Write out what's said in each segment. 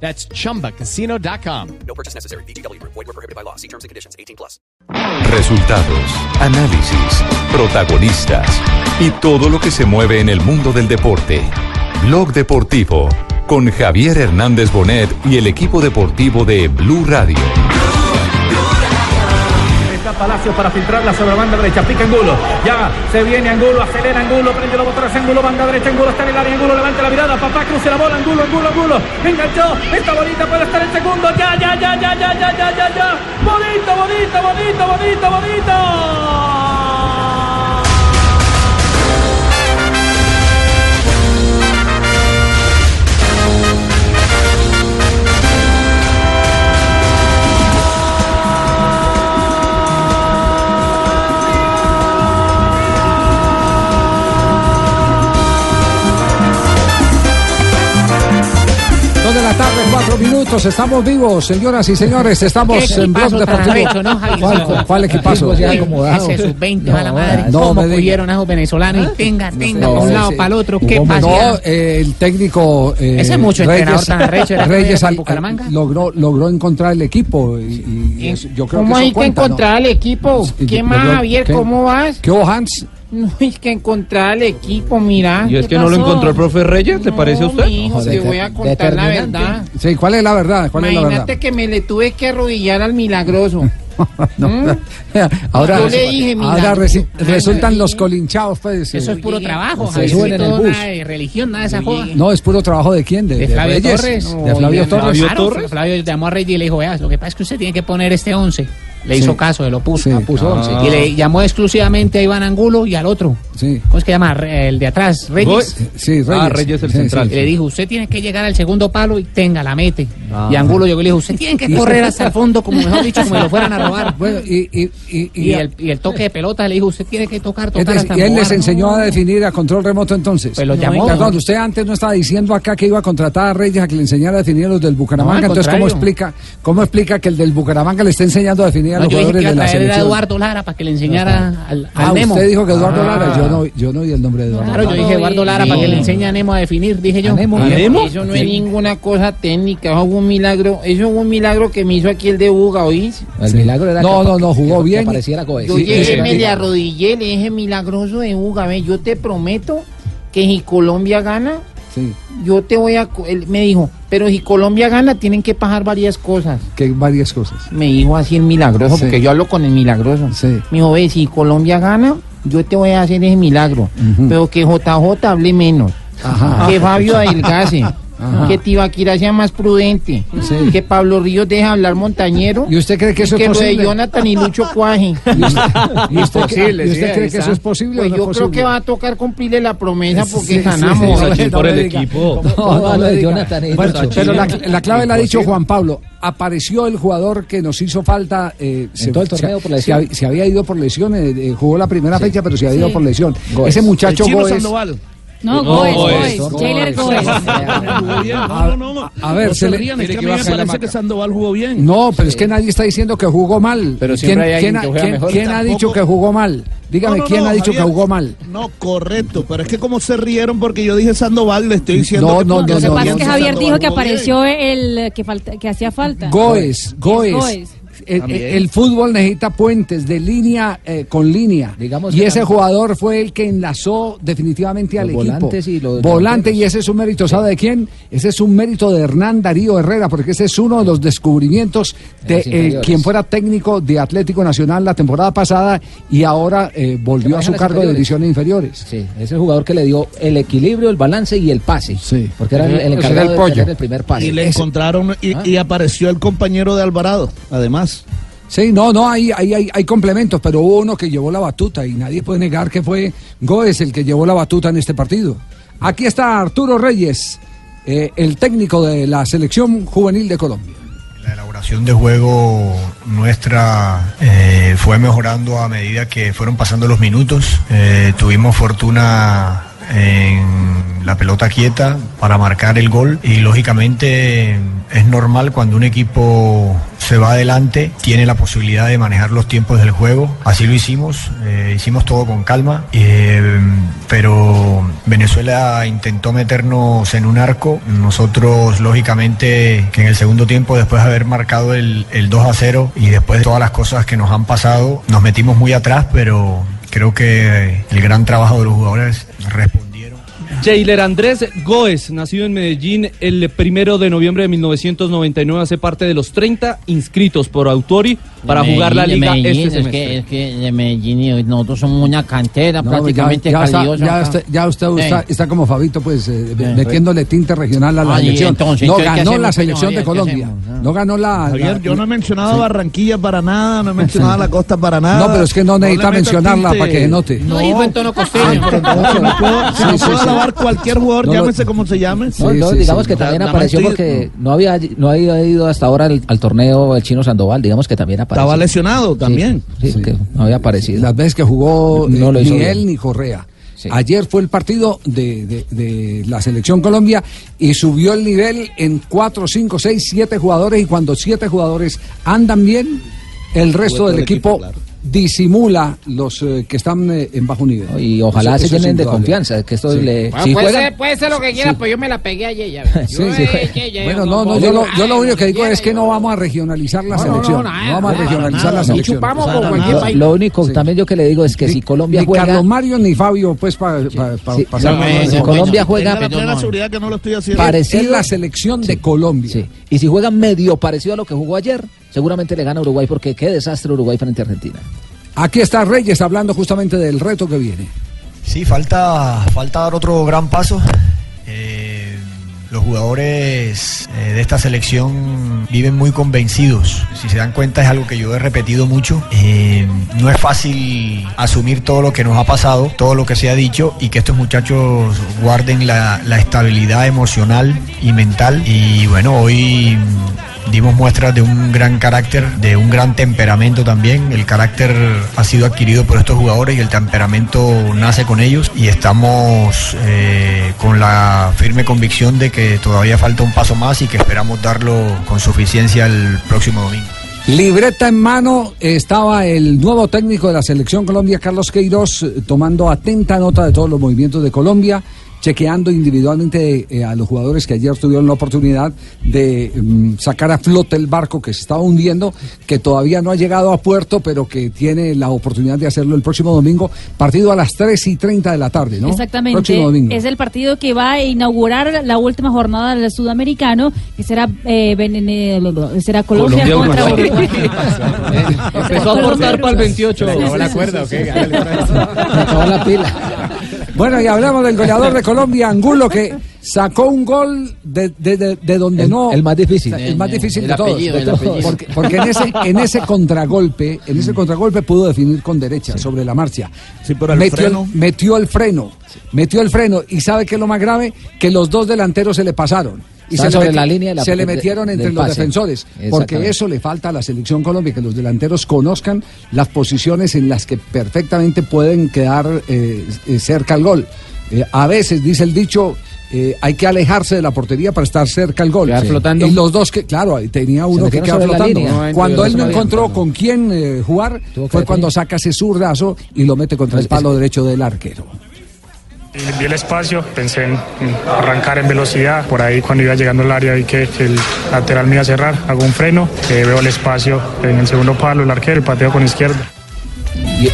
That's chumbacasino.com. No purchase necessary. BGW. Void were prohibited by law. See terms and conditions. 18 plus. Resultados, análisis, protagonistas y todo lo que se mueve en el mundo del deporte. Blog Deportivo con Javier Hernández Bonet y el equipo deportivo de Blue Radio. Está Palacio para filtrarla sobre la banda derecha. Pica Angulo. Ya se viene Angulo. Acelera Angulo. Prende los botones. Angulo. Banda derecha. Angulo está en el área. Angulo levanta la mirada. Papá cruce la bola. Angulo. Angulo. Angulo. Enganchó. Esta bonita puede estar en segundo. Ya, ya, ya, ya, ya, ya, ya, ya, ya. Bonito, bonito, bonito, bonito, bonito. La tarde, cuatro minutos. Estamos vivos, señoras y señores. Estamos ¿Qué en Blog Deportivo. arrecho, ¿no, Javi? ¿Cuál, cuál equipazo? Ese sub-20, mala madre. no ¿Cómo me diga. pudieron a esos venezolanos? Y tenga, tenga, No, para un lado, sí. para el otro. ¿Qué No, pasa? eh, el técnico eh, Ese mucho entrenador tan arrecho era Reyes al- logró, logró encontrar el equipo. Y, y eso- yo creo ¿Cómo que hay eso que cuenta, ¿no? encontrar al equipo? Sí, ¿Qué más, Javier? ¿Cómo vas? ¿Qué Hans? No hay que encontrar al equipo, mira. ¿Y es ¿Qué que no lo encontró el profe Reyes? ¿Le parece a No, usted? mijo, te voy a contar la verdad. Sí, ¿cuál es la verdad? ¿Cuál es la Imagínate verdad? que me le tuve que arrodillar al milagroso. No. ¿Mm? ahora Yo le dije, ahora milagro. resi- Ay, resultan los colinchados, pues. Eso eh, es puro trabajo, Se suben en el bus. Nada de religión, nada de esa joda. No, es puro trabajo de quién? De, De de Flavio Reyes. Torres. De Flavio Torres. Flavio Torres. Flavio llamó a Reyes y le dijo, vea, lo que pasa es que usted tiene que poner este 11. Le Sí. hizo caso, se lo puso. Sí. puso Ah. 11. Y le llamó exclusivamente a Iván Angulo y al otro. Sí. ¿Cómo es que llama? El de atrás, Reyes. Sí, Reyes. Ah, Reyes el Sí, central. sí, Y le dijo, usted tiene que llegar al segundo palo y tenga, la mete. Ah. Y Angulo llegó y le dijo, usted tiene que correr hasta el fondo, como mejor dicho, como lo fueran a robar. Bueno, y, y, y, Y el, y el toque de pelota le dijo, usted tiene que tocar, tocar decir, hasta y él les robar". enseñó a definir a control remoto entonces. Pues lo llamó. Perdón, usted antes no estaba diciendo acá que iba a contratar a Reyes a que le enseñara a definir a los del Bucaramanga. No, entonces, ¿cómo explica, ¿cómo explica que el del Bucaramanga le está enseñando a definir a No, yo dije que de la selección? Eduardo Lara para que le enseñara al, al Ah, Nemo. usted dijo que Eduardo Ah. Lara. Yo no, yo no oí el nombre de Eduardo Claro, yo Lara. dije Eduardo Lara para que le enseñe a Nemo a definir, dije yo. ¿A Nemo? ¿A Nemo? Eso no es ninguna cosa técnica, eso fue un milagro, eso fue un milagro que me hizo aquí el de Buga, ¿oís? El milagro era No, no, no, jugó bien. Yo Sí, llegué, sí, me sí. le arrodillé, le dije milagroso de Buga, ve, yo te prometo que si Colombia gana, Sí, yo te voy a... Él me dijo, pero si Colombia gana, tienen que pasar varias cosas. que varias cosas. Me dijo así el milagroso, Sí. porque yo hablo con el milagroso. Sí. Me dijo, ve, si Colombia gana, yo te voy a hacer ese milagro. Pero que JJ hable menos. Ajá. Que Fabio adelgase. Ajá. Que Tibaquira sea más prudente. Sí. Que Pablo Ríos deje hablar montañero. ¿Y usted cree que eso que es lo de posible? Jonathan y Lucho cuaje. ¿Y usted, y usted Posible, y usted cree que está. eso es posible Pues o no yo es creo posible? que va a tocar cumplirle la promesa porque Sí, sí, ganamos. sí, sí. Aquí por no el diga. equipo. No, no. Bueno, pero la, clave la ha dicho Juan Pablo. Apareció el jugador que nos hizo falta. eh, se, todo el torneo se- por lesión. Se, hab- se había ido por lesión. eh, eh, jugó la primera fecha, pero se había ido por lesión. Ese muchacho Goes. No, No, Goes, Goes, Goes, Jailer Goes. A, a ver, se le- Mire que parece que Sandoval jugó bien. no, pero es que nadie está diciendo que jugó mal. Pero ¿Quién, quién que quién- mejor. quién ha dicho que jugó mal? Dígame, No, no, ¿quién no, ha dicho que Javier. jugó mal? No, correcto, pero es que como se rieron porque yo dije Sandoval, le estoy diciendo No, que no, porque no, Lo que no, pasa no. es que Sandoval Javier dijo que jugó bien. apareció el que, falta, que hacía falta. Goes, Goes. Goes. El, fútbol necesita puentes de línea eh, con línea. Digamos y ese jugador fue el que enlazó definitivamente al Los equipo. y los Volante, y ese es un mérito, ¿sabe de quién? Ese es un mérito de Hernán Darío Herrera, porque ese es uno de los descubrimientos de los eh, quien fuera técnico de Atlético Nacional la temporada pasada y ahora eh, volvió a su cargo de divisiones inferiores. Sí, es el jugador que le dio el equilibrio, el balance y el pase. Sí. Porque era el, el Ese era encargado el de pollo. tener el primer pase. Y le Ese- encontraron y, Ah. y apareció el compañero de Alvarado, además. Sí, no, no, hay, hay, hay, complementos, pero hubo uno que llevó la batuta y nadie puede negar que fue Goes el que llevó la batuta en este partido. Aquí está Arturo Reyes, eh, el técnico de la selección juvenil de Colombia. la elaboración elaboración de juego nuestra eh, fue mejorando a medida que fueron pasando los minutos. Eh, tuvimos fortuna en la pelota quieta para marcar el gol. Y lógicamente es normal cuando un equipo se va adelante tiene la posibilidad de manejar los tiempos del juego. Así lo hicimos eh, hicimos todo con calma. Eh, pero Venezuela intentó meternos en un arco. Nosotros lógicamente que en el segundo tiempo después de haber marcado el, el 2 a 0 y después de todas las cosas que nos han pasado nos metimos muy atrás pero creo que el gran trabajo de los jugadores respondieron. Jailer Andrés Goes, nacido en Medellín el primero de noviembre de 1999, hace parte de los 30 inscritos por Autori para jugar la liga Medellín, este es que, es que de Medellín y nosotros somos una cantera No, prácticamente ya, ya caliosa ya usted, ya usted Sí. está, está como Fabito, pues, eh, Sí. metiéndole tinte regional a la Ay, selección. entonces, no ¿qué- qué ganó la selección de Colombia. hacemos? No ganó la. Javier, la- yo no he mencionado Sí. Barranquilla para nada, no he mencionado a la costa para nada. No, pero es que no necesita mencionarla para que se note. No dijo en tono costeño. Ah, puedo, sí. alabar cualquier jugador, No llámese como se llame. No, no, digamos que también apareció porque no había, no había ido hasta ahora al, al torneo el chino Sandoval, digamos que también apareció. Estaba lesionado Sí, también. Sí, porque no había aparecido. Las veces que jugó No eh, lo hizo ni bien. él ni Correa. Sí. Ayer fue el partido de, de- de la selección Colombia y subió el nivel en 4, 5, 6, 7 jugadores y cuando 7 jugadores andan bien, el resto del el equipo, equipo, claro. Disimula los eh, que están eh, en bajo nivel. Y ojalá Eso- se llenen de confianza, que esto Sí. le... Bueno, si puede, juegan- ser, puede ser lo que quiera, pues yo me la pegué ayer ya. Sí, Yo, sí. eh, que ya- Bueno, no, no, yo lo, yo lo único que digo es que no vamos a regionalizar la selección. No, vamos a regionalizar la Ni selección. Lo único Sí. también yo que le digo es que Ni- si Colombia ni juega... Carlos Mario ni Fabio, pues, para Sí. pasar si Colombia juega parecido... Es la selección de Colombia. Sí. Y si juega medio parecido a lo que jugó ayer, seguramente le gana a Uruguay porque qué desastre Uruguay frente a Argentina. Aquí está Reyes hablando justamente del reto que viene. Sí, falta, falta dar otro gran paso. Eh, los jugadores eh, de esta selección viven muy convencidos. Si se dan cuenta es algo que yo he repetido mucho. Eh, no es fácil asumir todo lo que nos ha pasado, todo lo que se ha dicho y que estos muchachos guarden la, la estabilidad emocional y mental. Y bueno, hoy dimos muestras de un gran carácter, de un gran temperamento también. El carácter ha sido adquirido por estos jugadores y el temperamento nace con ellos y estamos eh, con la firme convicción de que todavía falta un paso más y que esperamos darlo con suficiencia el próximo domingo. Libreta en mano estaba el nuevo técnico de la selección Colombia, Carlos Queiroz, eh, tomando atenta nota de todos los movimientos de Colombia, chequeando individualmente eh, a los jugadores que ayer tuvieron la oportunidad de mm, sacar a flote el barco que se estaba hundiendo, que todavía no ha llegado a puerto, pero que tiene la oportunidad de hacerlo el próximo domingo, partido a las 3 y 30 de la tarde, ¿no? Exactamente. Próximo domingo. Es el partido que va a inaugurar la última jornada del sudamericano, que será, eh, eh, será Colombia, Colombia, contra Uruguay. Empezó a aportar para el 28. ¿Acabó la cuerda o qué? Acabó la pila. Bueno, y hablamos del goleador de Colombia, Angulo, que sacó un gol de, de- de- de donde El- no. el más difícil. El más difícil El de todos. apellido, de el todos. apellido. Porque, porque en, ese, en ese contragolpe, en ese contragolpe pudo definir con derecha sobre la marcha. Sí, pero el metió, freno. metió el freno. Metió el freno. Y sabe que es lo más grave, que los dos delanteros se le pasaron. Y se, le, sobre meti- la línea de la- se le de- metieron entre los pase. defensores. Porque eso le falta a la selección Colombia, que los delanteros conozcan las posiciones en las que perfectamente pueden quedar eh, eh, cerca al gol. Eh, a veces, dice el dicho, eh, hay que alejarse de la portería para estar cerca al gol. Sí. flotando. Y los dos que, claro, tenía uno que quedaba flotando. No, Cuando él no encontró con quién eh, jugar, fue cuando saca ese zurdazo y lo mete contra el palo derecho del arquero. Vi el espacio, pensé en arrancar en velocidad. Por ahí cuando iba llegando al área vi que, el lateral me iba a cerrar. Hago un freno, eh, veo el espacio en el segundo palo, el arquero y pateo con izquierda.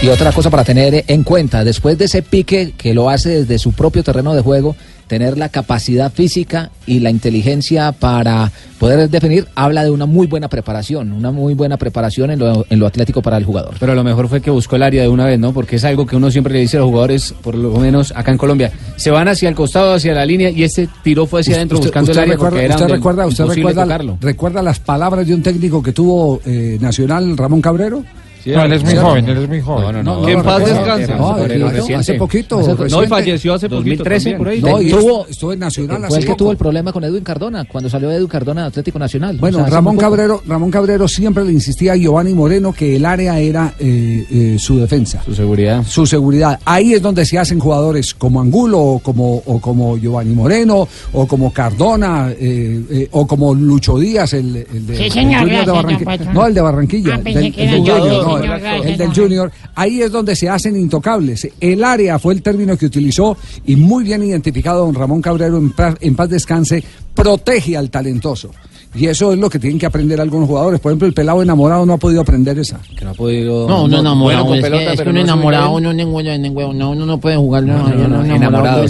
Y otra cosa para tener en cuenta, después de ese pique que lo hace desde su propio terreno de juego, tener la capacidad física y la inteligencia para poder definir, habla de una muy buena preparación, una muy buena preparación en lo, en lo atlético para el jugador. Pero lo mejor fue que buscó el área de una vez, ¿no? Porque es algo que uno siempre le dice a los jugadores, por lo menos acá en Colombia. Se van hacia el costado, hacia la línea, y este tiró fue hacia adentro buscando usted el área recuerda, porque era usted recuerda, usted recuerda, tocarlo. recuerda las palabras de un técnico que tuvo eh, Nacional, Ramón Cabrero. No, él es muy joven, él es muy joven. No, no, no. Que en no, paz no, descanse. no, hace poquito. No, y falleció hace poquito 2013 también. por ahí. No, estuvo, estuvo en Nacional fue hace el que tuvo el problema con Edwin Cardona, cuando salió Edwin Cardona de Atlético Nacional. Bueno, O sea, hace Ramón. Cabrero, Ramón Cabrero siempre le insistía a Giovanni Moreno que el área era eh, eh, su defensa. Su seguridad. Su seguridad. Ahí es donde se hacen jugadores como Angulo o como, o como Giovanni Moreno o como Cardona eh, eh, o como Lucho Díaz, el, el de, Sí, el de Barranquilla. No, el de Barranquilla. Ah, el pensé del, que el era del yo, Junior, no, el- del Junior. Ahí es donde se hacen intocables. El área fue el término que utilizó y muy bien identificado don Ramón Cabrero en, en paz descanse, protege al talentoso. Y eso es lo que tienen que aprender algunos jugadores. Por ejemplo, el pelado enamorado no ha podido aprender esa. Que no ha podido. No, uno enamorado, bueno es, pelota, que, es que uno no enamorado, uno no, uno no puede jugar, no, No, no, no, no, enamorado.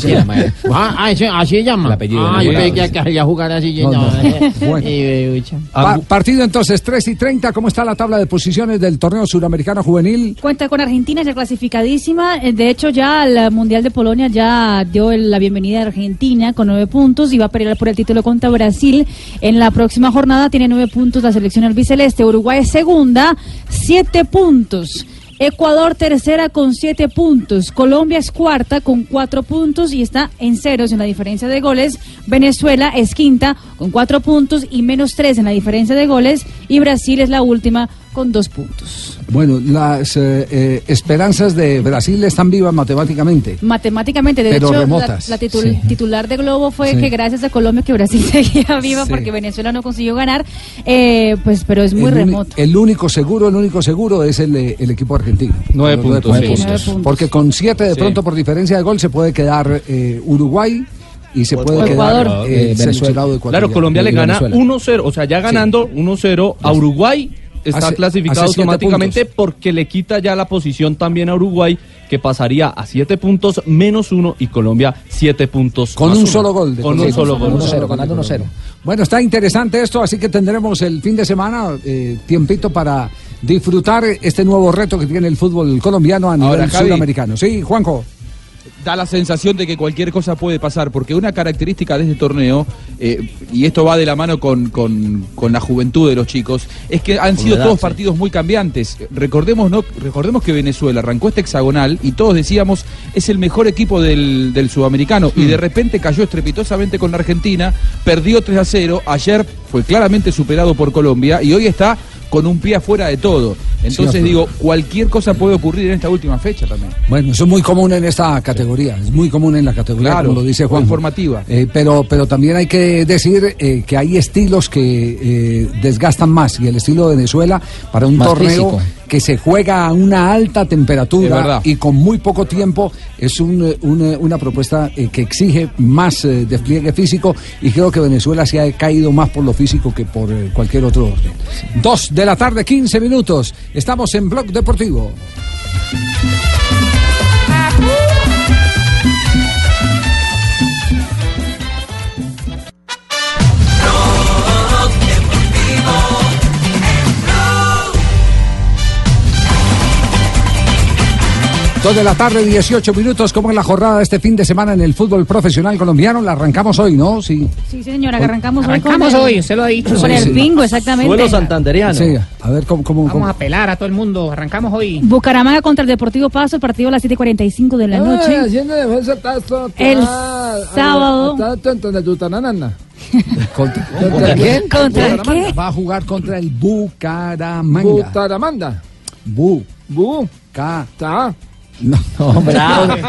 Ah, ah, así se llama. El apellido, Ah, yo pensé que quería jugar así. No, No, no. Bueno. eh. Pa- partido entonces 3 y 30. ¿Cómo está la tabla de posiciones del torneo suramericano juvenil? Cuenta con Argentina ya clasificadísima. Eh, De hecho, ya el Mundial de Polonia ya dio el- la bienvenida a Argentina con nueve puntos y va a pelear por el título contra Brasil. En la próxima jornada tiene nueve puntos la selección albiceleste. Uruguay es segunda, siete puntos. Ecuador tercera con siete puntos. Colombia es cuarta con cuatro puntos y está en ceros en la diferencia de goles. Venezuela es quinta con cuatro puntos y menos tres en la diferencia de goles. Y Brasil es la última con dos puntos. Bueno, las eh, eh, esperanzas de Brasil están vivas matemáticamente. Matemáticamente, de Pero hecho, la, remotas. la titul- Sí. titular de Globo fue Sí. que gracias a Colombia que Brasil seguía viva Sí. porque Venezuela no consiguió ganar, eh, pues, pero es muy el, remoto. el único seguro, el único seguro es el, eh, el equipo argentino. Nueve puntos, sí. Nueve puntos. Porque con siete de Sí. pronto por diferencia de gol se puede quedar eh, Uruguay y se puede Ecuador. quedar Eh, Venezuela. seleccionado de Ecuador. Claro, Colombia le gana Venezuela. 1-0, o sea, ya ganando 1-0 a Uruguay. Está Hace- clasificado hace automáticamente porque le quita ya la posición también a Uruguay, que pasaría a 7 puntos menos 1 y Colombia 7 puntos. Con más un uno. solo gol. de Con un solo gol. 1-0, ganando 1-0. Bueno, está interesante esto, así que tendremos el fin de semana eh, tiempito para disfrutar este nuevo reto que tiene el fútbol colombiano a nivel Ahora, sudamericano. Sí, Juanjo. Da la sensación de que cualquier cosa puede pasar, porque una característica de este torneo, eh, y esto va de la mano con, con- con la juventud de los chicos, es que han sido edad, todos sí. partidos muy cambiantes. Recordemos, ¿no? Recordemos que Venezuela arrancó este hexagonal y todos decíamos es el mejor equipo del, del sudamericano, y de repente cayó estrepitosamente con la Argentina, perdió 3 a 0, ayer fue claramente superado por Colombia y hoy está con un pie afuera de todo. Entonces digo, cualquier cosa puede ocurrir en esta última fecha también. Bueno, eso es muy común en esta categoría, es muy común en la categoría, Claro, como lo dice Juan. informativa. pero, pero también hay que decir eh, que hay estilos que eh, desgastan más y el estilo de Venezuela para un Más torneo físico. que se juega a una alta temperatura y con muy poco tiempo es un, eh, un, eh, una propuesta eh, que exige más eh, despliegue físico y creo que Venezuela se ha caído más por lo físico que por eh, cualquier otro orden. Dos de la tarde, 15 minutos. Estamos en Blog Deportivo. Dos de la tarde, 18 minutos. ¿Cómo es la jornada de este fin de semana en el fútbol profesional colombiano? La arrancamos hoy, ¿no? Sí. Sí, señora, que arrancamos, Arrancamos hoy con hoy, usted lo ha dicho. con Sí, el sí. bingo, exactamente. Suelo santanderiano. Sí, a ver cómo. cómo, Vamos cómo- a pelar a todo el mundo. Arrancamos hoy. Bucaramanga contra el Deportivo Paso, el partido a las 7.45 de la noche. El sábado. ¿Contra, ¿Contra quién? ¿Contra qué? Va a jugar contra el Bucaramanga. Butaramanda. Bu. Bu. Ca. Ta. No, hombre.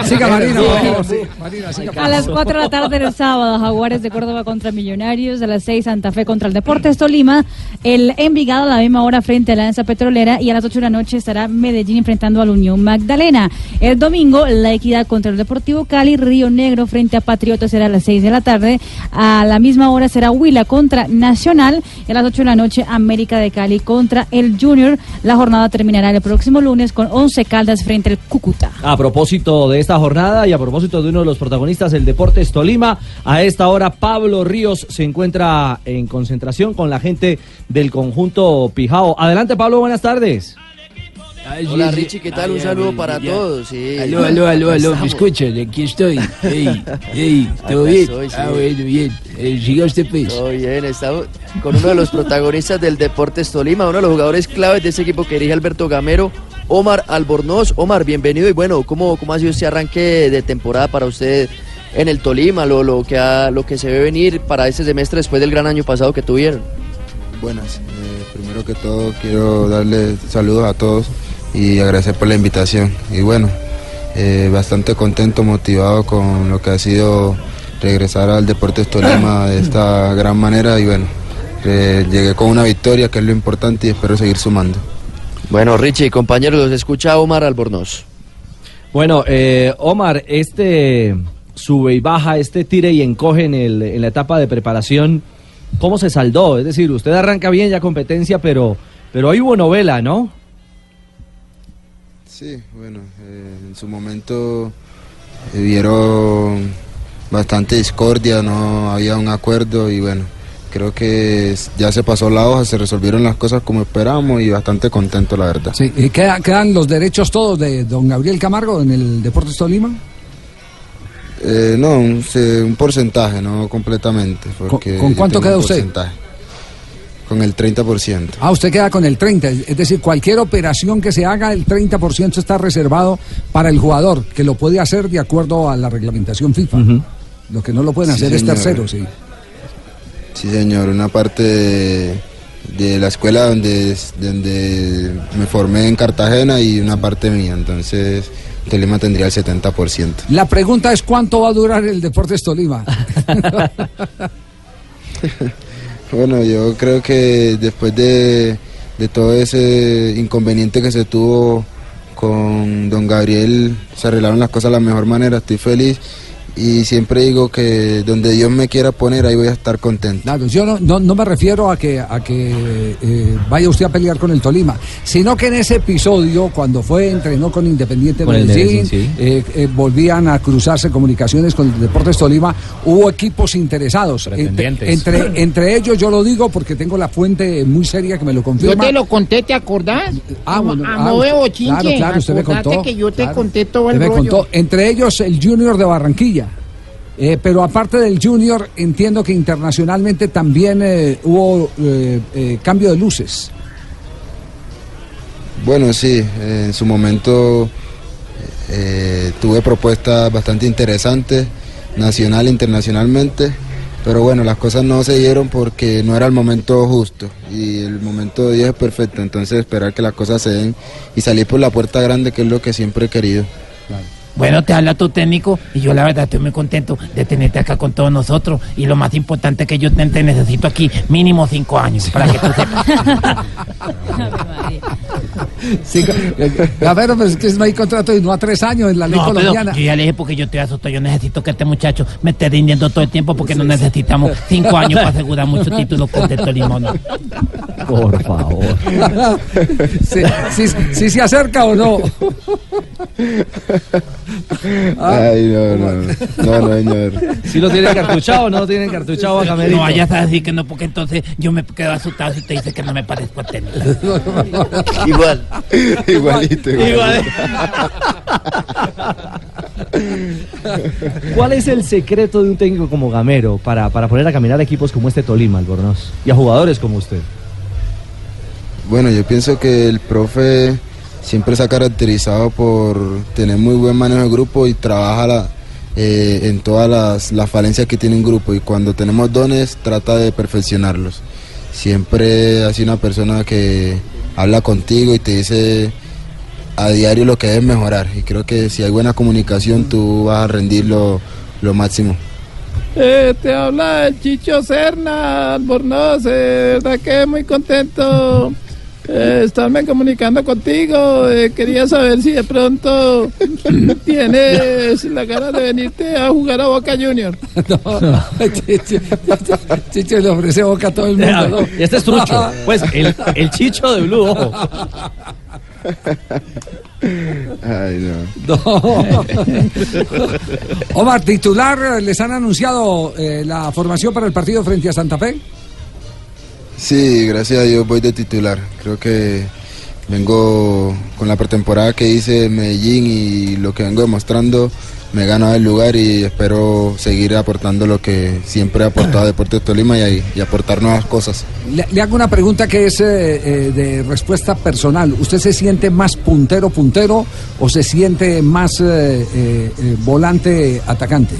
Siga Marina, sí. Marina, siga. A las 4 de la tarde del sábado, Jaguares de Córdoba contra Millonarios. A las 6, Santa Fe contra el Deportes Tolima. El Envigado a la misma hora frente a la Alianza Petrolera. Y a las 8 de la noche estará Medellín enfrentando a la Unión Magdalena. El domingo, La Equidad contra el Deportivo Cali. Río Negro frente a Patriotas será a las 6 de la tarde. A la misma hora será Huila contra Nacional. Y a las 8 de la noche, América de Cali contra el Junior. La jornada terminará el próximo lunes con 11 Caldas frente al Cúcuta. A propósito de esta jornada y a propósito de uno de los protagonistas, el Deportes Tolima, a esta hora Pablo Ríos se encuentra en concentración con la gente del conjunto Pijao. Adelante Pablo, buenas tardes. Hola Richie, ¿qué tal? Un saludo para todos. Sí. Aló, aló, aló, aló, me escuchan, aquí estoy. Ey, ey, ¿todo bien? estoy, sí. Ah, bueno, bien. Eh, siga usted, pues. Todo bien, estamos con uno de los protagonistas del Deportes Tolima, uno de los jugadores claves de ese equipo que dirige Alberto Gamero, Omar Albornoz. Omar, bienvenido y bueno, ¿cómo, cómo ha sido este arranque de temporada para usted en el Tolima? Lo, lo, que ha- lo que se ve venir para este semestre después del gran año pasado que tuvieron. Buenas. Eh, primero que todo quiero darle saludos a todos y agradecer por la invitación. Y bueno, eh, bastante contento, motivado con lo que ha sido regresar al Deportes Tolima de esta gran manera y bueno, eh, llegué con una victoria que es lo importante y espero seguir sumando. Bueno, Richie, compañeros, los escucha Omar Albornoz. Bueno, eh, Omar, este sube y baja, este tire y encoge en, el- en la etapa de preparación, ¿cómo se saldó? Es decir, usted arranca bien ya competencia, pero, pero ahí hubo novela, ¿no? Sí, bueno, eh, en su momento eh, vieron bastante discordia, no había un acuerdo y bueno, creo que ya se pasó la hoja, se resolvieron las cosas como esperamos y bastante contento la verdad. Sí, ¿y queda- quedan los derechos todos de don Gabriel Camargo en el Deportes Tolima? Eh, no, un, porcentaje, no completamente. porque con cuánto queda un usted? porcentaje. Con el 30%. Ah, usted queda con el 30, es es decir, cualquier operación que se haga, el 30% está reservado para el jugador, que lo puede hacer de acuerdo a la reglamentación FIFA. Lo que no lo pueden Sí, hacer es tercero, sí. Sí, señor, una parte de, de la escuela donde, donde me formé en Cartagena y una parte mía, entonces Tolima tendría el 70%. La pregunta es cuánto va a durar el Deportes Tolima. Bueno, yo creo que después de, de todo ese inconveniente que se tuvo con don Gabriel, se arreglaron las cosas de la mejor manera, estoy feliz y siempre digo que donde Dios me quiera poner, ahí voy a estar contento. Claro, yo no, no, no me refiero a que, a que eh, vaya usted a pelear con el Tolima, sino que en ese episodio, cuando fue, entrenó con Independiente Con el Medellín, Medellín, sí. eh, eh, volvían a cruzarse comunicaciones con el Deportes Tolima, hubo equipos interesados. Entre, entre, entre ellos, yo lo digo porque tengo la fuente muy seria que me lo Yo confirma. te lo conté, ¿te acordás? Ah, bueno, a ah, usted-. Claro, claro, usted me contó. que yo te claro. conté todo el rollo. contó. Entre ellos, el Junior de Barranquilla. Eh, pero aparte del Junior, entiendo que internacionalmente también eh, hubo eh, cambio de luces. Bueno, sí, en su momento tuve propuestas bastante interesantes, nacional e internacionalmente, pero bueno, las cosas no se dieron porque no era el momento justo y el momento de Dios es perfecto, entonces esperar que las cosas se den y salir por la puerta grande, que es lo que siempre he querido. Bueno, te habla tu técnico y yo la verdad estoy muy contento de tenerte acá con todos nosotros y lo más importante que yo te, te necesito aquí mínimo cinco años para que tú sepas. Sí, a ver, pues es que no hay contrato y no a tres años en la ley No, pero colombiana. yo ya le dije porque yo estoy asustado, yo necesito que este muchacho me esté rindiendo todo el tiempo porque no necesitamos cinco años para asegurar muchos títulos con el Tolima. ¿no? Por favor. sí, sí, sí se acerca o no. Ah. Ay, no, no, no, no, señor. ¿Sí lo tienen cartuchado o no lo tienen cartuchado a Camerito? No vayas a decir que no, porque entonces yo me quedo asustado si te dice que no me parezco a técnico. Igual. Igualito, igual. ¿Cuál es el secreto de un técnico como Gamero para, para poner a caminar equipos como este Tolima, Albornoz? Y a jugadores como usted. Bueno, yo pienso que el profe siempre se ha caracterizado por tener muy buen manejo de grupo y trabaja la- eh, en todas las, las falencias que tiene un grupo y cuando tenemos dones trata de perfeccionarlos. Siempre ha sido una persona que habla contigo y te dice a diario lo que debes mejorar y creo que si hay buena comunicación tú vas a rendir lo, lo máximo. Eh, te habla el Chicho Serna, Albornoz, eh, verdad que muy contento eh, estarme comunicando contigo. eh, quería saber si de pronto tienes la gana de venirte a jugar a Boca Junior. No, Chicho, Chicho le ofrece boca a todo el mundo. ¿no? Y este es trucho. Pues el, el chicho de Blue, ojo. Ay, no. No. Omar, titular, ¿les han anunciado eh, la formación para el partido frente a Santa Fe? Sí, gracias a Dios voy de titular. Creo que vengo con la pretemporada que hice en Medellín y lo que vengo demostrando, me gano el lugar y espero seguir aportando lo que siempre he aportado a Deportes Tolima y, y aportar nuevas cosas. Le, le hago una pregunta que es eh, eh, de respuesta personal. ¿Usted se siente más puntero, puntero o se siente más eh, volante, atacante?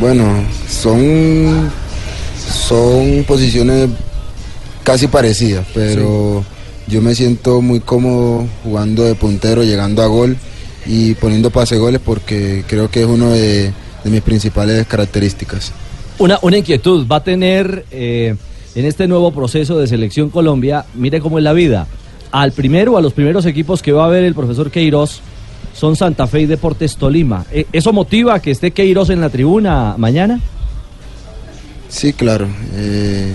Bueno, son, son posiciones casi parecidas, pero yo me siento muy cómodo jugando de puntero, llegando a gol y poniendo pase goles porque creo que es una de, de mis principales características. Una, una inquietud, va a tener eh, en este nuevo proceso de selección Colombia, mire cómo es la vida, al primero o a los primeros equipos que va a ver el profesor Queiroz son Santa Fe y Deportes Tolima. Eh, ¿Eso motiva que esté Queiroz en la tribuna mañana? Sí, claro. eh,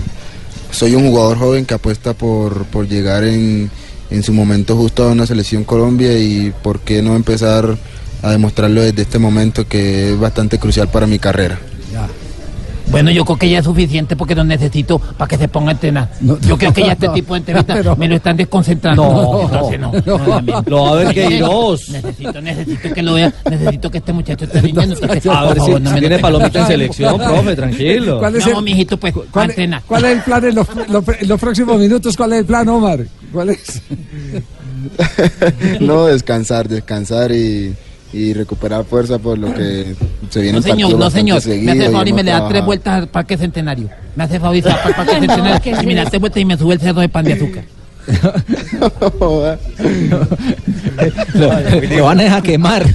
soy un jugador joven que apuesta por, por llegar en, en su momento justo a una selección Colombia y por qué no empezar a demostrarlo desde este momento que es bastante crucial para mi carrera. Bueno, yo creo que ya es suficiente porque no necesito para que se ponga a entrenar. yo creo que ya este tipo de entrevistas me lo están desconcentrando. No, Entonces, no, no. no. Lo a ver Queiroz. Necesito, necesito que lo vea, necesito que este muchacho esté rindiendo. entonces, A ver si- favor, no si me lo tiene palomita en selección, profe, tranquilo. ¿Cuál es Vamos, el- mijito, pues, ¿Cuál, entrenar. cuál es el plan en los, los- en los próximos minutos? ¿Cuál es el plan, Omar? ¿Cuál es? no, descansar, descansar y, y recuperar fuerza por lo que se viene No, señor, no, señor. Me hace favor y me le da tres vueltas al Parque Centenario. Me hace favor y se va para el Parque Centenario. ¿qué y es me da tres vueltas y me sube el cerro de pan de azúcar. Lo, lo van a dejar quemar.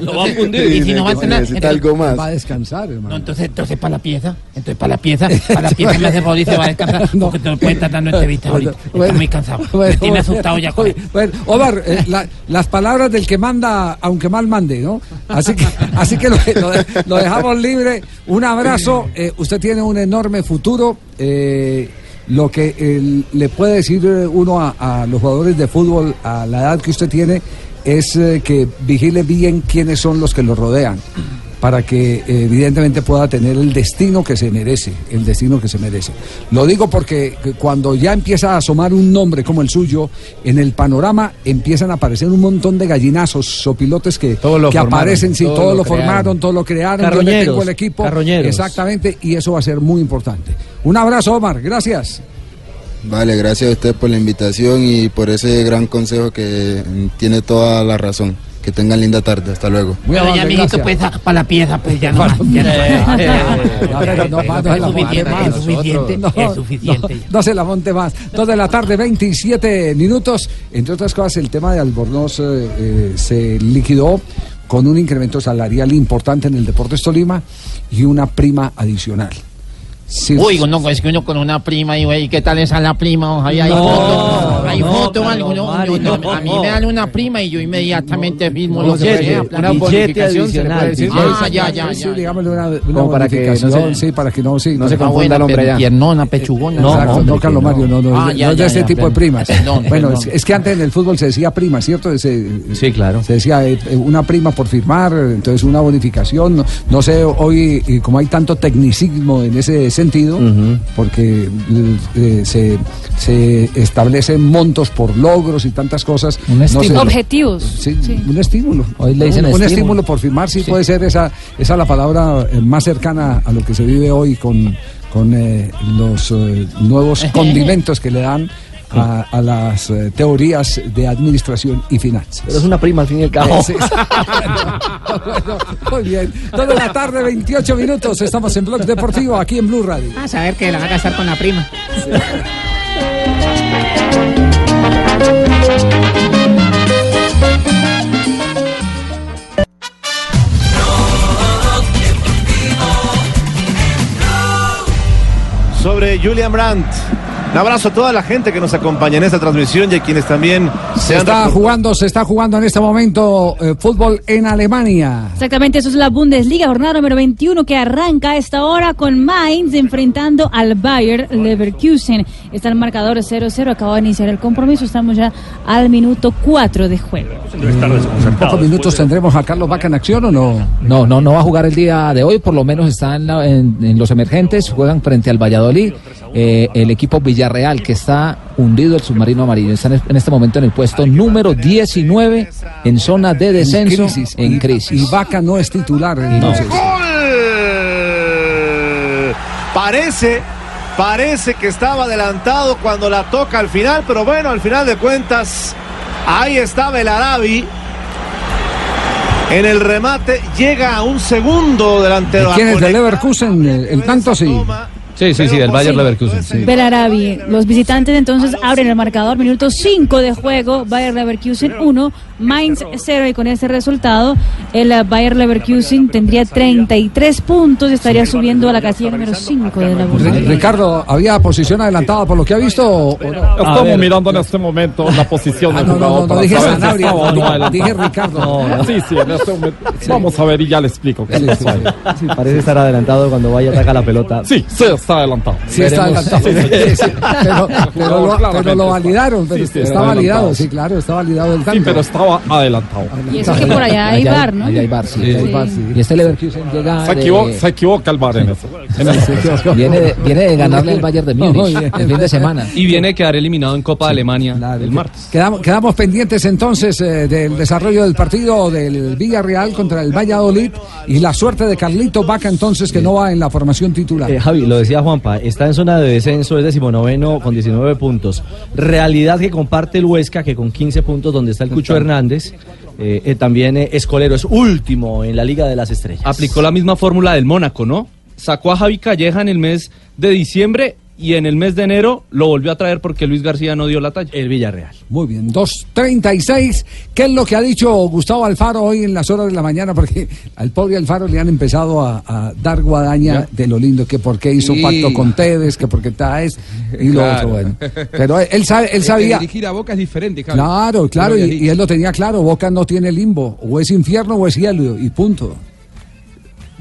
Lo va a fundir. Y si no va a entrenar. Necesita algo más. Va a descansar, hermano. No, entonces, entonces para la pieza, entonces para la pieza, para la pieza me hace favor y se va a descansar, porque te lo pueden estar dando entrevistas ahorita. Estoy muy cansado. Bueno, me tiene bueno, asustado ya con bueno, bueno, Omar, eh, la- las palabras del que manda, aunque mal mande, ¿no? Así que, así que lo, lo lo dejamos libre. Un abrazo. eh, usted tiene un enorme futuro. eh, lo que eh, le puede decir eh, uno a, a los jugadores de fútbol a la edad que usted tiene es eh, que vigile bien quiénes son los que lo rodean para que eh, evidentemente pueda tener el destino que se merece, el destino que se merece. Lo digo porque que cuando ya empieza a asomar un nombre como el suyo, en el panorama empiezan a aparecer un montón de gallinazos, sopilotes que, lo que formaron, aparecen, sí, todo todo, lo formaron, todo lo crearon, yo le tengo el equipo. Exactamente, y eso va a ser muy importante. Un abrazo, Omar, gracias. Vale, gracias a usted por la invitación y por ese gran consejo que tiene toda la razón. Que tengan linda tarde, hasta luego. Muy Bueno, ya, amiguito, gracias. pues, para la pieza, pues, ya no es suficiente, No, es suficiente. No, no se la monte más. Dos de la tarde, 27 minutos. Entre otras cosas, el tema de Albornoz eh, eh, se liquidó con un incremento salarial importante en el Deportes Tolima y una prima adicional. Sí, Uy, no, es que uno con una prima y, güey, ¿qué tal esa la prima? Ojalá hay No, foto, hay no, foto, no, Mario, yo- no, no. a mí me dan una prima y yo inmediatamente firmo No, lo que sea. una bonificación se le puede decir. Ah, ya, ya, Sí, ya. digámosle una, para que no se- sí, para que no, sí, no se confunda el hombre ya. Piernona, pechugona. No, no, Carlos Mario, no, no, Ah, no es de ese tipo de primas. bueno. Es, que antes en el fútbol se decía prima, ¿cierto? Se, Sí, claro. se decía eh, eh, una prima por firmar, entonces una bonificación. No, no sé, hoy, eh, como hay tanto tecnicismo en ese sentido, porque eh, se, se establecen montos por logros y tantas cosas. Un no sé. estímulo. Objetivos. Sí, Sí. un estímulo. Hoy le dicen un, un estímulo. estímulo por firmar, sí, puede ser esa, esa la palabra eh, más cercana a lo que se vive hoy con, con eh, los eh, nuevos condimentos que le dan a, a las eh, teorías de administración y finanzas. Pero es una prima al fin y al cabo. Sí. Bueno, muy bien. Toda la tarde, 28 minutos. Estamos en Blog Deportivo, aquí en Blue Radio. A saber que la va a casar con la prima. Sobre Julian Brandt. Un abrazo a toda la gente que nos acompaña en esta transmisión y a quienes también Se se está jugando, se está jugando en este momento eh, fútbol en Alemania. Exactamente, eso es la Bundesliga, jornada número 21 que arranca a esta hora con Mainz enfrentando al Bayer Leverkusen. Está el marcador 0-0, acaba de iniciar el compromiso, estamos ya al minuto 4 de juego. En pocos minutos tendremos a Carlos Vaca en acción o no. No, no, no va a jugar el día de hoy, por lo menos está en, la- en- en los emergentes, juegan frente al Valladolid. Eh, el equipo Villar Villarreal, que está hundido el submarino amarillo. Está en este momento en el puesto número 19 en zona de descenso en crisis. Y Vaca no es titular. entonces. ¡Gol! Parece, parece que estaba adelantado cuando la toca al final, pero bueno, al final de cuentas, ahí está Belarabi. En el remate llega a un segundo delantero. ¿Y ¿Quién es de. Leverkusen? El, el tanto sí. Sí, sí, sí, del Bayer Leverkusen. sí. Belarabi. Los visitantes entonces abren el marcador, minuto 5 de juego, Bayer Leverkusen 1, Mainz 0 y con ese resultado el eh, Bayer Leverkusen tendría 33 puntos y estaría subiendo a la casilla número 5 de la Bundesliga. Ricardo, ¿había posición adelantada por lo que ha visto? o- no? Estamos mirando en este momento la posición Ah, del no, no, jugador no, no dije Sanabria, no dije- Ricardo. Sí, sí, en este momento. Vamos a ver y ya le explico. ahí. Sí, parece estar adelantado cuando vaya a atacar la pelota. Sí, sí, está adelantado. Sí, está adelantado. Sí, sí. Sí, sí. Pero, pero lo, pero lo validaron, pero Sí, sí, está está validado, adelantado. sí, claro, está validado el tanto. Sí, pero estaba adelantado. Y eso que por allá hay bar, ¿no? Allá hay bar, sí. Sí, hay bar, sí. Y este Leverkusen llega Se de- equivoca, se equivoca el bar en eso. En eso. viene, de, viene de ganarle al Bayern de Múnich bien. el fin de semana. Y viene a quedar eliminado en Copa de Alemania el martes. Quedamos, quedamos pendientes entonces eh, del desarrollo del partido del Villarreal contra el Valladolid y la suerte de Carlito Vaca entonces que no va en la formación titular. Eh, Javi, lo decía Juanpa, está en zona de descenso, es decimonoveno con 19 puntos. Realidad que comparte el Huesca, que con 15 puntos, donde está el Cucho Hernández, eh, eh, también eh, Escolero es último en la Liga de las Estrellas. Aplicó la misma fórmula del Mónaco, ¿no? Sacó a Javi Calleja en el mes de diciembre y en el mes de enero lo volvió a traer porque Luis García no dio la talla. El Villarreal. Muy bien, 2.36. ¿Qué es lo que ha dicho Gustavo Alfaro hoy en las horas de la mañana? Porque al pobre Alfaro le han empezado a, a dar guadaña de lo lindo, que por qué hizo Sí. pacto con Tevez, que porque está es y lo Claro. otro, bueno. Pero él, sabe, él sabía. dirigir a Boca es diferente, Javi. Claro, claro, y, él lo tenía claro, Boca no tiene limbo, o es infierno o es cielo, y punto.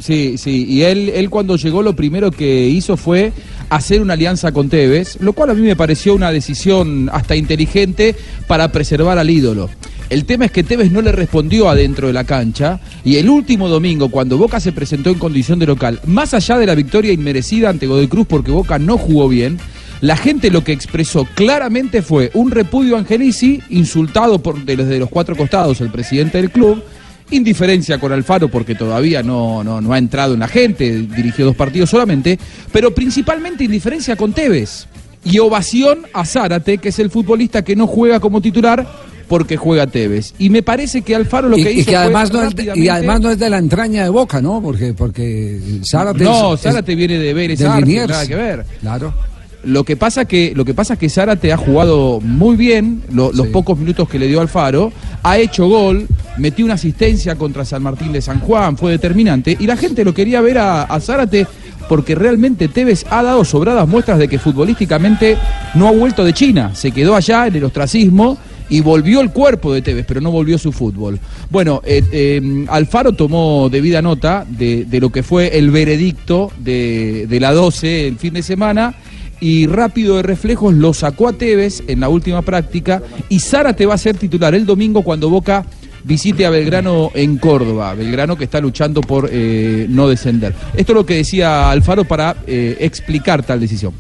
Sí, sí, y él, él cuando llegó lo primero que hizo fue hacer una alianza con Tevez, lo cual a mí me pareció una decisión hasta inteligente para preservar al ídolo. El tema es que Tevez no le respondió adentro de la cancha y el último domingo cuando Boca se presentó en condición de local, más allá de la victoria inmerecida ante Godoy Cruz porque Boca no jugó bien, la gente lo que expresó claramente fue un repudio a Angelici, insultado por desde los cuatro costados el presidente del club, indiferencia con Alfaro porque todavía no, no, no ha entrado en la gente, dirigió dos partidos solamente, pero principalmente indiferencia con Tevez y ovación a Zárate, que es el futbolista que no juega como titular porque juega Tevez. Y me parece que Alfaro lo que y hizo que además no es de, y además no es de la entraña de Boca, ¿no? Porque porque Zárate No, es- es Zárate viene de Vélez Liniers. nada que ver. Claro. Lo que pasa que lo que pasa que Zárate ha jugado muy bien lo- los pocos minutos que le dio Alfaro, ha hecho gol, metió una asistencia contra San Martín de San Juan, fue determinante. Y la gente lo quería ver a, a Zárate porque realmente Tevez ha dado sobradas muestras de que futbolísticamente no ha vuelto de China, se quedó allá en el ostracismo y volvió el cuerpo de Tevez, pero no volvió su fútbol. Bueno, eh, eh, Alfaro tomó debida nota de, de lo que fue el veredicto de, de la 12 el fin de semana y rápido de reflejos lo sacó a Tevez en la última práctica y Zárate va a ser titular el domingo cuando Boca visite a Belgrano en Córdoba, Belgrano que está luchando por eh, no descender. Esto es lo que decía Alfaro para eh, explicar tal decisión.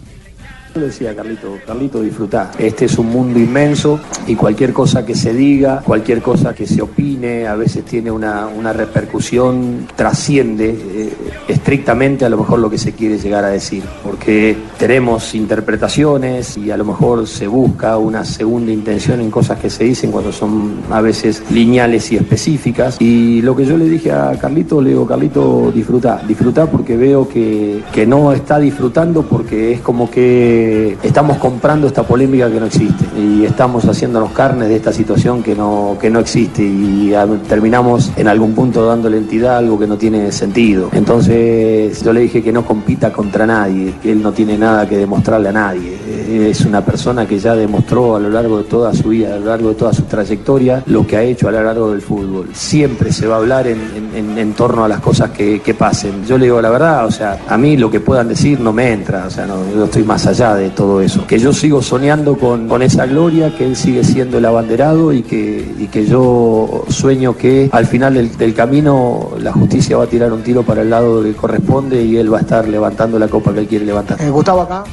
Yo le decía a Carlito, Carlito, disfrutá. Este es un mundo inmenso y cualquier cosa que se diga, cualquier cosa que se opine, a veces tiene una, una repercusión, trasciende eh, estrictamente a lo mejor lo que se quiere llegar a decir. Porque tenemos interpretaciones y a lo mejor se busca una segunda intención en cosas que se dicen cuando son a veces lineales y específicas. Y lo que yo le dije a Carlito, le digo, Carlito, disfrutá, disfrutá porque veo que, que no está disfrutando porque es como que estamos comprando esta polémica que no existe y estamos haciéndonos carnes de esta situación que no, que no existe y ah, terminamos en algún punto dándole entidad a algo que no tiene sentido. Entonces yo le dije que no compita contra nadie, que él no tiene nada que demostrarle a nadie. Eh, Es una persona que ya demostró a lo largo de toda su vida, a lo largo de toda su trayectoria, lo que ha hecho a lo largo del fútbol. Siempre se va a hablar en, torno a las cosas que, que pasen. Yo le digo la verdad, o sea, a mí lo que puedan decir no me entra, o sea, no, yo estoy más allá de todo eso. Que yo sigo soñando con, con esa gloria, que él sigue siendo el abanderado y que, y que yo sueño que al final del, del camino la justicia va a tirar un tiro para el lado que corresponde y él va a estar levantando la copa que él quiere levantar. Gustavo acá.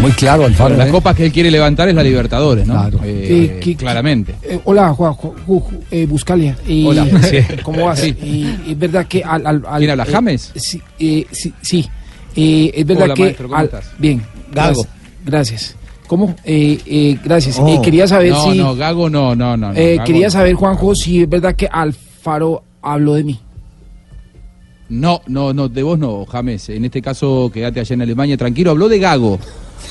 Muy claro, Alfaro. la ¿eh? copa que él quiere levantar es la Libertadores, ¿no? Claro. Eh, Eh, que- claramente. Eh, hola, Juan, Ju- Ju- Ju- eh, Buscalia. Hola. Sí. ¿Cómo vas? Sí. Y es verdad que al... al, al- ¿Quién habla, eh, James? Sí, eh, sí, sí. Eh, es verdad Hola, que... maestro, ¿cómo al- estás? Bien. Gago. Gracias. gracias. ¿Cómo? Eh, eh, gracias. Oh. Eh, quería saber no, si... No, Gago no, no, no. no, eh, Gago quería saber, Juanjo, si es verdad que Alfaro habló de mí. No, no, no, de vos no, James. En este caso, quédate allá en Alemania. Tranquilo, habló de Gago,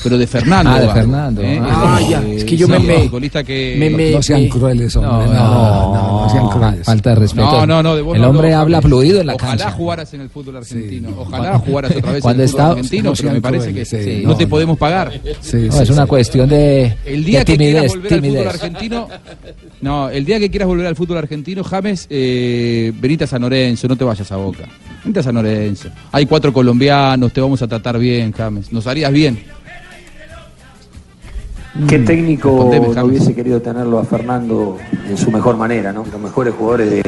pero de Fernando. Ah, de Fernando. ¿eh? Ah, Eh, ya. Es que yo me- me- futbolista que... me- me- No sean crueles, hombre. No, No, no, sean crueles. Falta de respeto. No, no, no, de vos El hombre habla fluido en la Ojalá cancha. jugaras en el fútbol argentino. Ojalá jugaras otra vez Cuando en el fútbol está- argentino, no pero me parece que sí, no, te podemos pagar. Sí, es una cuestión de, El día de que quieras timidez. volver al fútbol argentino, no, el día que quieras volver al fútbol argentino, James, eh, venite a San Lorenzo, no te vayas a Boca. Venite a San Lorenzo. Hay cuatro colombianos, te vamos a tratar bien, James. Nos harías bien. ¿Qué técnico no James. hubiese querido tenerlo a Fernando en su mejor manera, ¿no? Los mejores jugadores de,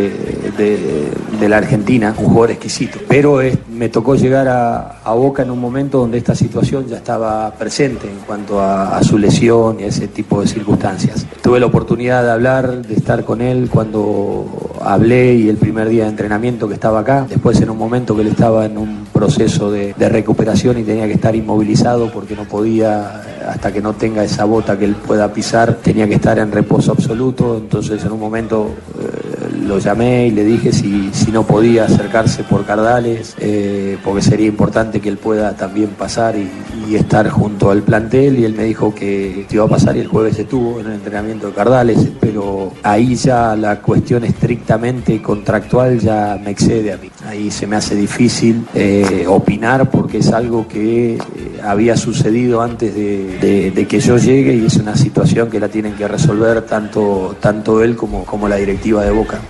de- de la Argentina, un jugador exquisito. Pero es- me tocó llegar a, Boca en un momento donde esta situación ya estaba presente en cuanto a, su lesión y a ese tipo de circunstancias. Tuve la oportunidad de hablar, de estar con él cuando hablé y el primer día de entrenamiento que estaba acá. Después en un momento que él estaba en un proceso de, recuperación y tenía que estar inmovilizado porque no podía, hasta que no tenga esa bota que él pueda pisar, tenía que estar en reposo absoluto. Entonces en un momento eh, lo llamé y le dije si, si no podía acercarse por Cardales, eh, porque sería importante que él pueda también pasar y, estar junto al plantel. Y él me dijo que iba a pasar y el jueves estuvo en el entrenamiento de Cardales, pero ahí ya la cuestión estrictamente contractual ya me excede a mí. Ahí se me hace difícil eh, opinar porque es algo que eh, había sucedido antes de, de- de que yo llegue y es una situación que la tienen que resolver tanto, tanto él como, como la directiva de Boca.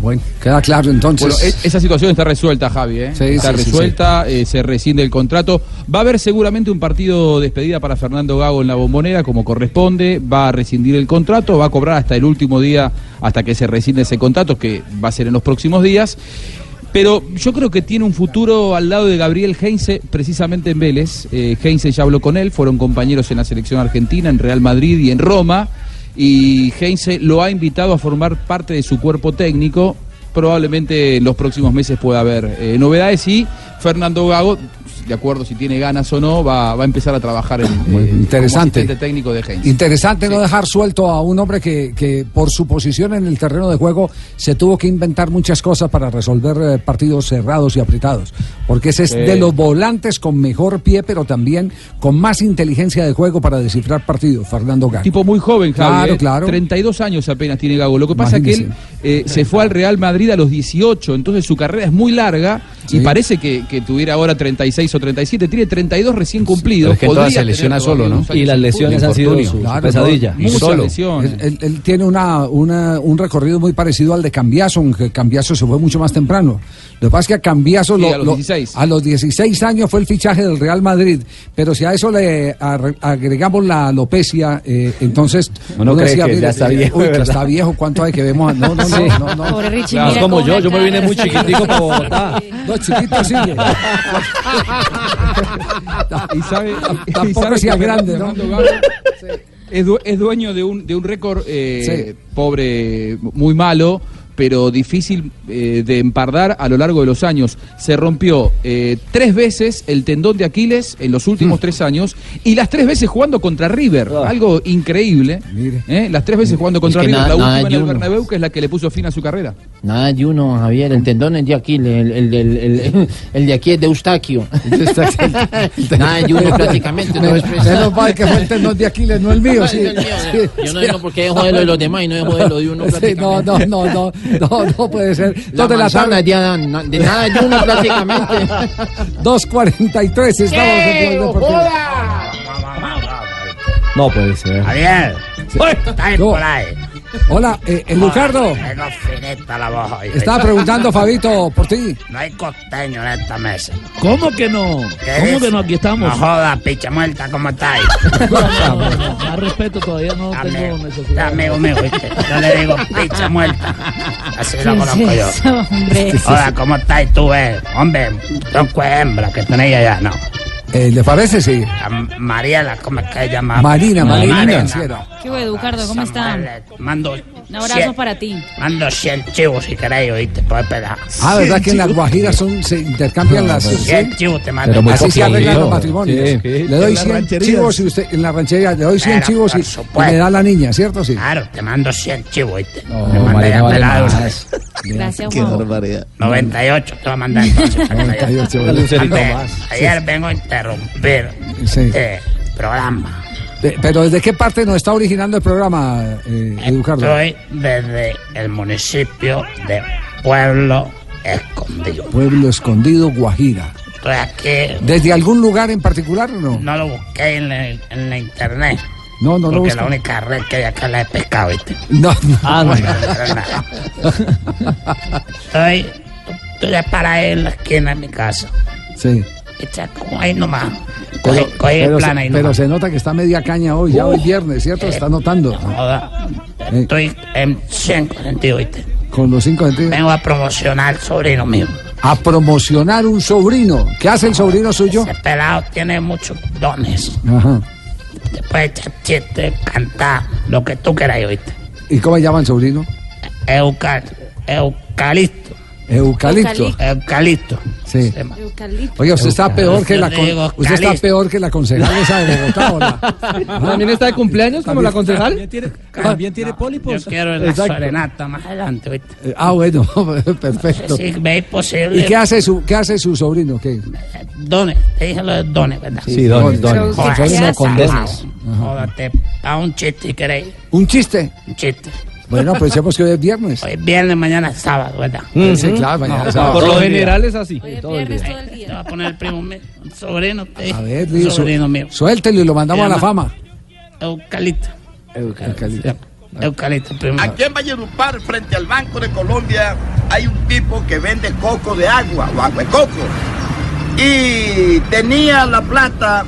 Bueno, queda claro entonces. Bueno, e- esa situación está resuelta, Javi. ¿eh? Sí, está sí, sí, resuelta, eh, se rescinde el contrato. Va a haber seguramente un partido de despedida para Fernando Gago en la bombonera, como corresponde. Va a rescindir el contrato, va a cobrar hasta el último día, hasta que se rescinde ese contrato, que va a ser en los próximos días. Pero yo creo que tiene un futuro al lado de Gabriel Heinze, precisamente en Vélez. Eh, Heinze ya habló con él, fueron compañeros en la selección argentina, en Real Madrid y en Roma. Y Heinze lo ha invitado a formar parte de su cuerpo técnico. Probablemente en los próximos meses pueda haber eh, novedades y Fernando Gago, de acuerdo si tiene ganas o no, va, va a empezar a trabajar en, eh, interesante. como técnico de Heinze. Interesante no dejar suelto a un hombre que, que por su posición en el terreno de juego se tuvo que inventar muchas cosas para resolver eh, partidos cerrados y apretados. Porque ese es Sí. de los volantes con mejor pie, pero también con más inteligencia de juego para descifrar partidos, Fernando Gago. Tipo muy joven, Javi. Claro, ¿eh? claro. 32 años apenas tiene Gago. Lo que pasa es que él eh, se fue al Real Madrid a los 18, entonces su carrera es muy larga Sí. y parece que, que tuviera ahora 36 o 37. Tiene 32 recién cumplidos. Es que todas se lesiona solo, ¿no? Y las lesiones han sido su- su Claro, pesadilla. no, Y Muchas solo. lesiones. Él, él- él tiene una, una- un recorrido muy parecido al de Cambiaso, aunque Cambiaso se fue mucho más temprano. Lo que pasa es que a Cambiaso Sí, lo- a los lo- 16. a los 16 años fue el fichaje del Real Madrid, pero si a eso le agregamos la alopecia, eh, entonces Uno cree que ya está viejo, uy, que está viejo, ¿cuánto hay que vemos? No, no, Sí. no, no, no. Pobre Richie, Claro, como yo, yo me vine muy chiquitico para Bogotá. No, chiquito sigue. Y sabe, y Tampoco sabe sea que grande, ¿no? Es, du- es dueño de un, de un récord eh, pobre, muy malo, pero difícil eh, de empardar a lo largo de los años. Se rompió eh, tres veces el tendón de Aquiles en los últimos Mm. tres años y las tres veces jugando contra River. Algo increíble. ¿eh? Las tres veces jugando contra que River. nada- la última en el. Bernabéu, que es la que le puso fin a su carrera. Nada de uno, Javier. El tendón es de Aquiles. El, el, el, el- el de aquí es de Eustaquio. Nada de uno prácticamente. No es Menos mal que fue el tendón de Aquiles, no el mío. Sí, Es el Yo no digo porque dejo de lo de los demás y no dejo de lo de uno no, no, no, no, no, no puede ser. La de la es de Adán, na- de nada de uno prácticamente. 2.43 estamos en Deportivo. No puede ser. Javier, está No. por ahí. Hola, eh, eh, Lucardo. Tengo finita la voz hoy. Estaba preguntando, Fabito, por ti. No hay costeño en esta mesa. ¿Cómo que no? ¿Qué ¿Cómo dice? que no? Aquí estamos. No joda, picha muerta, ¿cómo estáis? No, no, no, no, Más respeto todavía no tengo Amigo, necesidad. amigo mío, ¿viste? Yo le digo picha muerta. Así lo ¿Qué conozco es yo. hombre? Hola, ¿cómo estáis tú, eh? Hombre, son hembras que tenéis allá, no. Eh, ¿Le parece? Sí. Mariela, ¿cómo es que se llama? Marina, Marina, Marina. financiera. ¿Qué hubo, Eduardo? ¿Cómo está? Mando, Un abrazo cien- para ti. mando 100 chivos si queréis, oíste, puedes pegar. Ah, ¿verdad que en las Guajiras son, se intercambian las... 100 chivos te mando. Así se arreglan los matrimonios. Sí, sí. le doy En las 100 rancherías. chivos y usted, en la ranchería, le doy 100 Pero, chivos y, y me da la niña, ¿cierto? Sí. Claro, te mando 100 chivos, oíste. No, Me mandé Marina a vale vez. Gracias, Qué barbaridad. 98 te voy a mandar entonces. 98, Hombre, Lucerito hombre, más. Ayer vengo a interrumpir Sí. este programa. De- pero ¿desde qué parte nos está originando el programa, eh, Eduardo? Estoy desde el municipio de Pueblo Escondido. Pueblo Escondido, Guajira. Estoy aquí. ¿Desde algún lugar en particular o no? No lo busqué en la, en la internet. No, no lo Porque la única red que hay acá la he pescado, ¿viste? No, no. Ah, no. Estoy, estoy de para en la esquina de mi casa. Sí. Echa como ahí nomás. Pero, Coge, coge el pero plan se, ahí pero nomás. se nota que está media caña hoy, ya Uh, hoy viernes, ¿cierto? eh, está notando. Estoy en 100 sentido, ¿viste? Con los cinco sentidos. Vengo a promocionar al sobrino mío. A promocionar un sobrino. ¿Qué hace el sobrino suyo? Ese pelado tiene muchos dones. Ajá. Te puede echar chistes, cantar, lo que tú quieras, ¿oíste? ¿Y cómo llama el sobrino? Eucal, eucalipto. Eucalipto. Eucalipto. Sí. Llama. Oye, usted está peor que la con- usted está eucalipto. peor que la concejal esa de Bogotá. ¿o no? ¿También está de cumpleaños como la concejal? También tiene pólipos. Yo quiero la Exacto. serenata más adelante, ¿oíste? Eh, Ah, bueno, perfecto. Si veis posible. ¿Y qué hace su qué hace su sobrino? ¿Qué? Dones, te dije lo de dones, ¿verdad? Sí, dones, dones. Joder, Sobrino ¿qué con dones. Jódate, a un chiste queréis. ¿Un chiste? Un chiste. Bueno, pues pensemos que hoy es viernes. Hoy es viernes, mañana es sábado, ¿verdad? Sí, claro, mañana es sábado. Por lo general es así. Todo el día. Te va a poner el primo mío, un sobrino. Te. A ver, un sobrino mío. suéltelo y lo mandamos a la fama. Eucalipto. Eucalipto. Eucalipto, primo. Aquí en Valledupar, frente al Banco de Colombia, hay un tipo que vende coco de agua o agua de coco. Y tenía la plata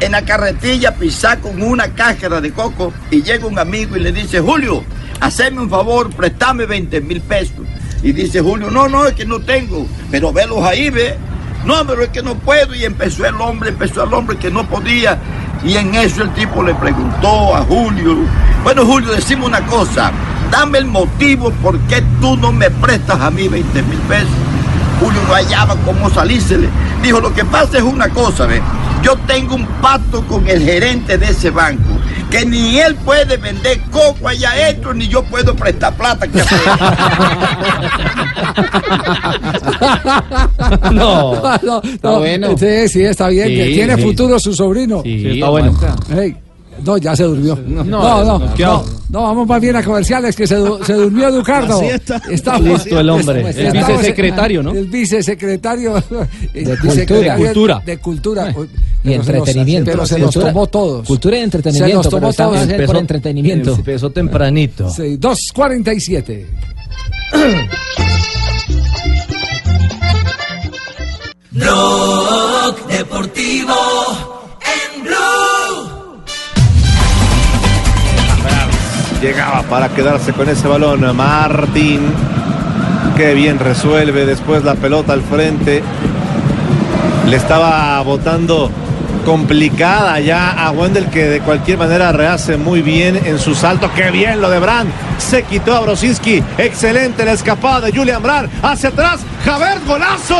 en la carretilla pisar con una cáscara de coco y llega un amigo y le dice, Julio, haceme un favor, préstame 20 mil pesos. Y dice Julio, no, no, es que no tengo, pero velos ahí, ve. No, pero es que no puedo. Y empezó el hombre, empezó el hombre que no podía. Y en eso el tipo le preguntó a Julio, bueno Julio, decime una cosa, dame el motivo por qué tú no me prestas a mí 20 mil pesos. Julio no hallaba cómo salírsele. Dijo, lo que pasa es una cosa, ve. Yo tengo un pacto con el gerente de ese banco, que ni él puede vender coco allá adentro, ni yo puedo prestar plata. ¿Qué No. no, Está no, bueno. Sí, sí, está bien. Sí, que tiene sí. futuro su sobrino. Sí, está bueno. Ey, no, ya se durmió. No, no, no, no. No, vamos más bien a comerciales, que se, du- se durmió Eduardo. Así está. Estamos- Listo el hombre. El vicesecretario, ¿no? El vicesecretario. De vicesecretario cultura. De cultura. Y Pero se los- entretenimiento. Pero se Cultura- tomó todos. Cultura y Se entretenimiento. los tomó pero estamos todos. en por entretenimiento. Empezó tempranito. Sí, 2.47. Blog Deportivo Llegaba para quedarse con ese balón Martín. Qué bien resuelve después la pelota al frente. Le estaba botando complicada ya a Wendel que de cualquier manera rehace muy bien en su salto. Qué bien lo de Brand. Se quitó a Brosinski. Excelente la escapada de Julian Brand. Hacia atrás. Javier golazo.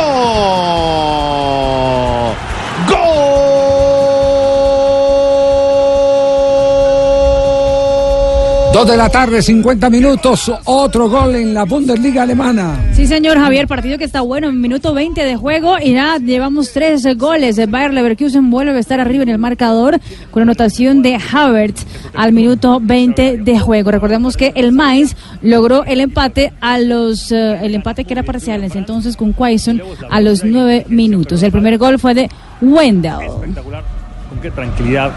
Dos de la tarde, 50 minutos. Otro gol en la Bundesliga alemana. Sí, señor Javier, partido que está bueno, en minuto 20 de juego y ya llevamos tres goles. El Bayer Leverkusen vuelve a estar arriba en el marcador con anotación de Havertz al minuto 20 de juego. Recordemos que el Mainz logró el empate a los eh, el empate que era parcial en ese entonces con Quaison a los nueve minutos. El primer gol fue de Wendell. Espectacular. Con qué tranquilidad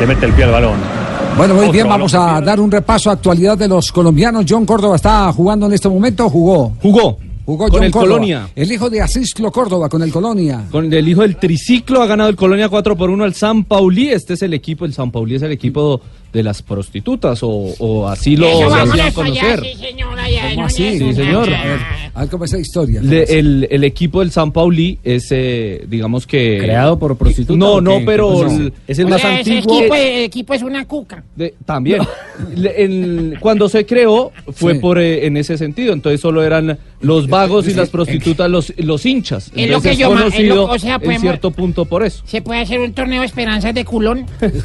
le mete el pie al balón. Bueno, muy bien, vamos a dar un repaso a actualidad de los colombianos. John Córdoba está jugando en este momento, jugó. Jugó. Jugó Con John el Córdoba. Colonia. El hijo de Asisclo Córdoba con el Colonia. Con el hijo del triciclo ha ganado el Colonia 4 por 1 al San Pauli. Este es el equipo, el San Pauli es el equipo de las prostitutas o, o así lo hacían conocer. sí, señora. ¿Cómo así? Sí, señor. A ver, a ver cómo es esa historia. ¿Cómo Le- el, el equipo del San Pauli es, eh, digamos que... ¿Creado por prostitutas No, no, pero es el O más sea, ese antiguo. equipo, el equipo es una cuca. De- también. Le- el- cuando se creó fue Sí. por eh, en ese sentido. Entonces solo eran los vagos y las prostitutas los, los hinchas. Es lo Entonces que yo es lo- conocido o sea, en podemos- cierto punto por eso. ¿Se puede hacer un torneo de esperanzas de culón? Pero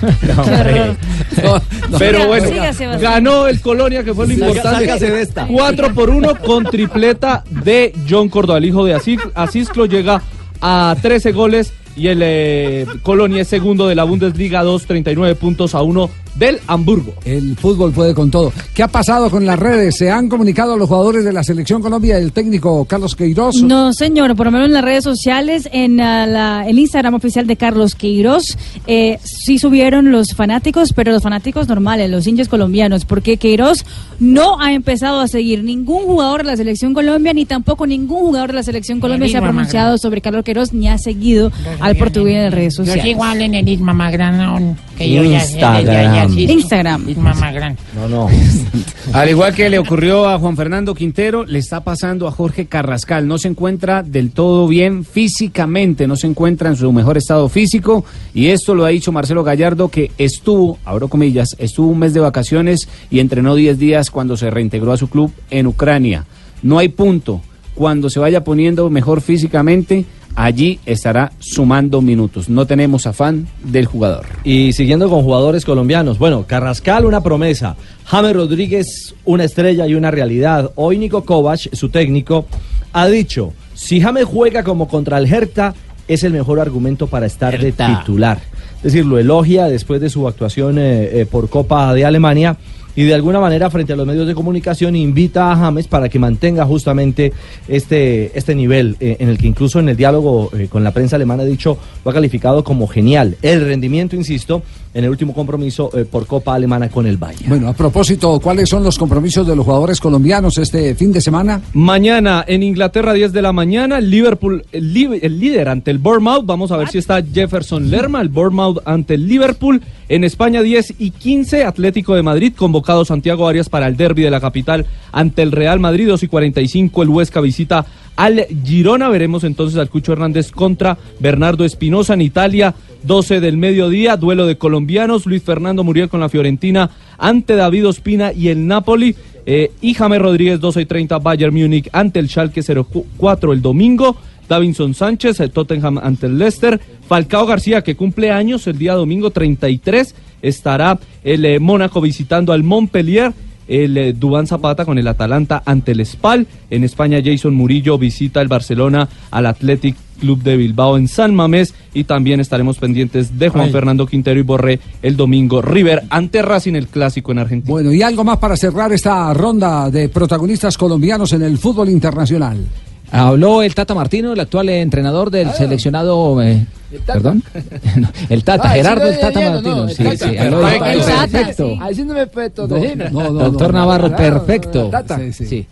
Siga- bueno, siga, Sebastián. ganó el Colonia, que fue lo importante. esta. 4 por 1 con tripleta de John Córdoba, el hijo de Asís. Asisclo llega a 13 goles y el eh, Colonia es segundo de la Bundesliga, 2, 39 puntos a 1 del Hamburgo. El fútbol puede con todo. ¿Qué ha pasado con las redes? ¿Se han comunicado a los jugadores de la selección Colombia el técnico Carlos Queiroz? No, señor, por lo menos en las redes sociales, en ah, la- el Instagram oficial de Carlos Queiroz, eh, sí subieron los fanáticos, pero los fanáticos normales, los hinchas colombianos, porque Queiroz no ha empezado a seguir ningún jugador de la selección Colombia, ni tampoco ningún jugador de la selección Colombia se ha pronunciado sobre Carlos Queiroz, ni ha seguido al portugués en las redes sociales. igual en el Isma Magrán, que yo ya Instagram. ya- ya- ya asisto. Instagram. Isma Magrán. No, no. Al igual que le ocurrió a Juan Fernando Quintero, le está pasando a Jorge Carrascal. No se encuentra del todo bien físicamente, no se encuentra en su mejor estado físico. Y esto lo ha dicho Marcelo Gallardo, que estuvo, abro comillas, estuvo un mes de vacaciones y entrenó 10 días cuando se reintegró a su club en Ucrania. No hay punto. Cuando se vaya poniendo mejor físicamente, allí estará sumando minutos. No tenemos afán del jugador. Y siguiendo con jugadores colombianos, bueno, Carrascal una promesa, James Rodríguez una estrella y una realidad. Hoy Nico Kovac, su técnico, ha dicho, si James juega como contra el Hertha, es el mejor argumento para estar de titular. Es decir, lo elogia después de su actuación eh, eh, por Copa de Alemania y de alguna manera frente a los medios de comunicación invita a James para que mantenga justamente este, este nivel eh, en el que incluso en el diálogo eh, con la prensa alemana ha dicho, lo ha calificado como genial. El rendimiento, insisto, en el último compromiso eh, por Copa Alemana con el Bayern. Bueno, a propósito, ¿cuáles son los compromisos de los jugadores colombianos este fin de semana? Mañana en Inglaterra, 10 de la mañana, Liverpool, el, el líder ante el Bournemouth. Vamos a ver si está Jefferson Lerma, el Bournemouth ante el Liverpool. En España, 10 y 15, Atlético de Madrid, convocado Santiago Arias para el derby de la capital ante el Real Madrid. 2 y 45, el Huesca visita al Girona. Veremos entonces al Cucho Hernández contra Bernardo Espinosa en Italia. 12 del mediodía, duelo de colombianos. Luis Fernando Muriel con la Fiorentina ante David Ospina y el Napoli. Eh, y James Rodríguez, 12 y 30, Bayern Múnich ante el Schalke 04 el domingo. Davinson Sánchez, el Tottenham ante el Leicester. Falcao García, que cumple años el día domingo 33, estará el eh, Mónaco visitando al Montpellier. El eh, Dubán Zapata con el Atalanta ante el Spal. En España, Jason Murillo visita el Barcelona al Athletic Club de Bilbao en San Mamés. Y también estaremos pendientes de Juan Ay. Fernando Quintero y Borré el domingo. River ante Racing, el clásico en Argentina. Bueno, y algo más para cerrar esta ronda de protagonistas colombianos en el fútbol internacional. Habló el Tata Martino, el actual entrenador del seleccionado. eh, ¿Perdón? No, el Tata, Ah, Gerardo el Tata no, Martino. no, sí, el sí, Tata. Perfecto. Tata, Tata, Doctor Navarro, perfecto. Tata. Sí.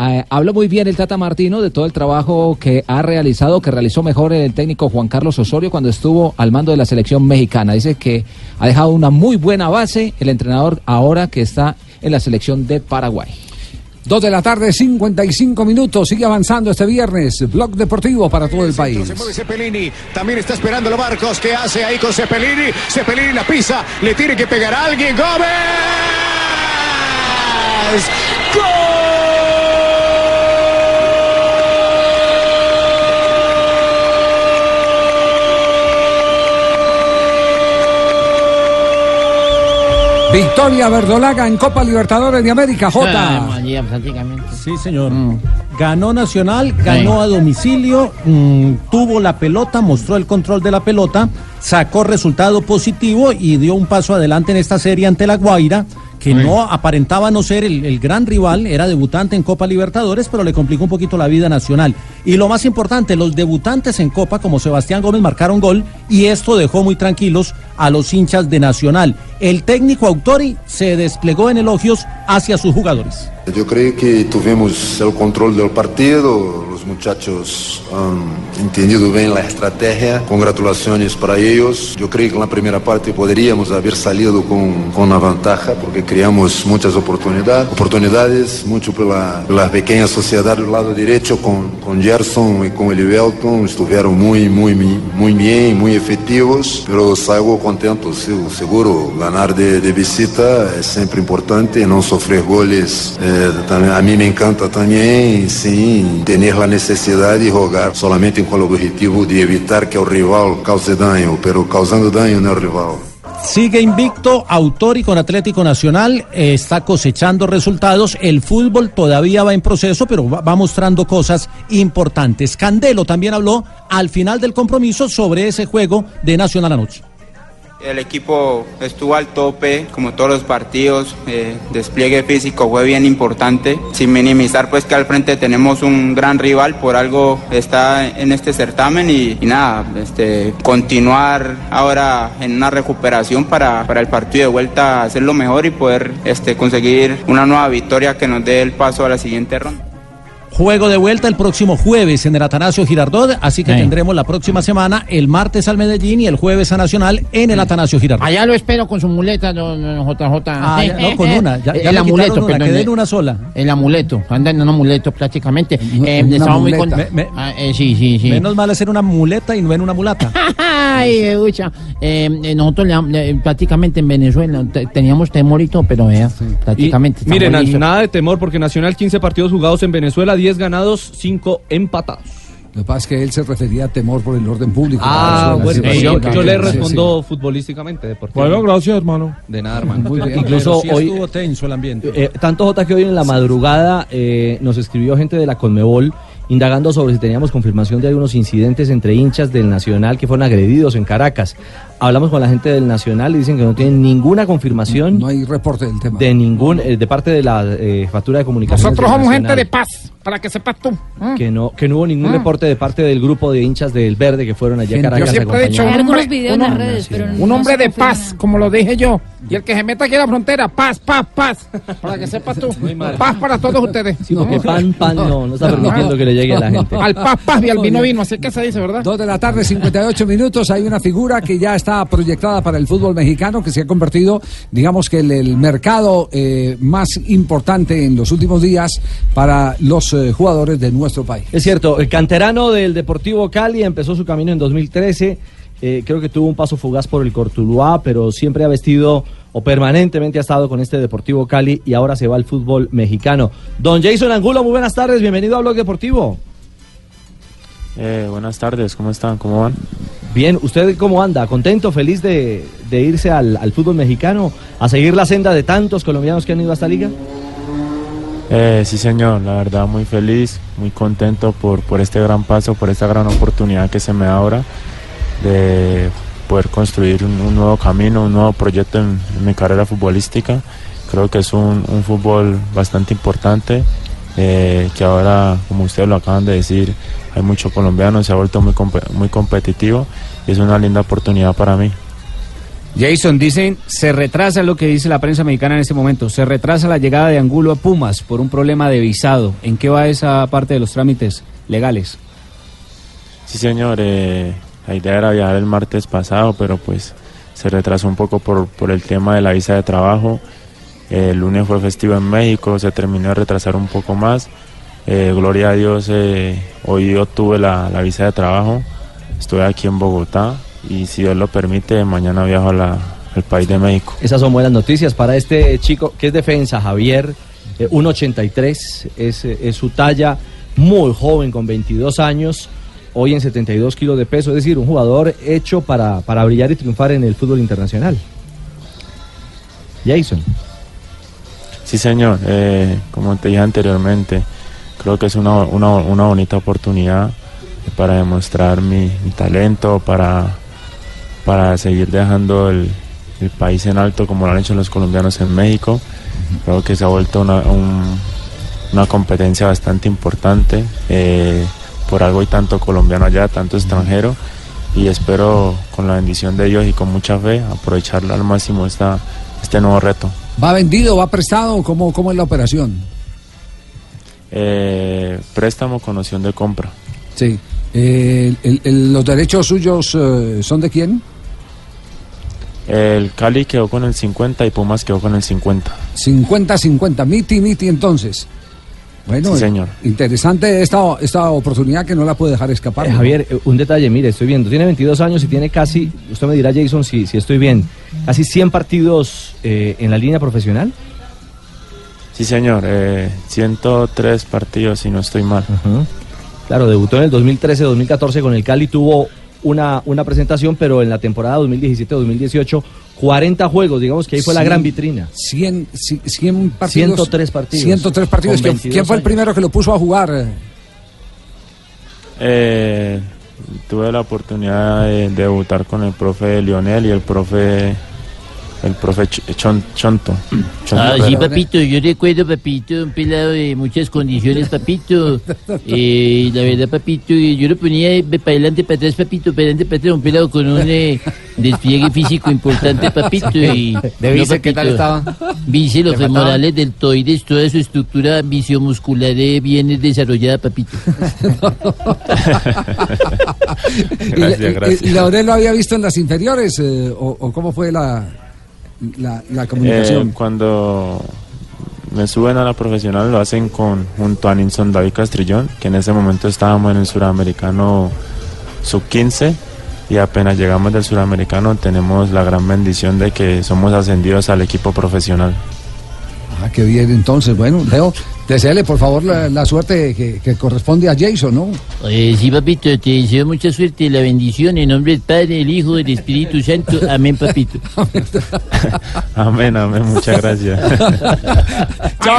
Ah, habló muy bien el Tata Martino de todo el trabajo que ha realizado, que realizó mejor el técnico Juan Carlos Osorio cuando estuvo al mando de la selección mexicana. Dice que ha dejado una muy buena base el entrenador ahora que está en la selección de Paraguay. Dos de la tarde, 55 minutos. Sigue avanzando este viernes. Blog deportivo para todo el país. Se mueve Cepelini, también está esperando los Marcos. ¿Qué hace ahí con Cepelini? Cepelini la pisa, le tiene que pegar a alguien. ¡Gómez! Victoria Verdolaga en Copa Libertadores de América, Ah, J. María, prácticamente. Sí, señor. Ganó Nacional, ganó a domicilio, mm, tuvo la pelota, mostró el control de la pelota, sacó resultado positivo y dio un paso adelante en esta serie ante la Guaira, que no aparentaba no ser el, el gran rival, era debutante en Copa Libertadores, pero le complicó un poquito la vida Nacional. Y lo más importante, los debutantes en Copa, como Sebastián Gómez, marcaron gol y esto dejó muy tranquilos a los hinchas de Nacional. El técnico Autori se desplegó en elogios hacia sus jugadores. Yo creo que tuvimos el control del partido, los muchachos han entendido bien la estrategia, congratulaciones para ellos. Yo creo que en la primera parte podríamos haber salido con, con una ventaja porque creamos muchas oportunidades, oportunidades mucho por la, la pequeña sociedad del lado derecho con, con Gerson y con Elivelton, estuvieron muy, muy, muy bien, muy efectivos, pero salgo contento, seguro, ganar de, visita es siempre importante, no sufrir goles. eh, a mí me encanta también sin tener la necesidad de jugar solamente con el objetivo de evitar que el rival cause daño, pero causando daño no rival. Sigue invicto, Autori con Atlético Nacional, eh, está cosechando resultados. El fútbol todavía va en proceso, pero va mostrando cosas importantes. Candelo también habló al final del compromiso sobre ese juego de Nacional anoche. El equipo estuvo al tope, como todos los partidos, eh, despliegue físico fue bien importante, sin minimizar pues que al frente tenemos un gran rival, por algo está en este certamen y, nada, este, continuar ahora en una recuperación para, para el partido de vuelta, hacerlo mejor y poder este, conseguir una nueva victoria que nos dé el paso a la siguiente ronda. Juego de vuelta el próximo jueves en el Atanasio Girardot, así que Sí. tendremos la próxima semana el martes al Medellín y el jueves a Nacional en el Atanasio Girardot. Allá lo espero con su muleta, don, don JJ. Ah, ya, no, con una, ya- ya el amuleto, una, perdón, quedé en el- una sola. El amuleto, anda en un amuleto prácticamente. Eh, una estamos muy contentos. Me- me- Ah, eh, sí, sí, sí. Menos mal hacer una muleta y no en una mulata. Ay, ucha. Eh, eh, nosotros le am- le- prácticamente en Venezuela te- teníamos temor y todo, pero vea, prácticamente. Y, miren, nada de temor porque Nacional 15 partidos jugados en Venezuela, 10 ganados, 5 empatados. Lo que pasa es que él se refería a temor por el orden público. Ah, Por bueno, yo, le sí, respondo futbolísticamente, deportivamente. Bueno, gracias, hermano. De nada, hermano. Muy bien. Incluso hoy, estuvo tenso el ambiente. eh, tanto J que hoy en la madrugada eh, nos escribió gente de la Conmebol indagando sobre si teníamos confirmación de algunos incidentes entre hinchas del Nacional que fueron agredidos en Caracas. Hablamos con la gente del Nacional y dicen que no tienen ninguna confirmación. No hay reporte del tema. De ningún, eh, de parte de la eh, factura de comunicación. Nosotros somos gente de paz, para que sepas tú. ¿eh? que no, que no hubo ningún Mm. reporte de parte del grupo de hinchas del Verde que fueron allá a Yo Caracas. a siempre he dicho, un hombre, videos un en las redes, pero un no hombre de paz, como lo dije yo. Y el que se meta aquí a la frontera, paz, paz, paz. Para que sepas tú. Paz para todos ustedes. Sí, porque pan, pan no, no está permitiendo que le llegue a la gente. Al paz, paz y al vino, vino. Así que se dice, ¿verdad? Dos de la tarde, 58 minutos. Hay una figura que ya está proyectada para el fútbol mexicano, que se ha convertido, digamos que el, el mercado eh, más importante en los últimos días para los eh, jugadores de nuestro país. Es cierto, el canterano del Deportivo Cali empezó su camino en 2013. eh, creo que tuvo un paso fugaz por el Cortuluá, pero siempre ha vestido o permanentemente ha estado con este Deportivo Cali y ahora se va al fútbol mexicano. Don Jason Angulo, muy buenas tardes, bienvenido a Blog Deportivo. Eh, buenas tardes, ¿cómo están? ¿Cómo van? Bien, ¿usted cómo anda? ¿Contento, feliz de, irse al, fútbol mexicano, a seguir la senda de tantos colombianos que han ido a esta liga? Eh, sí, señor, la verdad muy feliz, muy contento por, este gran paso, por esta gran oportunidad que se me da ahora de poder construir un, nuevo camino, un nuevo proyecto en, mi carrera futbolística. Creo que es un fútbol bastante importante, eh, que ahora, como ustedes lo acaban de decir, hay muchos colombianos, se ha vuelto muy, muy competitivo y es una linda oportunidad para mí. Jason, dicen, se retrasa lo que dice la prensa mexicana en este momento, se retrasa la llegada de Angulo a Pumas por un problema de visado. ¿En qué va esa parte de los trámites legales? Sí, señor. eh, la idea era viajar el martes pasado, pero pues se retrasó un poco por, por el tema de la visa de trabajo. El lunes fue festivo en México, se terminó de retrasar un poco más. Eh, gloria a Dios, eh, hoy obtuve la, visa de trabajo. Estoy aquí en Bogotá y si Dios lo permite, mañana viajo al país de México. Esas son buenas noticias para este chico que es defensa, Javier, eh, 1.83, es, eh, es su talla, muy joven, con 22 años, hoy en 72 kilos de peso, es decir, un jugador hecho para, para brillar y triunfar en el fútbol internacional. Jason. Sí, señor. Eh, como te dije anteriormente, creo que es una, una, una bonita oportunidad para demostrar mi, mi talento, para, para seguir dejando el, el país en alto como lo han hecho los colombianos en México. Creo que se ha vuelto una, un- una competencia bastante importante. eh, por algo hay tanto colombiano allá, tanto extranjero. y espero con la bendición de Dios y con mucha fe aprovechar al máximo esta, este nuevo reto. ¿Va vendido, va prestado? ¿Cómo, cómo es la operación? Eh, préstamo con opción de compra. Sí. Eh, el- el- ¿Los derechos suyos eh, son de quién? El Cali quedó con el 50 y Pumas quedó con el 50. 50-50, miti, miti entonces. Bueno, Sí, señor. interesante esta, esta oportunidad que no la puede dejar escapar. Eh, ¿no? Javier, eh, un detalle, mire, estoy viendo, tiene 22 años y tiene casi, usted me dirá Jason si, si estoy bien, casi 100 partidos eh, en la línea profesional. Sí, señor. Eh, 103 partidos, si no estoy mal. Claro, debutó en el 2013-2014 con el Cali, tuvo una, una presentación, pero en la temporada 2017-2018, 40 juegos, digamos que ahí fue la Cien- gran vitrina. 100, ci- 100 partidos. 103 partidos. 103 partidos. ¿Quién, 22 quién fue el primero que lo puso a jugar? eh? Eh, tuve la oportunidad de debutar con el profe Lionel y el profe el profe Ch- Chon- Chonto. Ah, sí, papito, yo recuerdo, papito, un pelado de muchas condiciones, papito. Eh, la verdad, papito, yo lo ponía para adelante, para atrás, papito, para adelante, para atrás, un pelado con un eh, despliegue físico importante, papito. Y, ¿De bíceps qué tal estaba? Bíceps, los femorales, deltoides, toda su estructura visiomuscular eh, bien desarrollada, papito. ¿Y, Gracias, y- gracias. y Leonel lo había visto en las inferiores? eh, o, o cómo fue la, la, la comunicación? Eh, cuando me suben a la profesional lo hacen con junto a Nilson David Castrillón, que en ese momento estábamos en el suramericano sub 15 y apenas llegamos del suramericano tenemos la gran bendición de que somos ascendidos al equipo profesional. Ah, qué bien. Entonces, bueno, Leo, deseale por favor la, la suerte que, que corresponde a Jason, ¿no? Eh, sí, papito, te deseo mucha suerte y la bendición en nombre del Padre, del Hijo, del Espíritu Santo. Amén, papito. Amén, amén, muchas gracias.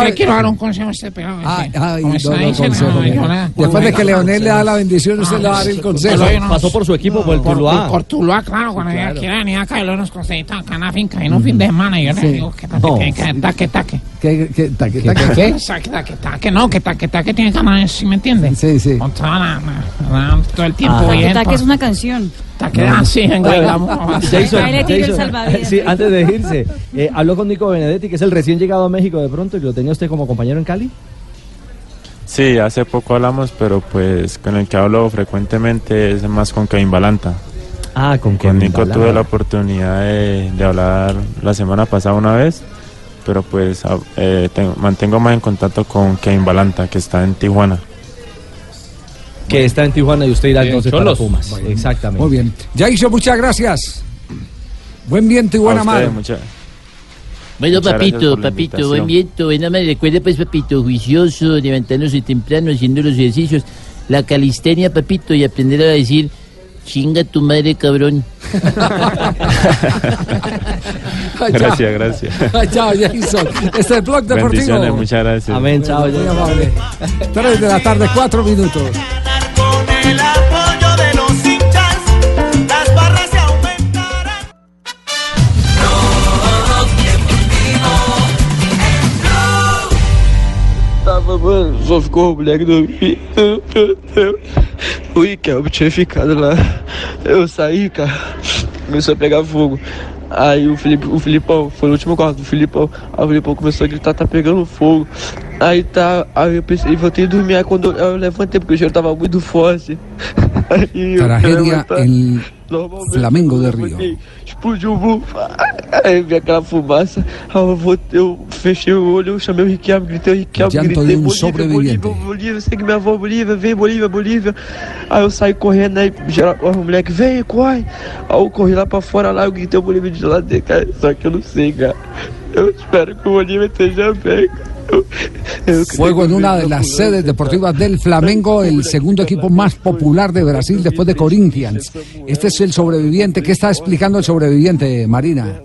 Le quiero dar un consejo a este pelado. Ay, no, no, consejo, yo no. Después de que Leonel le da la bendición, usted le va a dar el consejo. Pasó por su equipo, por el Por, Tuluá. por, por Tuluá, claro, cuando ella quiera venir acá y luego nos conseguimos acá en la finca en un fin de semana. Y yo le digo que taque, taque, taque. ¿Qué, qué, taque, taque, ¿Qué? qué? Taque, taque, taque, no, que taque, taque tiene ganas, ¿sí me entiendes? Sí, sí. Con toda la, la- la- todo el tiempo Ajá. bien. Taque es una canción. Taque, ah, sí, venga, vamos. Jason, Jason, sí, antes de irse, eh, habló con Nico Benedetti, que es el recién llegado a México de pronto, y lo tenía usted como compañero en Cali. Sí, hace poco hablamos, pero pues con el que hablo frecuentemente es más con Kevin Balanta. Ah, con Con Kevin Nico Balanta. tuve la oportunidad de, de hablar la semana pasada una vez, pero pues a- eh, tengo- mantengo más en contacto con Kevin Balanta, que está en Tijuana. Que está en Tijuana y usted irá Bien, entonces para. Pumas. Exactamente. Muy bien. Jason, muchas gracias. Buen viento y buena mucha- Bueno, Muchas papito, papito, buen viento, buena madre. Recuerde, pues, papito, juicioso, levantándose temprano, haciendo los ejercicios, la calistenia, papito, y aprender a decir, chinga tu madre, cabrón. Gracias, gracias. Chao, Jason. Este es el blog deportivo. Muchas gracias. Amén, chao. Muy amable. Tres de la tarde, cuatro minutos. el apoyo de los hinchas, las barras se aumentarán. Tava, mano, só ficou o moleque dormindo. Meu Deus. O Ikelmo tinha ficado lá. Eu saí, cara. Começou a pegar fogo. Aí o, Felipe, o Filipão, foi no último quarto, o Filipão. Aí o Filipão começou a gritar, tá pegando fogo. Aí tá. Aí eu pensei, voltei a dormir. Aí quando eu, eu levantei, porque o cheiro tava muito forte. En Normalmente, Flamengo de levantei, Explodiu o. Aí vi aquela fumaça. Eu, eu fechei o olho, eu chamei o Riquelme, gritei o Riquelme, gritei de um Bolívia. Bolívia, Bolívia, segue minha avó, Bolívia, vem, Bolívia, Bolívia. Aí eu saí correndo, aí geral, o moleque, vem, corre. Aí eu corri lá pra fora, lá eu gritei o Bolívia de lá dentro, cara. Só que eu não sei, cara. Eu espero que o Bolívia esteja bem. Eu Juego en una de las sedes deportivas del Flamengo, el segundo equipo más popular de Brasil después de Corinthians. Este es el sobreviviente. ¿Qué está explicando el sobreviviente, Marina?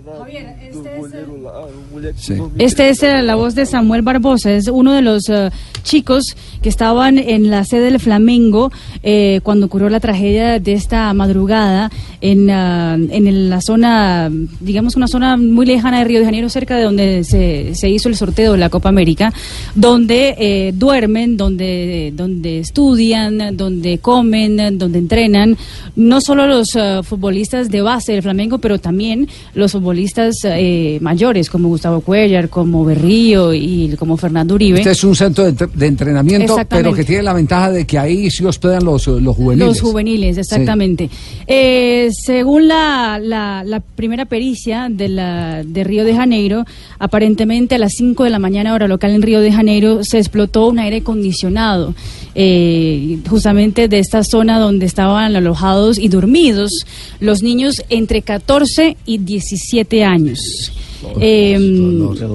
El- Este es eh, la voz de Samuel Barbosa, es uno de los eh, chicos que estaban en la sede del Flamengo eh, cuando ocurrió la tragedia de esta madrugada en, ah, en la zona, digamos una zona muy lejana de Río de Janeiro, cerca de donde se, se hizo el sorteo de la Copa América, donde eh, duermen, donde, donde estudian, donde comen, donde entrenan, no solo los futbolistas de base del Flamengo, pero también los futbolistas eh, mayores como Gustavo Cuellar, como Berrío y como Fernando Uribe. Este es un centro de, entre- de entrenamiento, pero que tiene la ventaja de que ahí sí hospedan los, los juveniles. Los juveniles, exactamente. Eh, según la, la, la primera pericia de, la, de Río de Janeiro, aparentemente a las 5 de la mañana hora local en Río de Janeiro se explotó un aire acondicionado, eh, justamente de esta zona donde estaban alojados y dormidos los niños entre 14 y 17 años. Eh,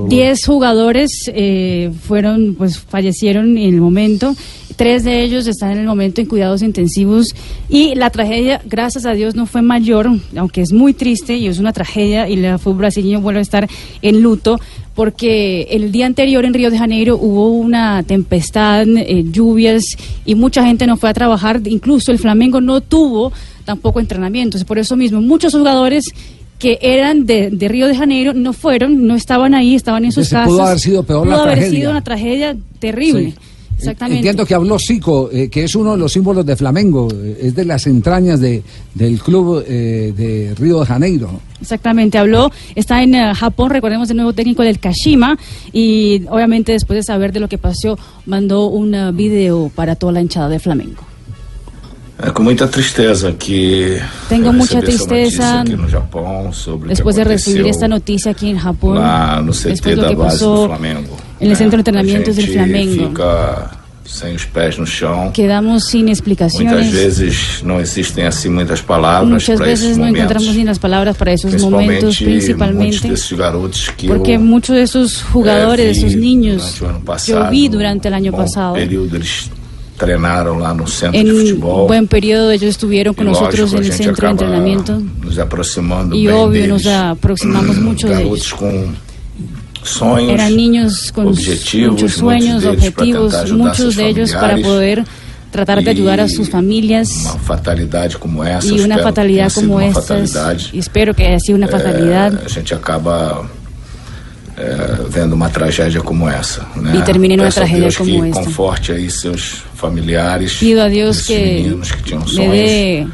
10 jugadores eh, fueron, pues fallecieron en el momento. Tres de ellos están en el momento en cuidados intensivos y la tragedia, gracias a Dios, no fue mayor, aunque es muy triste y es una tragedia y el fútbol brasileño vuelve a estar en luto porque el día anterior en Río de Janeiro hubo una tempestad, eh, lluvias y mucha gente no fue a trabajar, incluso el Flamengo no tuvo tampoco entrenamientos. Por eso mismo, muchos jugadores que eran de, de Río de Janeiro no fueron, no estaban ahí, estaban en sus Entonces, casas. pudo haber sido peor la Pudo haber tragedia. sido una tragedia terrible. Sí. Exactamente. Entiendo que habló Zico, eh, que es uno de los símbolos de Flamengo, eh, es de las entrañas de, del club eh, de Río de Janeiro. Exactamente, habló, está en eh, Japón, recordemos el nuevo técnico del Kashima y obviamente después de saber de lo que pasó mandó un video para toda la hinchada de Flamengo. É com muita tristeza que Tengo eu mucha recebi essa tristeza notícia aqui no Japão sobre Después o de que recibir aconteceu esta noticia aquí en Japón, lá no CT después de da lo que base do pasó Flamengo. en el centro de entrenamientos a del gente Flamengo, fica sem os pés no chão. quedamos sin Muitas explicaciones. vezes não existem assim muitas palavras Muchas para esses veces no momentos. encontramos ni las palabras para esos momentos, muitos principalmente desses garotos que porque eu muchos de esos jugadores, eh, esos vi niños, durante o ano passado, yo vi durante el año bom pasado. período eles treinaram lá no centro de En futebol. buen periodo ellos estuvieron con E nosotros lógico, en a el gente centro de acaba entrenamiento nos aproximando y bem obvio deles. nos aproximamos mucho de garotos ellos. com sonhos, Eran niños con objetivos, muchos sueños, muchos deles objetivos, muchos de ellos para poder tratar de ayudar a sus familias uma fatalidade como essa, y una fatalidad como esta. espero que haya sido una fatalidad a gente acaba é, vendo uma tragédia como essa. Né? E termine numa Peço a tragédia Deus como conforte aí seus familiares. Pido a que meninos que tinham le sonhos. dé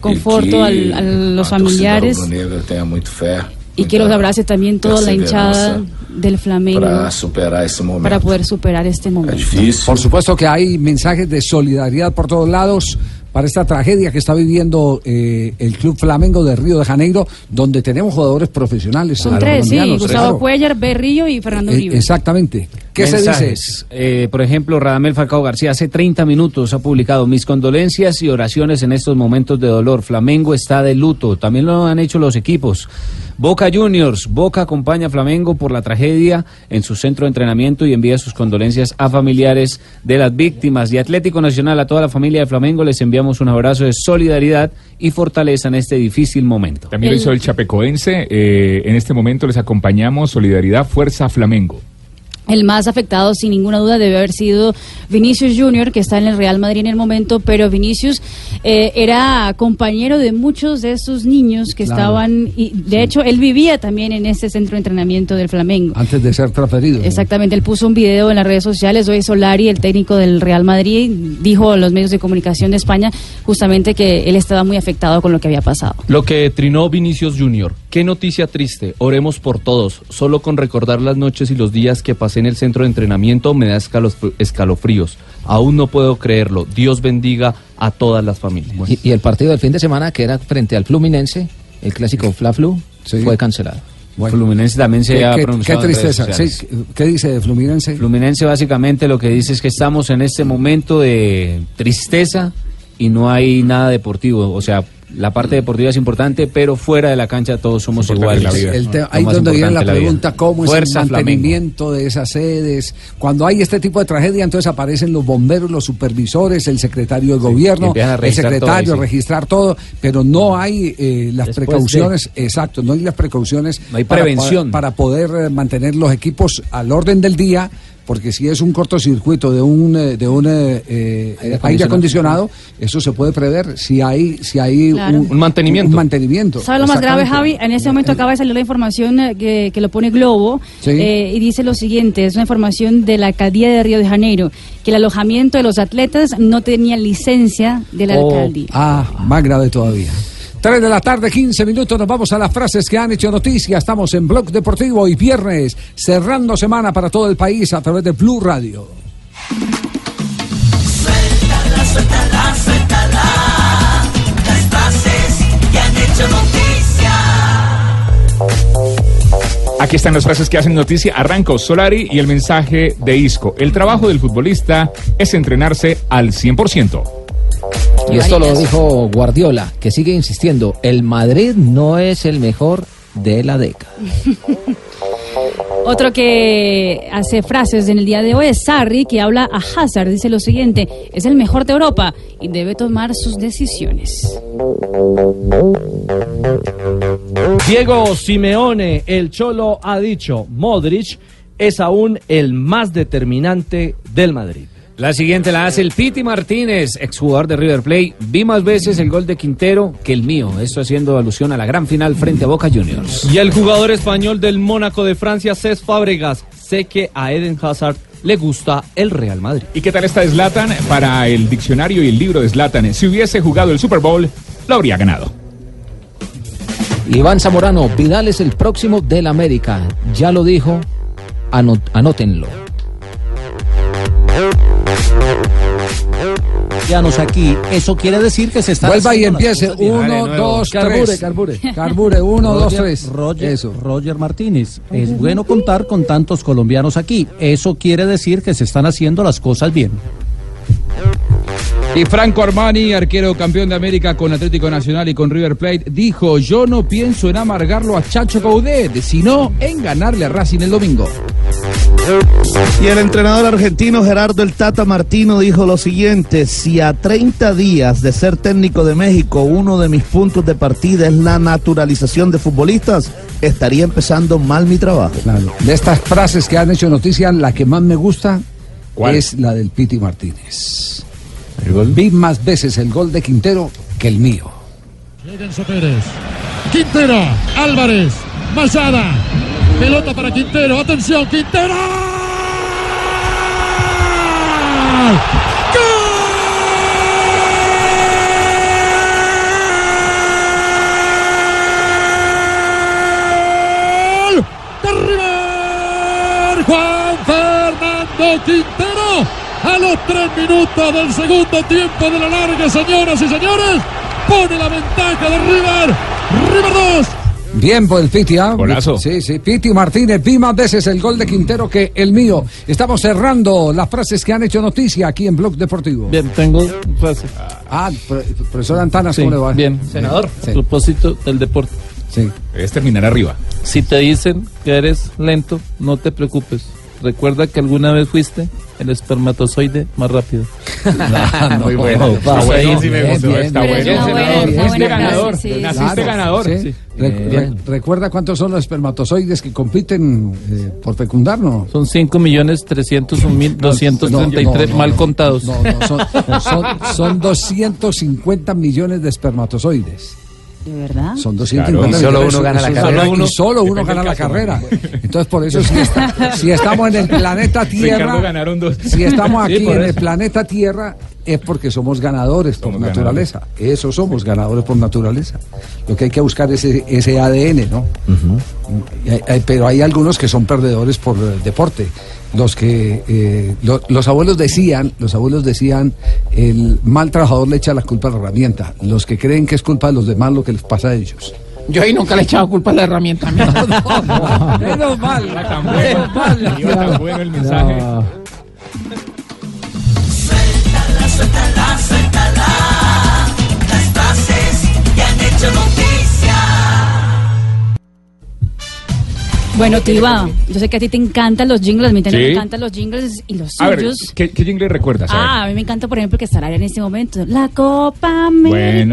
conforto e que al- a los a familiares tenha muito fé y que los abrace también toda la hinchada del Flamengo para superar esse momento. para poder superar este momento. Por supuesto que hay mensajes de solidaridad por todos lados para esta tragedia que está viviendo eh, el Club Flamengo de Río de Janeiro, donde tenemos jugadores profesionales. Son tres, sí, Gustavo claro. Cuellar, Berrío y Fernando Eh, Uribe. exactamente. ¿Qué se dice? Eh, por ejemplo, Radamel Falcao García hace 30 minutos ha publicado mis condolencias y oraciones en estos momentos de dolor. Flamengo está de luto. También lo han hecho los equipos. Boca Juniors. Boca acompaña a Flamengo por la tragedia en su centro de entrenamiento y envía sus condolencias a familiares de las víctimas. Y Atlético Nacional, a toda la familia de Flamengo, les enviamos un abrazo de solidaridad y fortaleza en este difícil momento. También lo hizo el Chapecoense. eh, en este momento les acompañamos Solidaridad Fuerza Flamengo. El más afectado, sin ninguna duda, debe haber sido Vinicius Junior, que está en el Real Madrid en el momento, pero Vinicius eh, era compañero de muchos de esos niños que Claro. estaban, y de hecho él vivía también en ese centro de entrenamiento del Flamengo. Antes de ser transferido. Exactamente, él puso un video en las redes sociales. Hoy Solari, el técnico del Real Madrid, dijo a los medios de comunicación de España justamente que él estaba muy afectado con lo que había pasado. Lo que trinó Vinicius Junior. Qué noticia triste. Oremos por todos. Solo con recordar las noches y los días que pasé en el centro de entrenamiento me da escalofríos. Aún no puedo creerlo. Dios bendiga a todas las familias. Y, y el partido del fin de semana, que era frente al Fluminense, el clásico Fla-Flu, fue cancelado. Fluminense también se Qué- ha pronunciado qué en redes tristeza. Sí, ¿Qué dice de Fluminense? Fluminense básicamente lo que dice es que estamos en este momento de tristeza y no hay nada deportivo. O sea, La parte deportiva es importante, pero fuera de la cancha todos somos Importante iguales. la vida. El te- Lo ahí más donde viene la de pregunta, ¿cómo es el Flamengo. mantenimiento de esas sedes? Cuando hay este tipo de tragedia, entonces aparecen los bomberos, los supervisores, el secretario del gobierno, el secretario, todo ahí, sí. registrar todo, pero no hay eh, las Después precauciones, exacto, no hay las precauciones hay para prevención. poder- para poder eh, mantener los equipos al orden del día. Porque si es un cortocircuito de un eh, de un eh, eh, aire, acondicionado, eso se puede prever si hay si hay Claro. un, mantenimiento. Un mantenimiento. ¿Sabe lo más grave, Javi? En este momento acaba de salir la información eh, que, que lo pone Globo Sí. eh, y dice lo siguiente, es una información de la alcaldía de Río de Janeiro, que el alojamiento de los atletas no tenía licencia de la Oh, alcaldía. Ah, más grave todavía. 3 de la tarde, 15 minutos, nos vamos a las frases que han hecho noticia. Estamos en Blog Deportivo y viernes, cerrando semana para todo el país a través de Blue Radio. Suéltala, suéltala, suéltala. Las frases que han hecho noticia. Aquí están las frases que hacen noticia. Arranco Solari y el mensaje de Isco. El trabajo del futbolista es entrenarse al 100%. Y esto lo dijo Guardiola, que sigue insistiendo, el Madrid no es el mejor de la década. Otro que hace frases en el día de hoy es Sarri, que habla a Hazard. Dice lo siguiente, es el mejor de Europa y debe tomar sus decisiones. Diego Simeone, el Cholo, ha dicho, Modric es aún el más determinante del Madrid. La siguiente la hace el Piti Martínez, exjugador de River Plate. Vi más veces el gol de Quintero que el mío. Esto haciendo alusión a la gran final frente a Boca Juniors. Y el jugador español del Mónaco de Francia, Cés Fábregas, sé que a Eden Hazard le gusta el Real Madrid. ¿Y qué tal está Zlatan? Para el diccionario y el libro de Zlatan, si hubiese jugado el Super Bowl, lo habría ganado. Iván Zamorano, Vidal es el próximo del América. Ya lo dijo, anótenlo. Colombianos aquí. Eso quiere decir que se está. Vuelva y empiece. Uno, dos, Carbure, tres. carbure. Carbure, uno, dos, Roger- tres. Roger, Eso. Roger Martínez. Es bueno contar con tantos colombianos aquí. Eso quiere decir que se están haciendo las cosas bien. Y Franco Armani, arquero campeón de América con Atlético Nacional y con River Plate, dijo, yo no pienso en amargarlo a Chacho Caudet, sino en ganarle a Racing el domingo. Y el entrenador argentino Gerardo El Tata Martino dijo lo siguiente, si a 30 días de ser técnico de México uno de mis puntos de partida es la naturalización de futbolistas, estaría empezando mal mi trabajo. De estas frases que han hecho noticia, la que más me gusta es la del Piti Martínez. Vi más veces el gol de Quintero que el mío. Pérez. Quintero, Álvarez, Mayada. Pelota para Quintero. Atención, Quintero. ¡Gol! Juan Fernando Quintero. A los tres minutos del segundo tiempo de la larga, señoras y señores, pone la ventaja de River. River 2. Bien por el Piti, ¿ah? Golazo. Sí, sí. Piti Martínez, vi más veces el gol de Quintero que el mío. Estamos cerrando las frases que han hecho noticia aquí en Blog Deportivo. Bien, tengo frase. Ah, pro- profesor Antanas, Sí, ¿cómo le va? Bien, senador. A propósito del deporte. Sí. Es terminar arriba. Si te dicen que eres lento, no te preocupes. Recuerda que alguna vez fuiste el espermatozoide más rápido. Muy bueno. Está bueno, sí me gustó, está bueno. Naciste ganador, naciste Claro, ganador. sí. Sí. Re- re- ¿Recuerda cuántos son los espermatozoides que compiten eh, por fecundarnos? Son 5 millones 301 mil 233 No, no, mal no, contados. No, no, son, son, son 250 millones de espermatozoides. ¿De verdad? Son 250 Claro, y solo millones. uno gana la carrera. y Solo uno- solo uno gana la carrera. Entonces, por eso, si, está- si estamos en el planeta Tierra, ganaron dos. si estamos aquí en el planeta Tierra, es porque somos ganadores por naturaleza. Eso somos ganadores por naturaleza. Lo que hay que buscar es ese, ese ADN, ¿no? Pero hay algunos que son perdedores por eh, deporte. Los que eh, lo- los abuelos decían, los abuelos decían, el mal trabajador le echa la culpa a la herramienta. Los que creen que es culpa de los demás lo que les pasa a ellos. Yo ahí nunca le he echado culpa a la herramienta. Menos mal. Iba tan bueno el mensaje. Suéltala, suéltala, suéltala. Las que Radio Noticia. Bueno, Tiba, yo sé que a ti te encantan los jingles, a mí también Sí. me encantan los jingles y los A ver. ¿qué, qué jingle recuerdas? A ver. Ah, a mí me encanta, por ejemplo, que estará en este momento. La Copa América.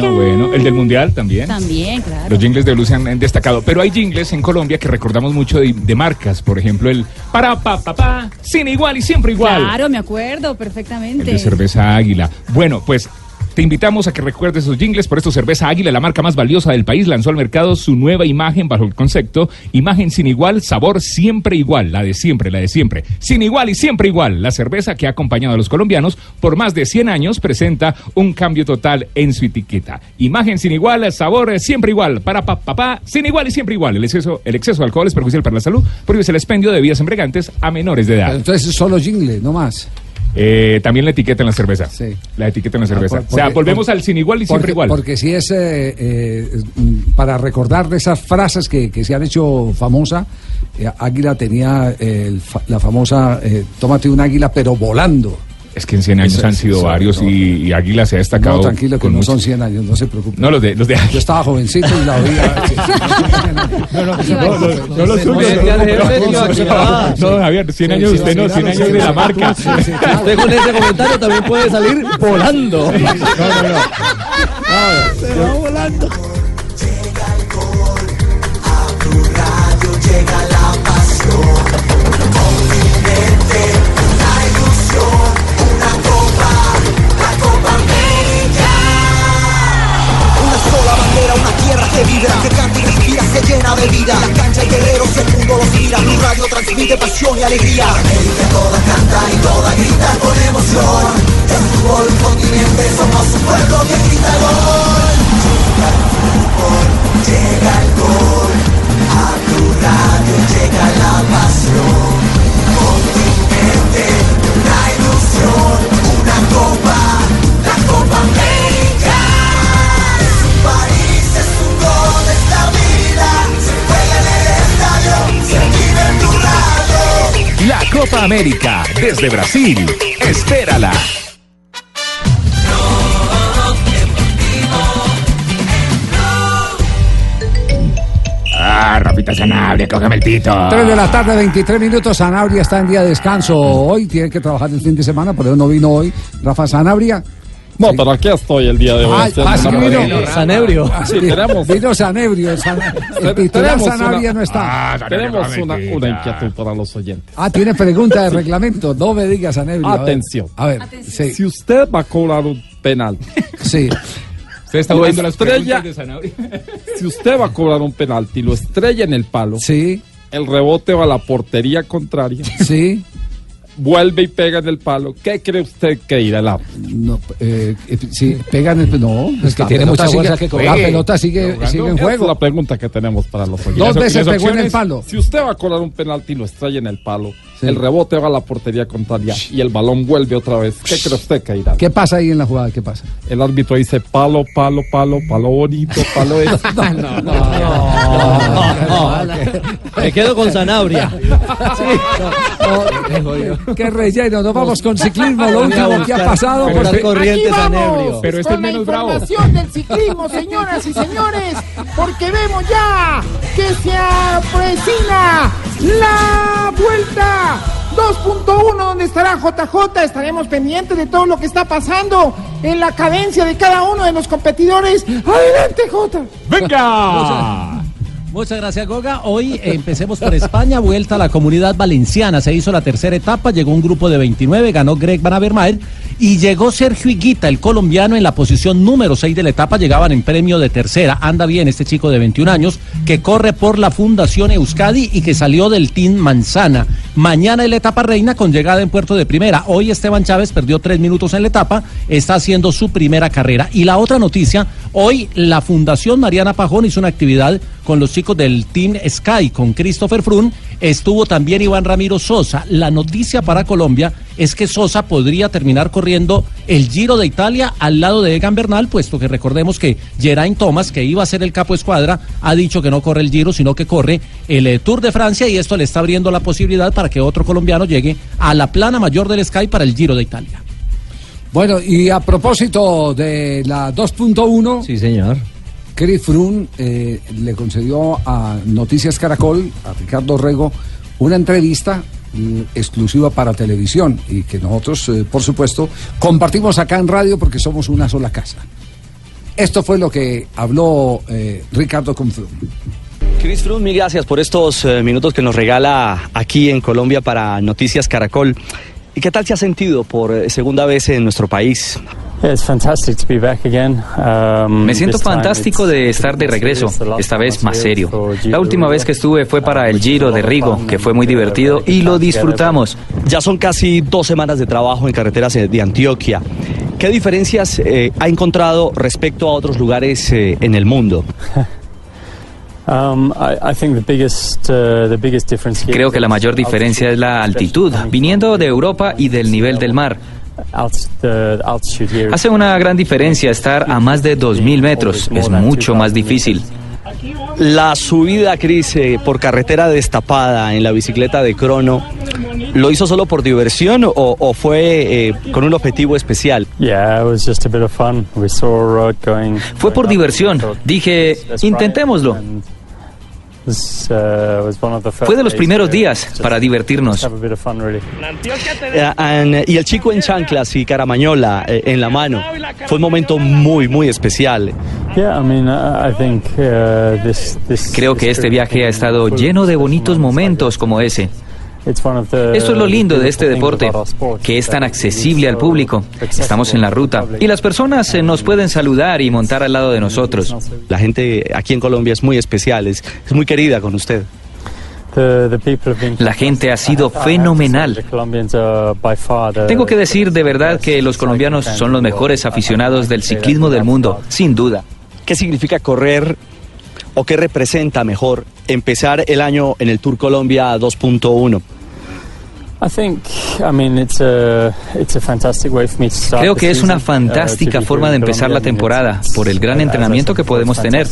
Bueno, bueno. El del Mundial también. También, claro. Los jingles de Blue se han han destacado. Pero hay jingles en Colombia que recordamos mucho de, de marcas. Por ejemplo, el para pa pa pa, sin igual y siempre igual. Claro, me acuerdo El perfectamente. de cerveza Águila. Bueno, pues te invitamos a que recuerdes esos jingles. Por esto, Cerveza Águila, la marca más valiosa del país, lanzó al mercado su nueva imagen bajo el concepto Imagen sin igual, sabor siempre igual. La de siempre, la de siempre. Sin igual y siempre igual. La cerveza que ha acompañado a los colombianos por más de 100 años presenta un cambio total en su etiqueta. Imagen sin igual, sabor siempre igual. Para pa, pa, pa, sin igual y siempre igual. El exceso, el exceso de alcohol es perjudicial para la salud. Prohíbe el expendio de bebidas embriagantes a menores de edad. Entonces solo jingle, no más. Eh, también la etiqueta en la cerveza. La etiqueta en la cerveza. Ah, por- o sea, porque- volvemos por- al sin igual y siempre porque, igual. Porque si es eh, eh, para recordar de esas frases que, que se han hecho famosa, eh, Águila tenía el la famosa eh, tómate un águila pero volando. Es que en 100 años han sido varios no. y, y Águila se ha destacado. No, tranquilo, que no mucho- son 100 años, no se preocupe. No, los de, los de Yo estaba jovencito y la oía. No, no, no, los No, suyos. no, Javier, 100 años usted no, sí, 100 claro, años de la marca. Usted con ese comentario también puede salir volando. No, no, no. Se va volando. Que vibra, que canta y respira, se llena de vida. La cancha y guerreros, el mundo los mira. Mi radio transmite pasión y alegría. América toda canta y toda grita con emoción. El fútbol continente, somos un pueblo que grita gol. Llega el fútbol, llega el gol. A tu radio llega la pasión. Continente, La Copa América desde Brasil. Espérala. Ah, Rafita Sanabria, cógeme el pito. 3 de la tarde, 23 minutos. Sanabria está en día de descanso hoy. Tiene que trabajar el fin de semana, por eso no vino hoy. Rafa Sanabria. No, pero aquí estoy el día de hoy. Ah, haciendo ah, sí una vino. Sanebrio. Sí, tenemos, Vino Sanebrio. San- el titular Sanabria una- no está. Ah, tenemos una, una inquietud para los oyentes. Ah, tiene pregunta de reglamento. No me digas, Sanebrio. A ver. Atención. A ver, sí. Si usted va a cobrar un penal. Sí. Usted está lo las estrella, de si usted va a cobrar un penalti y lo estrella en el palo, sí. el rebote va a la portería contraria, sí. Vuelve y pega en el palo, ¿qué cree usted que irá árbitro? No, eh, eh, sí, pegan el. No, Es que la tiene mucha sigue- fuerza que La pelota sigue, sigue en Esa juego. Es la pregunta que tenemos para los oyentes. Dos veces pegó en el palo. Si usted va a colar un penalti y lo estrella en el palo, el rebote va a la portería contraria y el balón vuelve otra vez, ¿qué cree usted que irá? ¿Qué pasa ahí en la jugada? ¿Qué pasa? El árbitro dice palo, palo, palo, palo bonito, palo eso. no, no, Me quedo con Sanabria. Qué relleno, nos vamos con ciclismo, lo último que ha pasado. Pero por- está corriente, Aquí vamos. Pero este es con la menos bravo. información del ciclismo, señoras y señores, porque vemos ya que se avecina la vuelta 2.1 donde estará JJ, estaremos pendientes de todo lo que está pasando en la cadencia de cada uno de los competidores. Adelante, J. ¡Venga! Muchas gracias, Goga. Hoy empecemos por España, vuelta a la comunidad valenciana. Se hizo la tercera etapa, llegó un grupo de 29, ganó Greg Van Avermaet y llegó Sergio Higuita, el colombiano, en la posición número 6 de la etapa. Llegaban en premio de tercera. Anda bien este chico de 21 años que corre por la Fundación Euskadi y que salió del Team Manzana. Mañana en la etapa reina con llegada en puerto de primera. Hoy Esteban Chávez perdió tres minutos en la etapa, está haciendo su primera carrera. Y la otra noticia, hoy la Fundación Mariana Pajón hizo una actividad con los chicos del Team Sky, con Christopher Frun. Estuvo también Iván Ramiro Sosa. La noticia para Colombia es que Sosa podría terminar corriendo el Giro de Italia al lado de Egan Bernal, puesto que recordemos que Geraint Thomas, que iba a ser el capo escuadra, ha dicho que no corre el Giro, sino que corre el eh, Tour de Francia y esto le está abriendo la posibilidad para que otro colombiano llegue a la plana mayor del Sky para el Giro de Italia. Bueno, y a propósito de la 2.1. Sí, señor. Chris Froome eh, le concedió a Noticias Caracol, a Ricardo Rego, una entrevista exclusiva para televisión y que nosotros, eh, por supuesto, compartimos acá en radio porque somos una sola casa. Esto fue lo que habló eh, Ricardo con Froome. Chris Froome, mil gracias por estos eh, minutos que nos regala aquí en Colombia para Noticias Caracol. ¿Y qué tal se ha sentido por eh, segunda vez en nuestro país? Me siento fantástico de estar de regreso, esta vez más serio. La última vez que estuve fue para el Giro de Rigo, que fue muy divertido y lo disfrutamos. Ya son casi dos semanas de trabajo en carreteras eh, de Antioquia. ¿Qué diferencias eh, ha encontrado respecto a otros lugares eh, en el mundo? I, I think the biggest, the biggest difference here Creo que la mayor diferencia es la altitud, viniendo de Europa y del nivel del mar. Is- Hace una gran diferencia estar a más de 2.000 metros, es mucho más difícil. La subida, Cris, eh, por carretera destapada en la bicicleta de crono, ¿lo hizo solo por diversión o, o fue eh, con un objetivo especial? Fue por diversión. Dije, intentémoslo. Fue de los primeros días para divertirnos. And- y el chico en chanclas y caramañola eh, en la mano, fue un momento muy, muy especial. Uh. Creo que este viaje ha estado lleno de bonitos momentos como ese. Esto es lo lindo de este deporte, que es tan accesible al público. Estamos en la ruta y las personas eh, nos pueden saludar y montar al lado de nosotros. La gente aquí en Colombia es muy especial, es, es muy querida con usted. The, the people have been La gente ha sido fenomenal. Tengo que decir de verdad que los colombianos son los mejores aficionados del ciclismo del mundo, sin duda. ¿Qué significa correr o qué representa mejor empezar el año en el Tour Colombia 2.1? Creo que es una uh, fantástica forma de empezar la temporada it's- por el gran entrenamiento que podemos tener.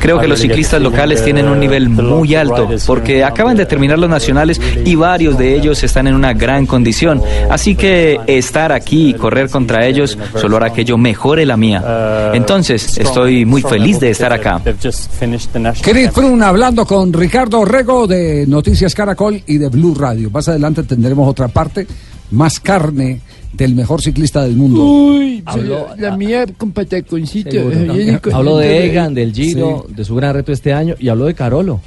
Creo I que los ciclistas locales tienen un nivel the muy local alto porque acaban de terminar los nacionales y varios de ellos están en una gran condición. Así que estar aquí y correr contra ellos solo hará que yo mejore la mía. Entonces, estoy muy feliz de estar acá. They've just finished the national Chris Froome hablando con Ricardo Rego de Noticias Caracol y de Blue Radio. Más adelante tendremos otra parte, más carne del mejor ciclista del mundo. Uy, Habló- la, la mía con pataconcito. Seguro. Habló de Egan, del Giro, Sí. de su gran reto este año y habló de Carolo.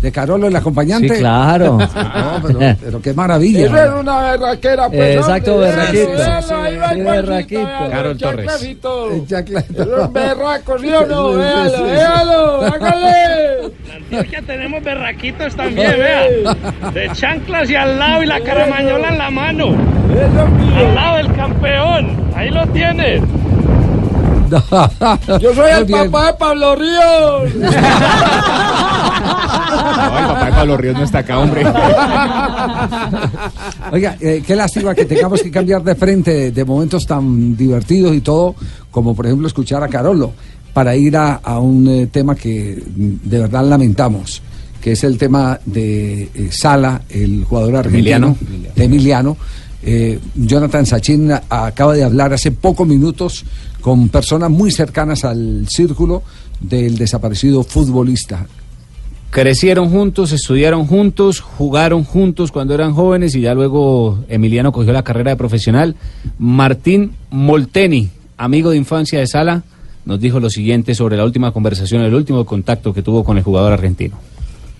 ¿De Carolo el acompañante? Sí, claro. No, pero, pero qué maravilla. Eso era una berraquera, pues. Exacto, eso, ahí va Sí, el berraquito. Juanito, Carol Torres. chanclacito. El chanclacito. Eso es berraco, ¿sí o no? Sí, sí, Véalo, sí. véalo, hágale. Antioquia tenemos berraquitos también, vea. De chanclas y al lado y la caramañola en la mano. Al lado del campeón. Ahí lo tienes. Yo soy el papá de Pablo Ríos. No, el papá de Pablo Ríos no está acá, hombre. Oiga, eh, qué lástima que tengamos que cambiar de frente de momentos tan divertidos y todo, como por ejemplo escuchar a Carolo, para ir a, a un eh, tema que de verdad lamentamos, que es el tema de eh, Sala, el jugador argentino, Emiliano. de Emiliano. Eh, Jonathan Sachin acaba de hablar hace pocos minutos con personas muy cercanas al círculo del desaparecido futbolista. Crecieron juntos, estudiaron juntos, jugaron juntos cuando eran jóvenes y ya luego Emiliano cogió la carrera de profesional. Martín Molteni, amigo de infancia de Sala, nos dijo lo siguiente sobre la última conversación, el último contacto que tuvo con el jugador argentino.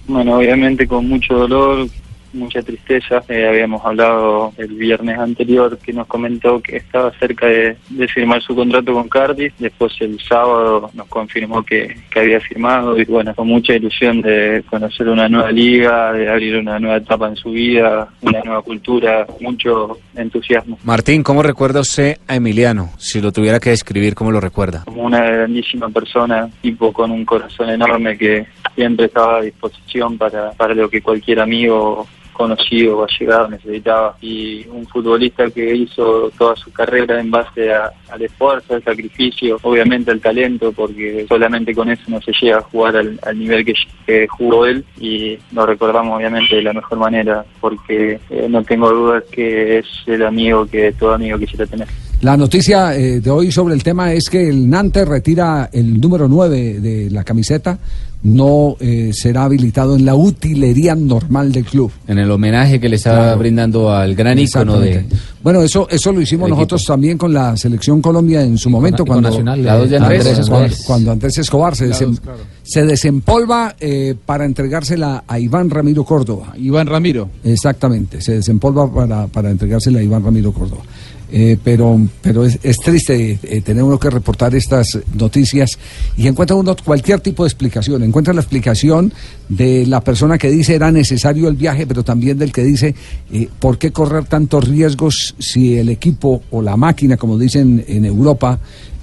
Bueno, obviamente con mucho dolor, mucha tristeza. Eh, habíamos hablado el viernes anterior que nos comentó que estaba cerca de, de firmar su contrato con Cardiff. Después el sábado nos confirmó que, que había firmado y bueno, con mucha ilusión de conocer una nueva liga, de abrir una nueva etapa en su vida, una nueva cultura, mucho entusiasmo. Martín, ¿cómo recuerda usted a Emiliano? Si lo tuviera que describir, ¿cómo lo recuerda? como una grandísima persona, tipo con un corazón enorme que siempre estaba a disposición para, para lo que cualquier amigo conocido o allegado necesitaba y un futbolista que hizo toda su carrera en base a- al esfuerzo, al sacrificio, obviamente al talento, porque solamente con eso no se llega a jugar al, nivel que, que jugó él y lo recordamos obviamente de la mejor manera, porque eh, no tengo dudas que es el amigo que todo amigo quisiera tener. La noticia eh, de hoy sobre el tema es que el Nantes retira el número 9 de la camiseta, no eh, será habilitado en la utilería normal del club. En el homenaje que le estaba Claro. brindando al gran ícono de... Bueno, eso eso lo hicimos nosotros también con la selección Colombia en su momento con cuando Nacional, la dos de Andrés cuando- Escobar. cuando Andrés Escobar se, La desem- dos, claro. se desempolva eh, para entregársela a Iván Ramiro Córdoba. Iván Ramiro. Exactamente, se desempolva para, para entregársela a Iván Ramiro Córdoba. Eh, pero pero es, es triste eh, tener uno que reportar estas noticias y encuentra uno cualquier tipo de explicación. Encuentra la explicación de la persona que dice era necesario el viaje, pero también del que dice eh, por qué correr tantos riesgos si el equipo o la máquina, como dicen en Europa,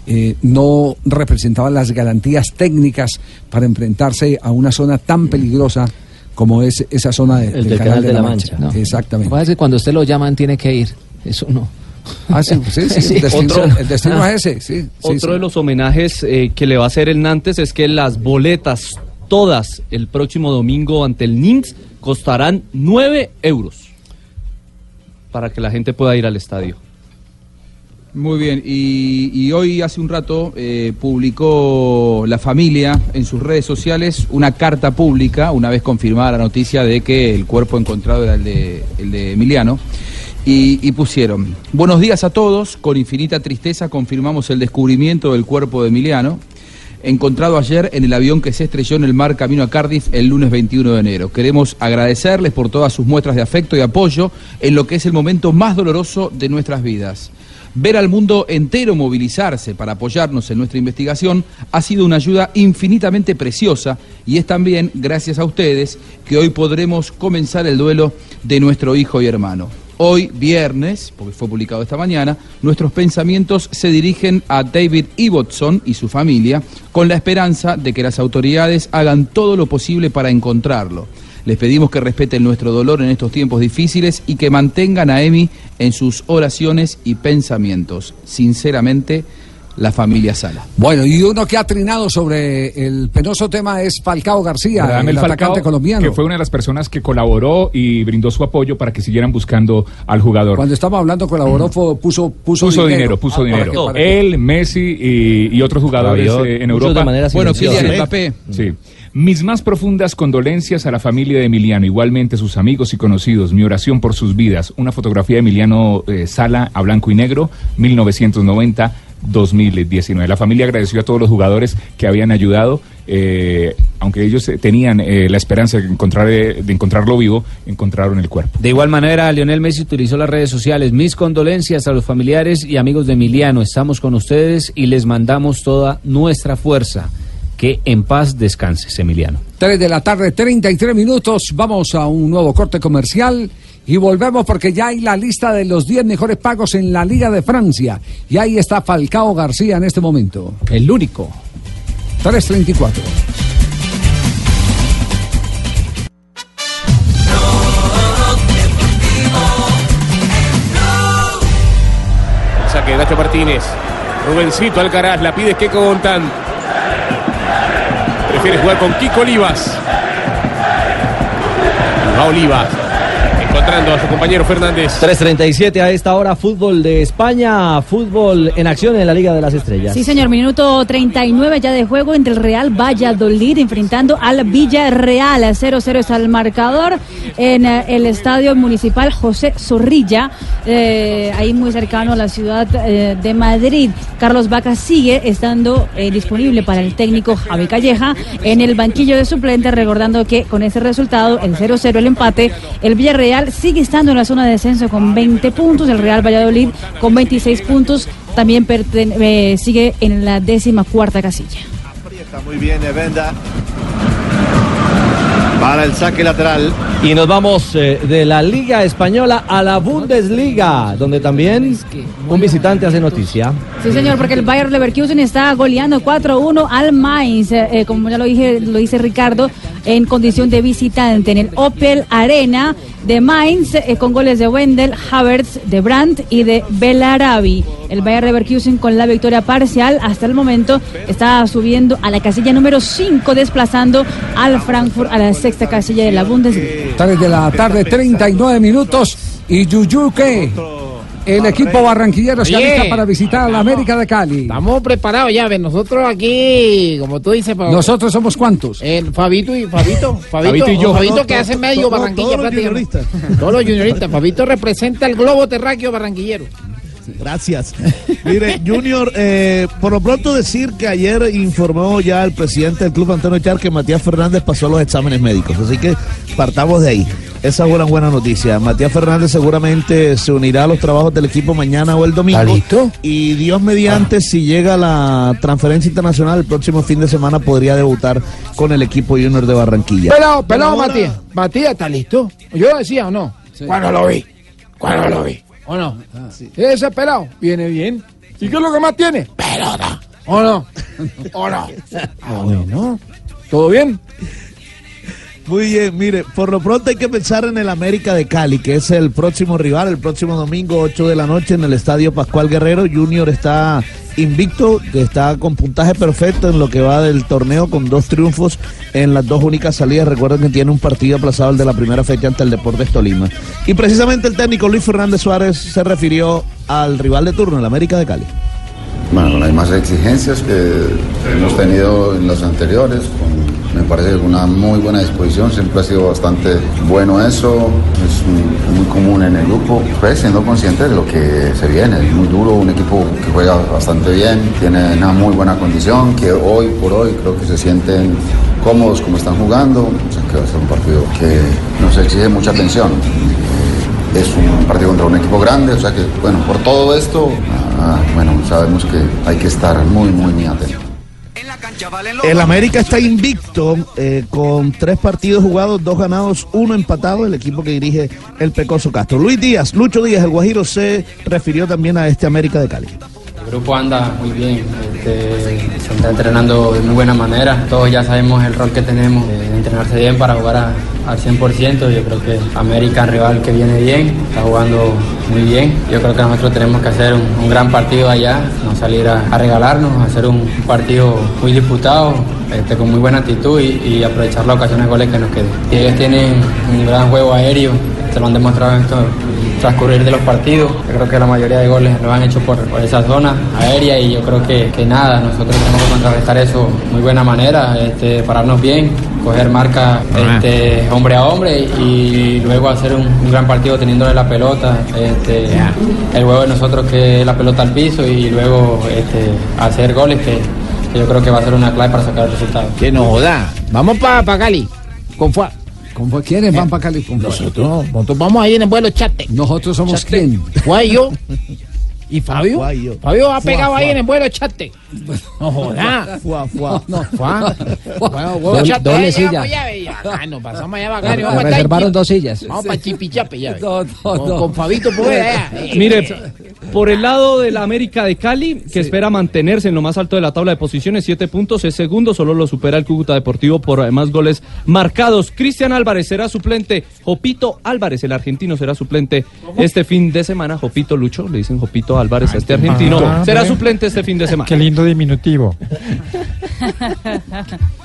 eh, no representaba las garantías técnicas para enfrentarse a una zona tan peligrosa como es esa zona de- El del, Canal, de, la, Mancha. No. Exactamente. Lo que pasa es que cuando usted lo llaman tiene que ir. Eso no. Ah, sí, sí, sí, el destino- Otro- el destino Ah. es ese, sí, sí, Otro sí. de los homenajes eh, que le va a hacer el Nantes es que las boletas, todas, el próximo domingo ante el Ninx, costarán 9 euros para que la gente pueda ir al estadio. Muy bien, y, y hoy hace un rato eh, publicó la familia en sus redes sociales una carta pública, una vez confirmada la noticia de que el cuerpo encontrado era el de, el de Emiliano, y, pusieron, buenos días a todos, con infinita tristeza confirmamos el descubrimiento del cuerpo de Emiliano, encontrado ayer en el avión que se estrelló en el mar camino a Cardiff el lunes 21 de enero. Queremos agradecerles por todas sus muestras de afecto y apoyo en lo que es el momento más doloroso de nuestras vidas. Ver al mundo entero movilizarse para apoyarnos en nuestra investigación ha sido una ayuda infinitamente preciosa y es también gracias a ustedes que hoy podremos comenzar el duelo de nuestro hijo y hermano. Hoy, viernes, porque fue publicado esta mañana, nuestros pensamientos se dirigen a David Ibbotson y su familia con la esperanza de que las autoridades hagan todo lo posible para encontrarlo. Les pedimos que respeten nuestro dolor en estos tiempos difíciles y que mantengan a Emi en sus oraciones y pensamientos. Sinceramente, la familia Sala. Bueno, y uno que ha trinado sobre el penoso tema es Falcao García, Radamel el Falcao, atacante colombiano. que fue una de las personas que colaboró y brindó su apoyo para que siguieran buscando al jugador. Cuando estamos hablando colaboró, fue- puso, puso, puso dinero, puso Ah, dinero. Él, Messi y, y otros jugadores Rabiot, eh, en Europa. de manera Bueno. Kylian Mbappé. Sí. Mis más profundas condolencias a la familia de Emiliano, igualmente sus amigos y conocidos. Mi oración por sus vidas. Una fotografía de Emiliano eh, Sala a blanco y negro, 1990-2019. La familia agradeció a todos los jugadores que habían ayudado, eh, aunque ellos eh, tenían eh, la esperanza de, encontrar, de encontrarlo vivo, encontraron el cuerpo. De igual manera, Lionel Messi utilizó las redes sociales. Mis condolencias a los familiares y amigos de Emiliano. Estamos con ustedes y les mandamos toda nuestra fuerza. Que en paz descanses, Emiliano. 3 de la tarde, 33 minutos. Vamos a un nuevo corte comercial y volvemos porque ya hay la lista de los 10 mejores pagos en la Liga de Francia. Y ahí está Falcao García en este momento. El único. 3.34. Saque Nacho Martínez. Rubencito Alcaraz, la pide que Gontan. Prefiere jugar con Kiko Olivas. Va Olivas. Encontrando a su compañero Fernández. 3.37 a esta hora, fútbol de España, fútbol en acción en la Liga de las Estrellas. Sí, señor, minuto 39 ya de juego entre el Real Valladolid enfrentando al Villarreal. 0-0 está el marcador en eh, el estadio municipal José Zorrilla, eh, ahí muy cercano a la ciudad eh, de Madrid. Carlos Vaca sigue estando eh, disponible para el técnico Javi Calleja en el banquillo de suplentes, recordando que con ese resultado, el 0-0, el empate, el Villarreal sigue estando en la zona de descenso con 20 puntos, el Real Valladolid con 26 puntos también eh, sigue en la décima cuarta casilla. Está muy bien eh, Venda. Para el saque lateral. Y nos vamos eh, de la Liga Española a la Bundesliga, donde también un visitante hace noticia. Sí, señor, porque el Bayer Leverkusen está goleando 4-1 al Mainz, eh, eh, como ya lo dije, lo dice Ricardo, en condición de visitante en el Opel Arena de Mainz, eh, con goles de Wendel, Havertz, de Brandt y de Belarabi. El Bayer Leverkusen con la victoria parcial hasta el momento está subiendo a la casilla número 5, desplazando al Frankfurt a la sexta casilla de la Bundesliga. 3 de la tarde, 39 minutos. ¿Y Yuyu qué? El equipo barranquillero está Oye. lista para visitar a la América de Cali. Estamos preparados ya, ven, nosotros aquí, como tú dices, ¿Nosotros somos cuántos? Eh, Fabito y Fabito, Fabito, Fabito y yo. Fabito que hace medio todo- Barranquilla todos los prácticamente. Todos los junioristas. Fabito representa el globo terráqueo barranquillero. Gracias. Mire, Junior, eh, por lo pronto decir que ayer informó ya el presidente del club Antonio Char que Matías Fernández pasó los exámenes médicos. Así que partamos de ahí. Esa es una buena noticia. Matías Fernández seguramente se unirá a los trabajos del equipo mañana o el domingo. Y Dios mediante, si llega la transferencia internacional el próximo fin de semana, podría debutar con el equipo Junior de Barranquilla. Pelado, pelado Matías. Matías está listo. Yo lo decía o no. Cuando lo vi. Cuando lo vi. ¿O no? Ese pelado viene bien. ¿Y qué es lo que más tiene? Pelota. ¿O no? ¿O no? Ah, bueno. ¿Todo bien? Muy bien, mire, por lo pronto hay que pensar en el América de Cali, que es el próximo rival, el próximo domingo, 8 de la noche, en el Estadio Pascual Guerrero. Junior está invicto, está con puntaje perfecto en lo que va del torneo, con dos triunfos en las dos únicas salidas. Recuerden que tiene un partido aplazado el de la primera fecha ante el Deportes Tolima. Y precisamente el técnico Luis Fernández Suárez se refirió al rival de turno, el América de Cali. Bueno, las mismas exigencias que hemos tenido en los anteriores, me parece una muy buena disposición, siempre ha sido bastante bueno eso, es muy, común en el grupo, pues siendo consciente de lo que se viene, es muy duro, un equipo que juega bastante bien, tiene una muy buena condición, que hoy por hoy creo que se sienten cómodos como están jugando, o sea que va a ser un partido que nos exige mucha atención. Es un partido contra un equipo grande, o sea que, bueno, por todo esto, ah, bueno, sabemos que hay que estar muy, muy, muy atentos. El América está invicto eh, con tres partidos jugados, dos ganados, uno empatado, el equipo que dirige el Pecoso Castro. Luis Díaz, Lucho Díaz, el Guajiro se refirió también a este América de Cali. El grupo anda muy bien, este, se está entrenando de muy buena manera. Todos ya sabemos el rol que tenemos, de entrenarse bien para jugar al 100%. Yo creo que América, rival que viene bien, está jugando muy bien. Yo creo que nosotros tenemos que hacer un, gran partido allá, no salir a, regalarnos, hacer un partido muy disputado, este, con muy buena actitud y, aprovechar las ocasiones de goles que nos queden. Y ellos tienen un gran juego aéreo, se lo han demostrado en esto transcurrir de los partidos. Yo creo que la mayoría de goles lo han hecho por, por esa zona aérea y yo creo que, que nada, nosotros tenemos que contrarrestar eso de muy buena manera, este, pararnos bien, coger marca este, hombre a hombre y luego hacer un, un gran partido teniéndole la pelota, este, el juego de nosotros que es la pelota al piso y luego este, hacer goles que, que yo creo que va a ser una clave para sacar el resultado. Que no joda. Vamos para Cali. Con fue. ¿Con fue quiénes van para Cali? Con Nosotros, nosotros vamos ahí en el vuelo Chate. Nosotros somos Chate. quién? Guayo. ¿Y Fabio? Fabio ha Fuá, pegado ahí fuá. en el vuelo Chate. No joda. Fuá, fuá. No, fuá. Bueno, vuelo Chate. doble ahí, silla. Ah, nos pasamos allá bacán. Vamos a reservaron dos sillas. Vamos para Chipichape ya. No, Con, no. con Fabito Poveda allá. Mire, por el lado de la América de Cali, que espera mantenerse en lo más alto de la tabla de posiciones, siete puntos, es segundo, solo lo supera el Cúcuta Deportivo por más goles marcados. Cristian Álvarez será suplente, Jopito Álvarez, el argentino, será suplente este fin de semana. Jopito Lucho, le dicen Jopito Álvarez a este argentino, Ah, será suplente este fin de semana. Qué lindo diminutivo.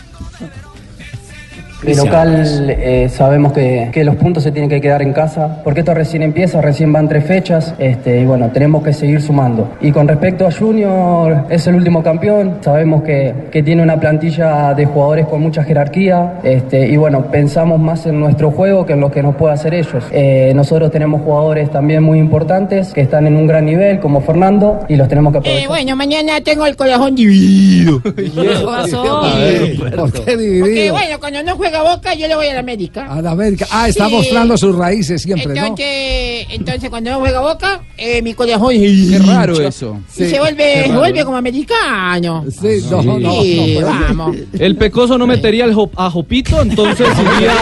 De local eh, sabemos que, que los puntos se tienen que quedar en casa, porque esto recién empieza, recién van tres fechas, este, y bueno, tenemos que seguir sumando. Y con respecto a Junior, es el último campeón, sabemos que, que tiene una plantilla de jugadores con mucha jerarquía, este, y bueno, pensamos más en nuestro juego que en lo que nos puede hacer ellos. Eh, nosotros tenemos jugadores también muy importantes que están en un gran nivel, como Fernando, y los tenemos que aprovechar. Eh, bueno, mañana tengo el corazón dividido. ¿Qué pasó? ¿Por qué Porque dividido? bueno, cuando no juega Boca, yo le voy a la América. A la América. Ah, está Sí. mostrando sus raíces siempre, ¿no? Entonces, entonces cuando no juega Boca, eh, mi corazón es Qué raro eso. Y se vuelve, se vuelve como americano. Sí, no, no, no, Sí, no, vamos. El Pecoso no metería a Jopito, entonces iría...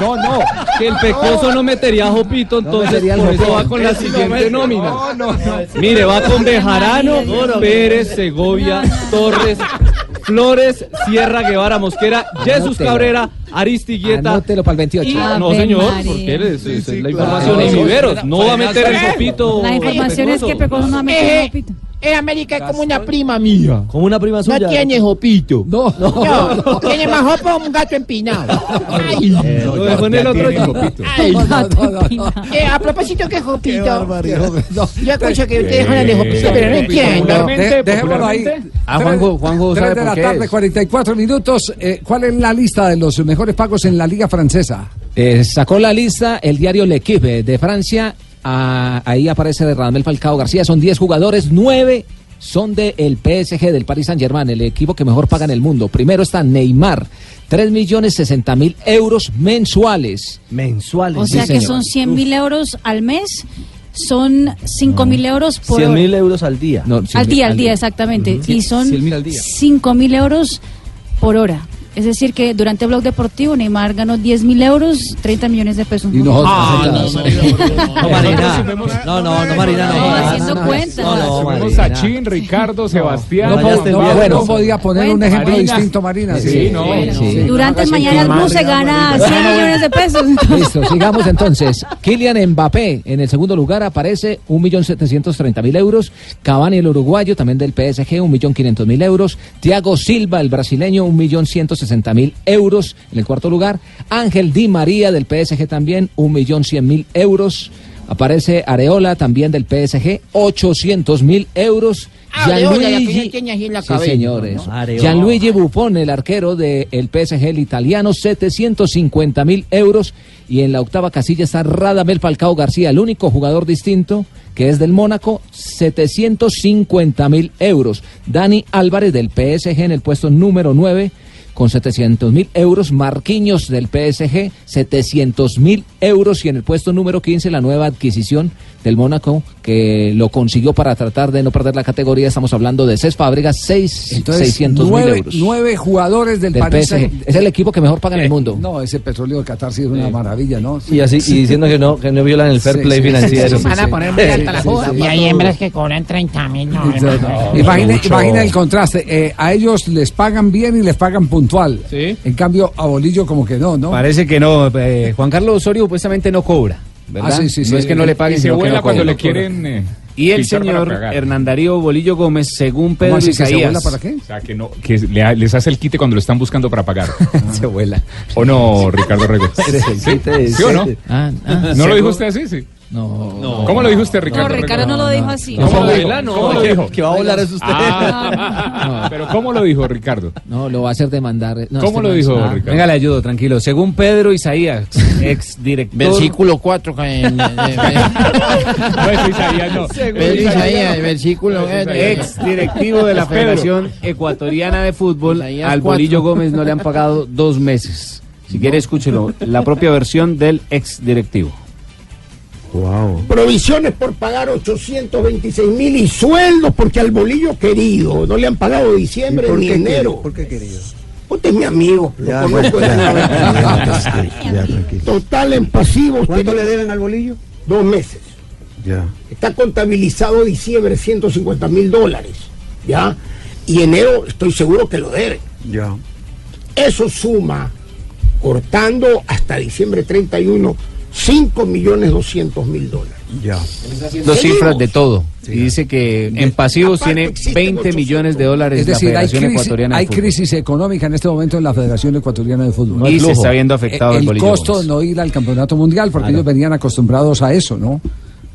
No, no, que el Pecoso no metería a Jopito, entonces por eso Jopito. va con la no siguiente nómina. No, no, no. Mire, va con Bejarano, Pérez, Segovia, Torres, Flores, Sierra, Guevara, Mosquera, Jesús. Cabrera, Aristigueta. Anótelo para el 28. Y- Ave no, señor, porque él es, es- es la claro. información y Viveros. No va a meter el Jopito. La información es que Pecoso no ha metido Eh, un Jopito. Eh, América es como una prima mía. Como una prima suya. No tiene jopito. No, no. Tiene más jopo que un gato empinado. Ay, Lo dejó en el otro equipo. Ay, No, no, no, no. Eh, a propósito, ¿qué jopito? No. Yo escucho que ustedes hablan de jopito, pero no entiendo. De- dejémoslo ahí. Ah, Juanjo- Juanjo Tres sabe de por la tarde, es. 44 minutos. Eh, ¿Cuál es la lista de los mejores pagos en la Liga Francesa? Eh, sacó la lista el diario L'Equipe de Francia. Ah, ahí aparece Radamel Falcao García. Son 10 jugadores, 9 son del PSG, del Paris Saint Germain, el equipo que mejor paga en el mundo. Primero está Neymar, 3 millones 60 mil euros mensuales. Mensuales. O sea que son 100 mil euros al mes, son 5 mil euros por 100 hora. mil euros al día. No, 100 Al día, al día, exactamente. Ujú. Y son 100.000 al día. 5 mil euros por hora. Es decir, que durante Blog Deportivo Neymar ganó 10 mil euros, 30 millones de pesos. Y nosotros Ah, No, Marina. No, no, no, Marina, no. No, haciendo cuentas. No, no, Ricardo, Sebastián. No, No, no podía poner un ejemplo Marina. distinto, Marina. Sí, no. Sí. Durante el Mañana Blue se gana 100 millones de pesos. Listo, sigamos entonces. Kylian Mbappé en el segundo lugar aparece 1.730.000 euros. Cavani el uruguayo también del PSG 1.500.000 euros. Thiago Silva el brasileño 1.160.000 euros en el cuarto lugar. Ángel Di María del PSG también 1.100.000 euros. Aparece Areola también del PSG 800.000 euros. Que Gianluigi- Sí, señores. Gianluigi Buffon, el arquero del PSG, el italiano, 750 mil euros. Y en la octava casilla está Radamel Falcao García, el único jugador distinto que es del Mónaco, 750 mil euros. Dani Álvarez del PSG en el puesto número 9 con 700 mil euros. Marquinhos del PSG, 700 mil euros. Y en el puesto número 15, la nueva adquisición del Mónaco, que lo consiguió para tratar de no perder la categoría. Estamos hablando de Cés Fábregas, 6, Entonces, 600 mil nueve, euros. nueve jugadores del, Del PSG. Es el equipo que mejor paga en el mundo. No, ese petróleo de Qatar sí es una maravilla, ¿no? Y así y diciendo que no que no violan el fair Sí, play sí, financiero. sí, sí, Van a poner muy alta la sí, joda. sí, Y hay hembras que cobran 30 mil. No, imagina, el contraste. eh, a ellos les pagan bien y les pagan puntual. Sí. En cambio, a Bolillo como que no, ¿no? Parece que no. eh, Juan Carlos Osorio supuestamente no cobra. ¿Verdad? Ah, sí, sí, no sí. es que no le paguen, Y se sino que vuela no cuando cobra. le quieren. eh, Y el señor. Hernán Darío Bolillo Gómez, según Pedro ¿Cómo así que se Isaías. vuela para qué? O sea, que, no, que le- les hace el quite cuando lo están buscando para pagar. se vuela. ¿O no, Ricardo Rego? ¿Sí? ¿Sí o no? Ah, ah, ¿No lo dijo usted así? Sí. No. ¿Cómo lo dijo usted, Ricardo? No, Ricardo no lo dijo así. ¿Cómo lo dijo? No. ¿Cómo lo dijo? Que va a volar es usted. Ah, pero ¿cómo lo dijo Ricardo? No, lo va a hacer demandar. No, ¿Cómo este lo no dijo, ah, Ricardo? Venga, le ayudo, tranquilo. Según Pedro Isaías, ex director. Versículo 4. No, es Isaías, no. versículo. Ex directivo de la Pedro. Federación Ecuatoriana de Fútbol, Isaías al. Bolillo Gómez no le han pagado dos meses. Si quiere, escúchelo. La propia versión del ex directivo. Provisiones por pagar 826 mil y sueldos porque al bolillo querido no le han pagado diciembre ni enero. ¿Por qué querido? Usted es mi amigo, lo conozco Total en pasivos. ¿Cuánto le deben al bolillo? Dos meses. Ya. Está contabilizado diciembre 150 mil dólares. ¿Ya? Y enero estoy seguro que lo debe. Ya. Eso suma, cortando hasta diciembre 31, 5 millones 200 mil dólares. Ya. Dos cifras de todo. Y dice que en pasivos tiene 20 millones de dólares Es la decir, hay Federación crisis, Ecuatoriana de hay Fútbol. crisis económica en este momento en la Federación Ecuatoriana de Fútbol. Y se está viendo afectado Eh, el el costo de no ir al campeonato mundial, porque Claro. ellos venían acostumbrados a eso, ¿no?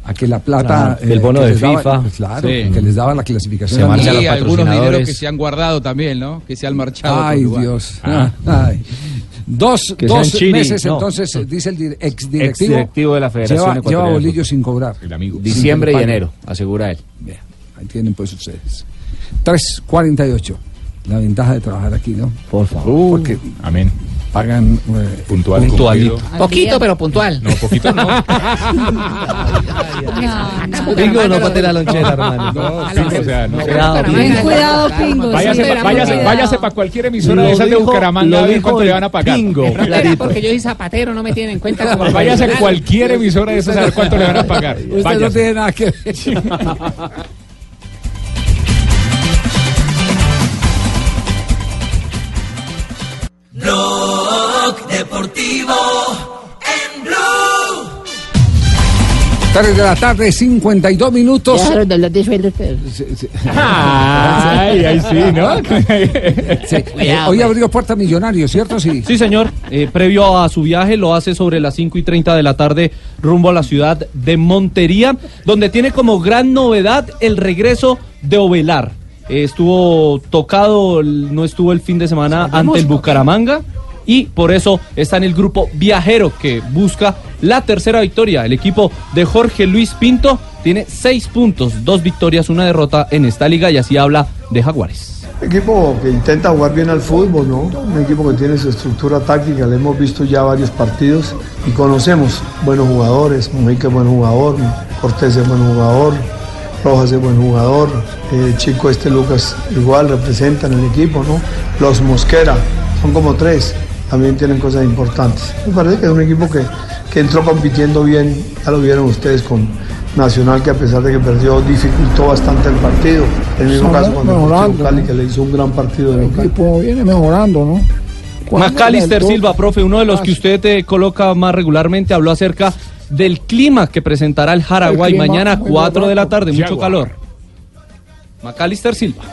A que la plata. Claro, el bono de daba- FIFA. pues claro, Sí. que les daba la clasificación. Se. Y los algunos dineros que se han guardado también, ¿no? Que se han marchado. Ay. Dios. Ah. Ay. Dos, meses, no. entonces, eh, dice el ex Ex directivo. de la Federación lleva, lleva bolillo sin cobrar. El amigo. Diciembre y Sin enero, asegura él. Bien, ahí tienen pues ustedes. 3.48. La ventaja de trabajar aquí, ¿no? Por favor. Porque Amén. Pagan eh, Puntual. Puntualito. cumplido. Poquito, pero puntual. No, poquito no. Pingo no patea la lonchera, hermano. No, o sea, no. Cuidado, Pingo. cuidado, Pingo. Váyase, sí, pa- váyase, cuidado. váyase para cualquier emisora Lo de esas de Bucaramanga a lo ver cuánto le van a pagar. Pingo. Porque yo soy zapatero, no me tienen en cuenta como Váyase a cualquier emisora de esas a ver cuánto le van a pagar. Usted no Váyase. tiene nada que ver. Blog Deportivo en Blue. 3 de la tarde, 52 minutos. Claro, de los de sueldo, pero. Ay, ay, sí, ¿no? Sí, eh, hoy abrió Puerta Millonario, ¿cierto? Sí. Sí, señor. Eh, previo a su viaje, lo hace sobre las 5 y 30 de la tarde rumbo a la ciudad de Montería, donde tiene como gran novedad el regreso de Ovelar. Eh, estuvo tocado, no estuvo el fin de semana ante el Bucaramanga y por eso está en el grupo viajero que busca la tercera victoria. El equipo de Jorge Luis Pinto tiene seis puntos, dos victorias, una derrota en esta liga y así habla de Jaguares. equipo que intenta jugar bien al fútbol, ¿no? Un equipo que tiene su estructura táctica, le hemos visto ya varios partidos y conocemos buenos jugadores, Mujica es buen jugador, Cortés es buen jugador, Rojas es buen jugador, eh, Chico este Lucas igual representan el equipo, ¿no? Los Mosquera, son como tres, también tienen cosas importantes. Me parece que es un equipo que, que entró compitiendo bien, ya lo vieron ustedes con Nacional que a pesar de que perdió dificultó bastante el partido. El mismo caso cuando mejorando. Cali que le hizo un gran partido de El local. equipo viene mejorando, ¿no? Macalister el Silva, profe, uno de los que usted te coloca más regularmente, habló acerca del clima que presentará el clima mañana muy 4 de la tarde, mucho calor. Macalister Silva.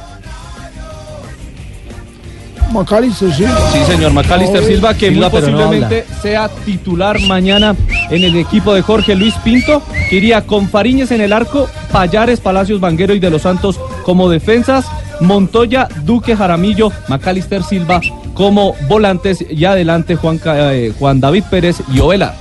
Macalister, sí. Sí, señor Macalister Silva, que Silva, muy pero no posiblemente sea titular mañana en el equipo de Jorge Luis Pinto, que iría con Fariñez en el arco, Payares, Palacios, Vanguero y de los Santos como defensas, Montoya, Duque, Jaramillo, Macalister Silva como volantes y adelante Juan, eh, Juan David Pérez y Ovela.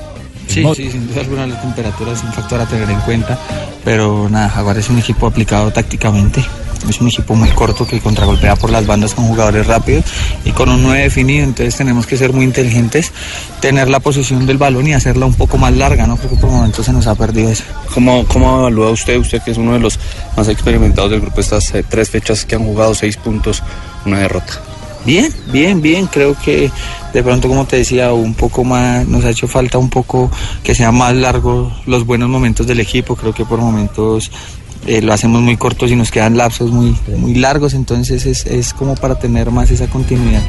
Sí, sí, sin duda alguna la temperatura es un factor a tener en cuenta, pero nada, Jaguar es un equipo aplicado tácticamente, es un equipo muy corto que contragolpea por las bandas con jugadores rápidos y con un 9 definido, entonces tenemos que ser muy inteligentes, tener la posición del balón y hacerla un poco más larga, ¿no? Porque por momentos se nos ha perdido eso. ¿Cómo, ¿Cómo evalúa usted, usted que es uno de los más experimentados del grupo, estas eh, tres fechas que han jugado, seis puntos, una derrota? Bien, bien, bien. Creo que de pronto, como te decía, un poco más, nos ha hecho falta un poco que sean más largos los buenos momentos del equipo. Creo que por momentos eh, lo hacemos muy cortos y nos quedan lapsos muy, muy largos. Entonces es, es como para tener más esa continuidad.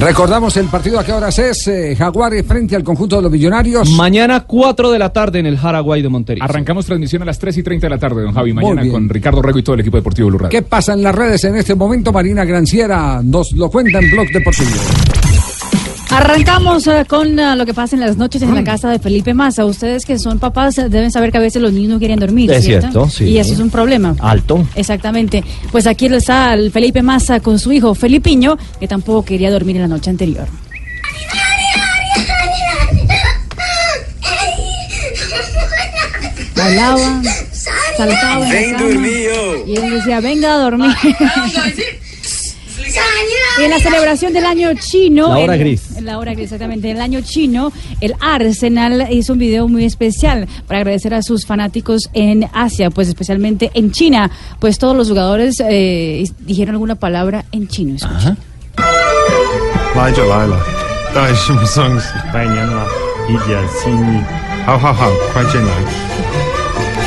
Recordamos el partido a qué horas es eh, Jaguares frente al conjunto de los millonarios. Mañana 4 de la tarde en el Jaraguay de Montería. Arrancamos transmisión a las 3 y 30 de la tarde, don Javi, mañana con Ricardo Rego y todo el equipo deportivo Blue Radio. ¿Qué pasa en las redes en este momento? Marina Granciera nos lo cuenta en Blog Deportivo. Arrancamos eh, con eh, lo que pasa en las noches en la casa de Felipe Massa. Ustedes que son papás eh, deben saber que a veces los niños no quieren dormir. Es ¿cierto? cierto, sí. Y eso es un problema. Alto. Exactamente. Pues aquí está el Felipe Massa con su hijo Felipiño, que tampoco quería dormir en la noche anterior. Bailaba, saltaba en Ven la cama, dormido. y él decía, venga a dormir. Y en la celebración del año chino. La hora gris. La hora gris, exactamente. En el año chino, el Arsenal hizo un video muy especial para agradecer a sus fanáticos en Asia, pues especialmente en China. Pues todos los jugadores eh, dijeron alguna palabra en chino. Ajá.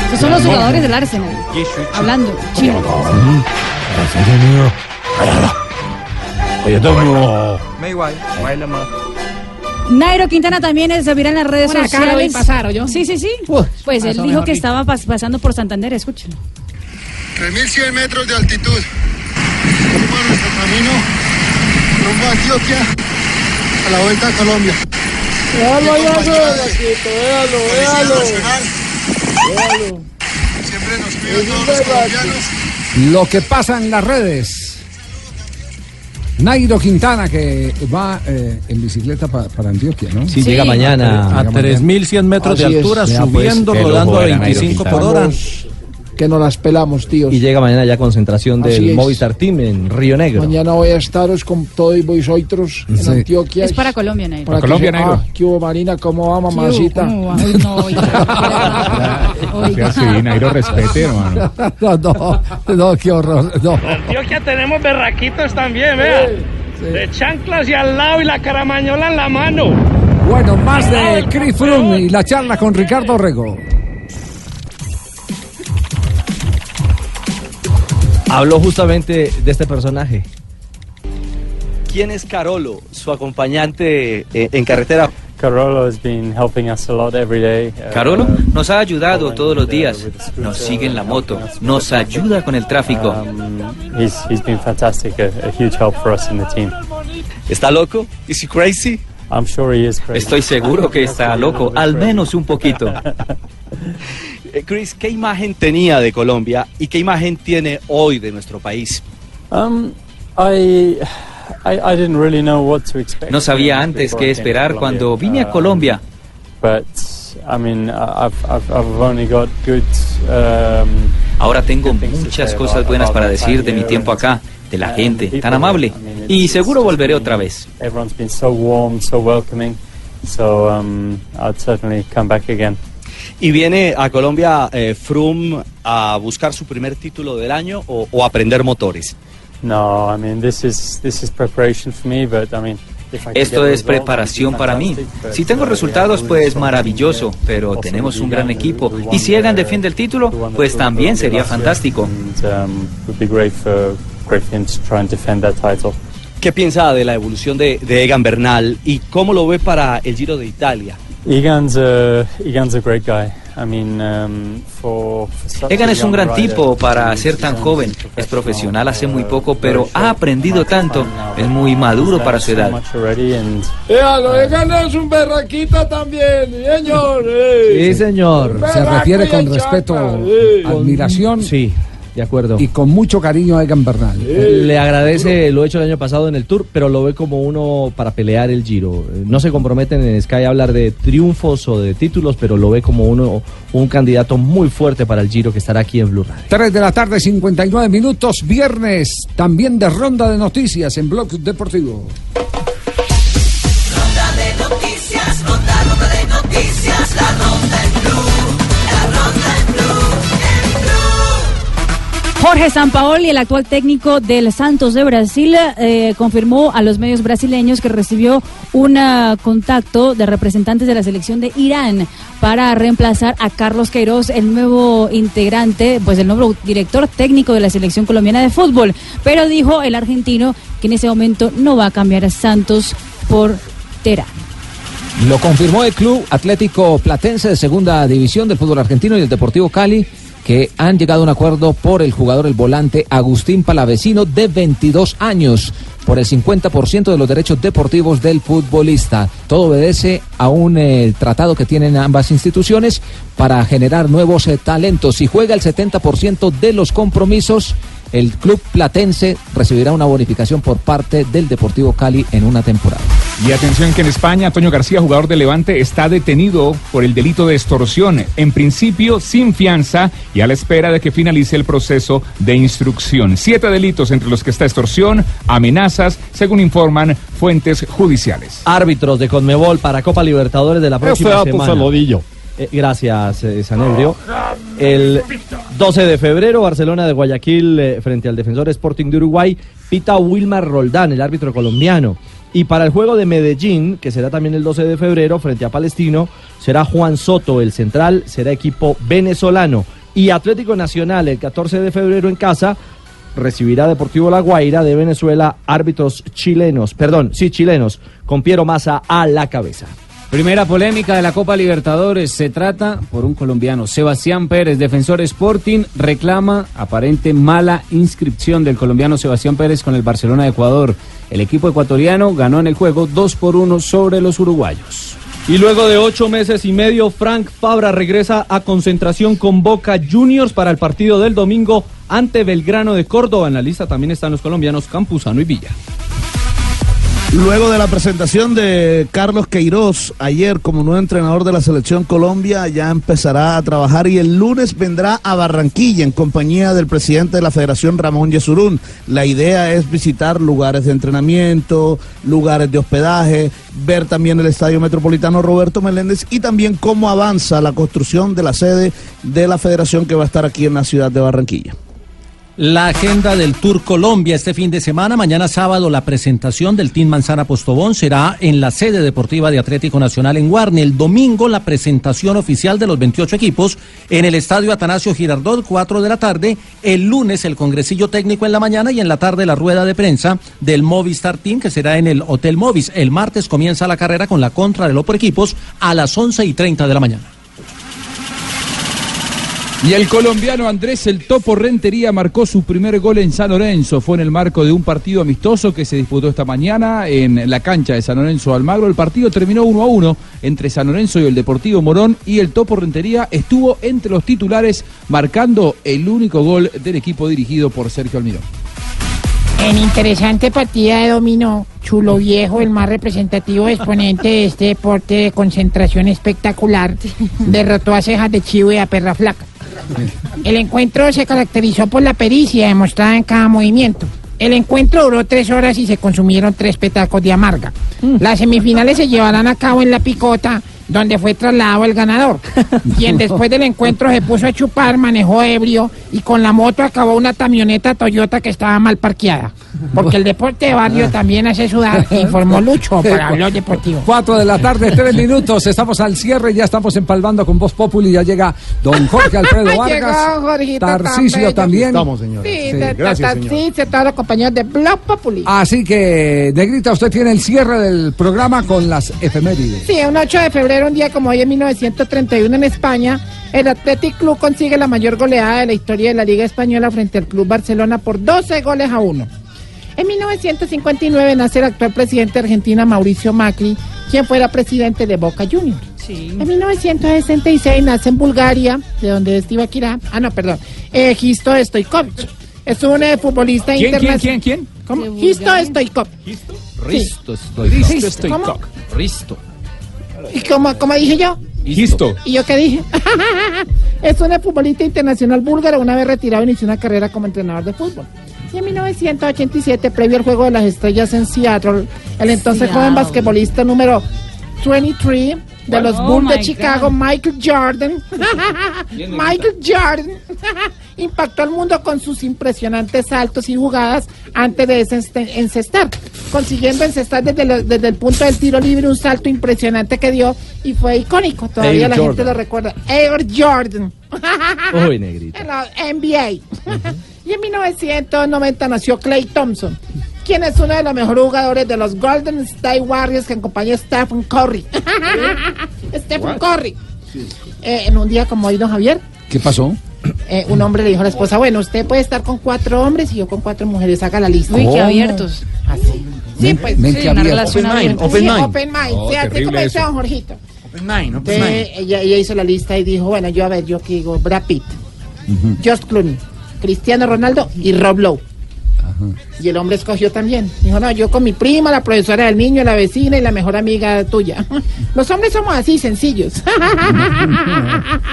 Estos son los jugadores del Arsenal. Hablando chino. Nairo Quintana también se verá en las redes Buena cara, sociales. voy a pasar, ¿oyó? Sí, sí, sí. pues él pasó, dijo mejor que dicho. estaba pas- pasando por Santander. Escuchen. 3.100 metros de altitud. Rumbo a nuestro camino, rumbo a Antioquia, a la vuelta a Colombia. Véalo véalo, véalo. Véalo. Siempre nos cuida Es a un todos los colombianos. Lo que pasa en las redes. Nairo Quintana que va eh, en bicicleta pa- para Antioquia, ¿no? Sí, llega mañana a 3.100 metros de Así es. altura, Vea, pues, subiendo, rodando a era Nairo 25 por hora. Que nos las pelamos, tíos. Y llega mañana ya concentración Así del es. Movistar Team en Río Negro. Mañana voy a estaros con todo y vosotros en Sí. Antioquia. Es para Colombia, Nairo. Para Colombia, Nairo. Ah, ¿Qué hubo, Marina? ¿Cómo va, mamacita? ¿Cómo va? No, Sea así, Nairo, respete, hermano. No, no, no, qué horror. No. En Antioquia tenemos berraquitos también, vea. De chanclas y al lado y la caramañola en la mano. Bueno, más de Chris Froome y la charla con Ricardo Rego. Habló justamente de este personaje. ¿Quién es Carolo, su acompañante eh, en carretera? Carolo has been helping us a lot every day. Uh, Carolo nos ha ayudado todos los días. Nos sigue en la moto. Nos ayuda con el tráfico. Um, he's, he's been fantastic, a, a huge help for us in the team. ¿Está loco? ¿Is he crazy? I'm sure he is crazy. Estoy seguro que está loco, al menos un poquito. Eh, Chris, ¿qué imagen tenía de Colombia y qué imagen tiene hoy de nuestro país? Um, I, I, I didn't really know what to expect. No sabía antes qué esperar cuando vine a Colombia. But I mean, I've, I've, I've only got good. Um, Ahora tengo muchas cosas buenas para decir de mi tiempo acá, de la gente tan amable. Y seguro volveré otra vez. Everyone's been so warm, so welcoming. So um, I'd certainly come back again. ¿Y viene a Colombia eh, Froome a buscar su primer título del año o, o aprender motores? No, I mean this is this is preparation for me, but I mean. if I could Esto es results, preparación para mí. Si tengo uh, resultados, pues maravilloso, pero tenemos un gran equipo. Y si Egan defiende el título, pues también sería fantástico. ¿Qué piensa de la evolución de, de Egan Bernal y cómo lo ve para el Giro de Italia? Egan's a Egan's a great guy. I mean, um, for, for such Egan a es un gran rider tipo para to- ser tan joven. be Es profesional hace muy poco, uh, pero very ha aprendido tanto. Es muy maduro He's para su edad. Véalo, Egan es un berraquita también, señor. eh. Sí, señor. Se refiere con respeto, eh. admiración. Sí, de acuerdo. Y con mucho cariño a Egan Bernal. Le agradece lo hecho el año pasado en el Tour, pero lo ve como uno para pelear el Giro. Eh, No se comprometen en Sky a hablar de triunfos o de títulos, pero lo ve como uno un candidato muy fuerte para el Giro que estará aquí en Blue Radio. 3 de la tarde, 59 minutos, viernes, también de ronda de noticias en Blog Deportivo. Jorge Sampaoli, el actual técnico del Santos de Brasil, eh, confirmó a los medios brasileños que recibió un ah, contacto de representantes de la selección de Irán para reemplazar a Carlos Queiroz, el nuevo integrante, pues el nuevo director técnico de la selección colombiana de fútbol. Pero dijo el argentino que en ese momento no va a cambiar a Santos por Terán. Lo confirmó el Club Atlético Platense de Segunda División del fútbol argentino y el Deportivo Cali, que han llegado a un acuerdo por el jugador, el volante Agustín Palavecino, de 22 años, por el 50% de los derechos deportivos del futbolista. Todo obedece a un eh, tratado que tienen ambas instituciones para generar nuevos eh, talentos. Si juega el 70% de los compromisos, el club platense recibirá una bonificación por parte del Deportivo Cali en una temporada. Y atención que en España, Antonio García, jugador de Levante, está detenido por el delito de extorsión. En principio, sin fianza y a la espera de que finalice el proceso de instrucción. Siete delitos entre los que está extorsión, amenazas, según informan fuentes judiciales. Árbitros de Conmebol para Copa Libertadores de la próxima semana. Eh, gracias, eh, Sanebrio. El 12 de febrero, Barcelona de Guayaquil eh, frente al defensor Sporting de Uruguay, pita Wilmar Roldán, el árbitro colombiano. Y para el juego de Medellín, que será también el 12 de febrero, frente a Palestino, será Juan Soto, el central, será equipo venezolano. Y Atlético Nacional, el 14 de febrero en casa, recibirá Deportivo La Guaira de Venezuela, árbitros chilenos, perdón, sí, chilenos, con Piero Massa a la cabeza. Primera polémica de la Copa Libertadores. Se trata por un colombiano. Sebastián Pérez, defensor Sporting, reclama aparente mala inscripción del colombiano Sebastián Pérez con el Barcelona de Ecuador. El equipo ecuatoriano ganó en el juego 2 por 1 sobre los uruguayos. Y luego de ocho meses y medio, Frank Fabra regresa a concentración con Boca Juniors para el partido del domingo ante Belgrano de Córdoba. En la lista también están los colombianos Campuzano y Villa. Luego de la presentación de Carlos Queiroz ayer como nuevo entrenador de la selección Colombia, ya empezará a trabajar y el lunes vendrá a Barranquilla en compañía del presidente de la Federación Ramón Yesurún. La idea es visitar lugares de entrenamiento, lugares de hospedaje, ver también el Estadio Metropolitano Roberto Meléndez y también cómo avanza la construcción de la sede de la federación que va a estar aquí en la ciudad de Barranquilla. La agenda del Tour Colombia este fin de semana. Mañana sábado la presentación del Team Manzana Postobón será en la sede deportiva de Atlético Nacional en Guarne. El domingo la presentación oficial de los 28 equipos en el Estadio Atanasio Girardot, 4 de la tarde. El lunes el congresillo técnico en la mañana y en la tarde la rueda de prensa del Movistar Team que será en el Hotel Movis. El martes comienza la carrera con la contrarreloj por equipos a las 11 y 30 de la mañana. Y el colombiano Andrés El Topo Rentería marcó su primer gol en San Lorenzo. Fue en el marco de un partido amistoso que se disputó esta mañana en la cancha de San Lorenzo Almagro. El partido terminó 1 a 1 entre San Lorenzo y el Deportivo Morón. Y el Topo Rentería estuvo entre los titulares marcando el único gol del equipo dirigido por Sergio Almirón. En interesante partida de dominó, Chulo Viejo, el más representativo exponente de este deporte de concentración espectacular, derrotó a Cejas de Chivo y a Perra Flaca. El encuentro se caracterizó por la pericia demostrada en cada movimiento. El encuentro duró tres horas y se consumieron tres petacos de amarga. Las semifinales se llevarán a cabo en La Picota, donde fue trasladado el ganador, quien después del encuentro se puso a chupar, manejó ebrio y con la moto acabó una camioneta Toyota que estaba mal parqueada. Porque el deporte de barrio también hace sudar, informó Lucho para Blog Deportivo. Cuatro de la tarde, tres minutos. Estamos al cierre, ya estamos empalmando con Voz Populi. Ya llega don Jorge Alfredo Vargas. Tarcisio también. bello. Sí, de- Gracias, señor. sí, todos los compañeros de Blog Populi. Así que, Negrita, usted tiene el cierre del programa con las efemérides. Sí, un 8 de febrero, un día como hoy en 1931 en España, el Athletic Club consigue la mayor goleada de la historia de la Liga Española frente al Club Barcelona por 12 goles a 1. En 1959 nace el actual presidente de Argentina, Mauricio Macri, quien fuera presidente de Boca Juniors. En 1966 nace en Bulgaria, de donde es Tibaquirá. Ah, no, perdón. Eh, Gisto Stoikovich. Es un eh, futbolista ¿Quién, quién, internacional. quién, quién? ¿Cómo? Gisto Stoikovich. Risto Risto ¿Cómo? Risto. ¿Y cómo, cómo dije yo? Gisto. ¿Y yo qué dije? es un futbolista internacional búlgaro. Una vez retirado, inició una carrera como entrenador de fútbol. Y en 1987, previo al Juego de las Estrellas en Seattle, el entonces Seattle. joven basquetbolista número 23 de los Oh, Bulls de Chicago, Michael Jordan, Michael Jordan, impactó al mundo con sus impresionantes saltos y jugadas antes de encestar, consiguiendo encestar desde, lo- desde el punto del tiro libre un salto impresionante que dio y fue icónico. Todavía Air la gente Jordan. lo recuerda. Air Jordan. Uy, en la NBA. Y en 1990 nació Clay Thompson, quien es uno de los mejores jugadores de los Golden State Warriors que acompaña a Stephen Curry. Stephen Curry. Eh, en un día como hoy, don Javier, ¿Qué pasó? eh, un hombre le dijo a la esposa, bueno, usted puede estar con cuatro hombres y yo con cuatro mujeres, haga la lista. Uy, qué abiertos. Así. Sí, Men- pues. sí, una relación Open mind, open Sí, mind. Open mind. Oh, sí, así como dice eso. don Jorgito. Open mind, open Entonces, mind. ella, ella hizo la lista y dijo, bueno, yo a ver, yo aquí digo Brad Pitt, Josh Clooney, Cristiano Ronaldo y Rob Lowe. Y el hombre escogió también. Dijo, no, yo con mi prima, la profesora del niño, la vecina y la mejor amiga tuya. Los hombres somos así, sencillos.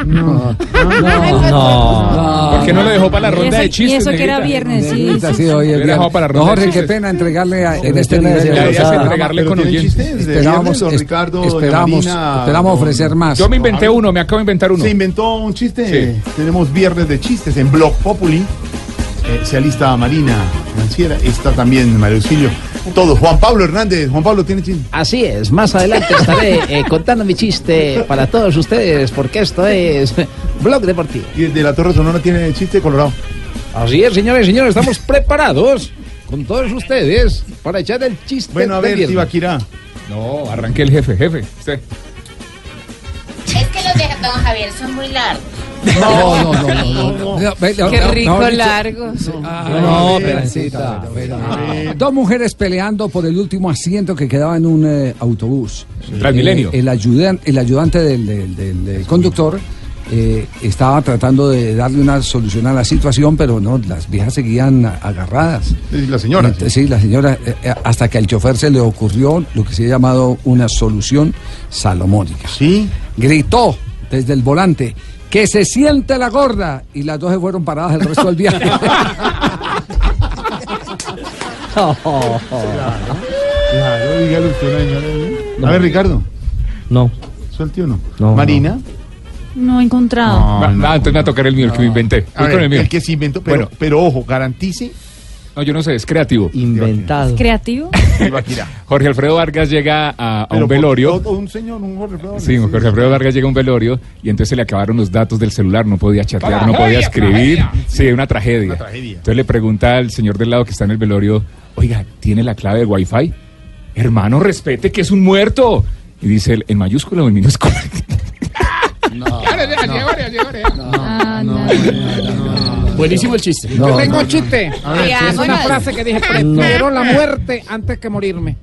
No, ¿Por qué no lo dejó para la ronda de chistes? y eso que era viernes, sí, sí, hoy es viernes. No, Jorge, qué pena entregarle a- en este no nivel. entregarle con Pero oyentes. tienen chistes de Esperamos, viernes, don es- Ricardo, esperamos, Marina, esperamos ofrecer más. Yo me inventé uno, me acabo de inventar uno. Se inventó un chiste. Sí. Tenemos viernes de chistes en Blog Populi. Eh, se alista Marina Financiera. Está también Mario Auxilio. Todos. Juan Pablo Hernández. Juan Pablo tiene chiste. Así es, más adelante estaré eh, contando mi chiste para todos ustedes, porque esto es Blog Deportivo. Y el de la Torre Sonora tiene chiste colorado. Así es, señores y señores, estamos preparados con todos ustedes para echar el chiste. Bueno, a ver. Tibaquirá. No, arranque el jefe, jefe. Usted. Es que los de Don Javier son muy largos. No, no, no, no, no, no. Ve- Qué rico. Ah, No, Dos mujeres peleando por el último asiento que quedaba en un eh, autobús. Transmilenio. Eh, el, ayudan- el ayudante del, del- del- del conductor eh, estaba tratando de darle una solución a la situación, pero no, las viejas seguían agarradas. La señora. Ent- Sí, la señora, eh, hasta que al chofer se le ocurrió lo que se ha llamado una solución salomónica. Sí. Gritó desde el volante. Que se siente la gorda. Y las dos se fueron paradas el resto del viaje. Claro, usted una señora. A ver, Ricardo. No. Suelte uno. No, Marina. No he encontrado. Va- va, entonces me va a tocar el mío, el que me inventé. A Voy ver, con el mío. el que se inventó, pero, Bueno. pero ojo, garantice. No, yo no sé, es creativo. Inventado. ¿Creativo? Jorge Alfredo Vargas llega a, un velorio. un señor, un Jorge Alfredo. Sí, Jorge Alfredo Vargas llega a un velorio y entonces se le acabaron los datos del celular, no podía chatear, no Tragedia, podía escribir. tragedia. Sí, una tragedia. Una tragedia. Entonces le pregunta al señor del lado que está en el velorio, oiga, ¿tiene la clave de Wi-Fi? Hermano, respete que es un muerto. Y dice él, ¿en mayúscula o en minúscula? Buenísimo el chiste. Yo No, tengo no, chiste. Ver, es una frase que dije, prefiero la muerte antes que morirme.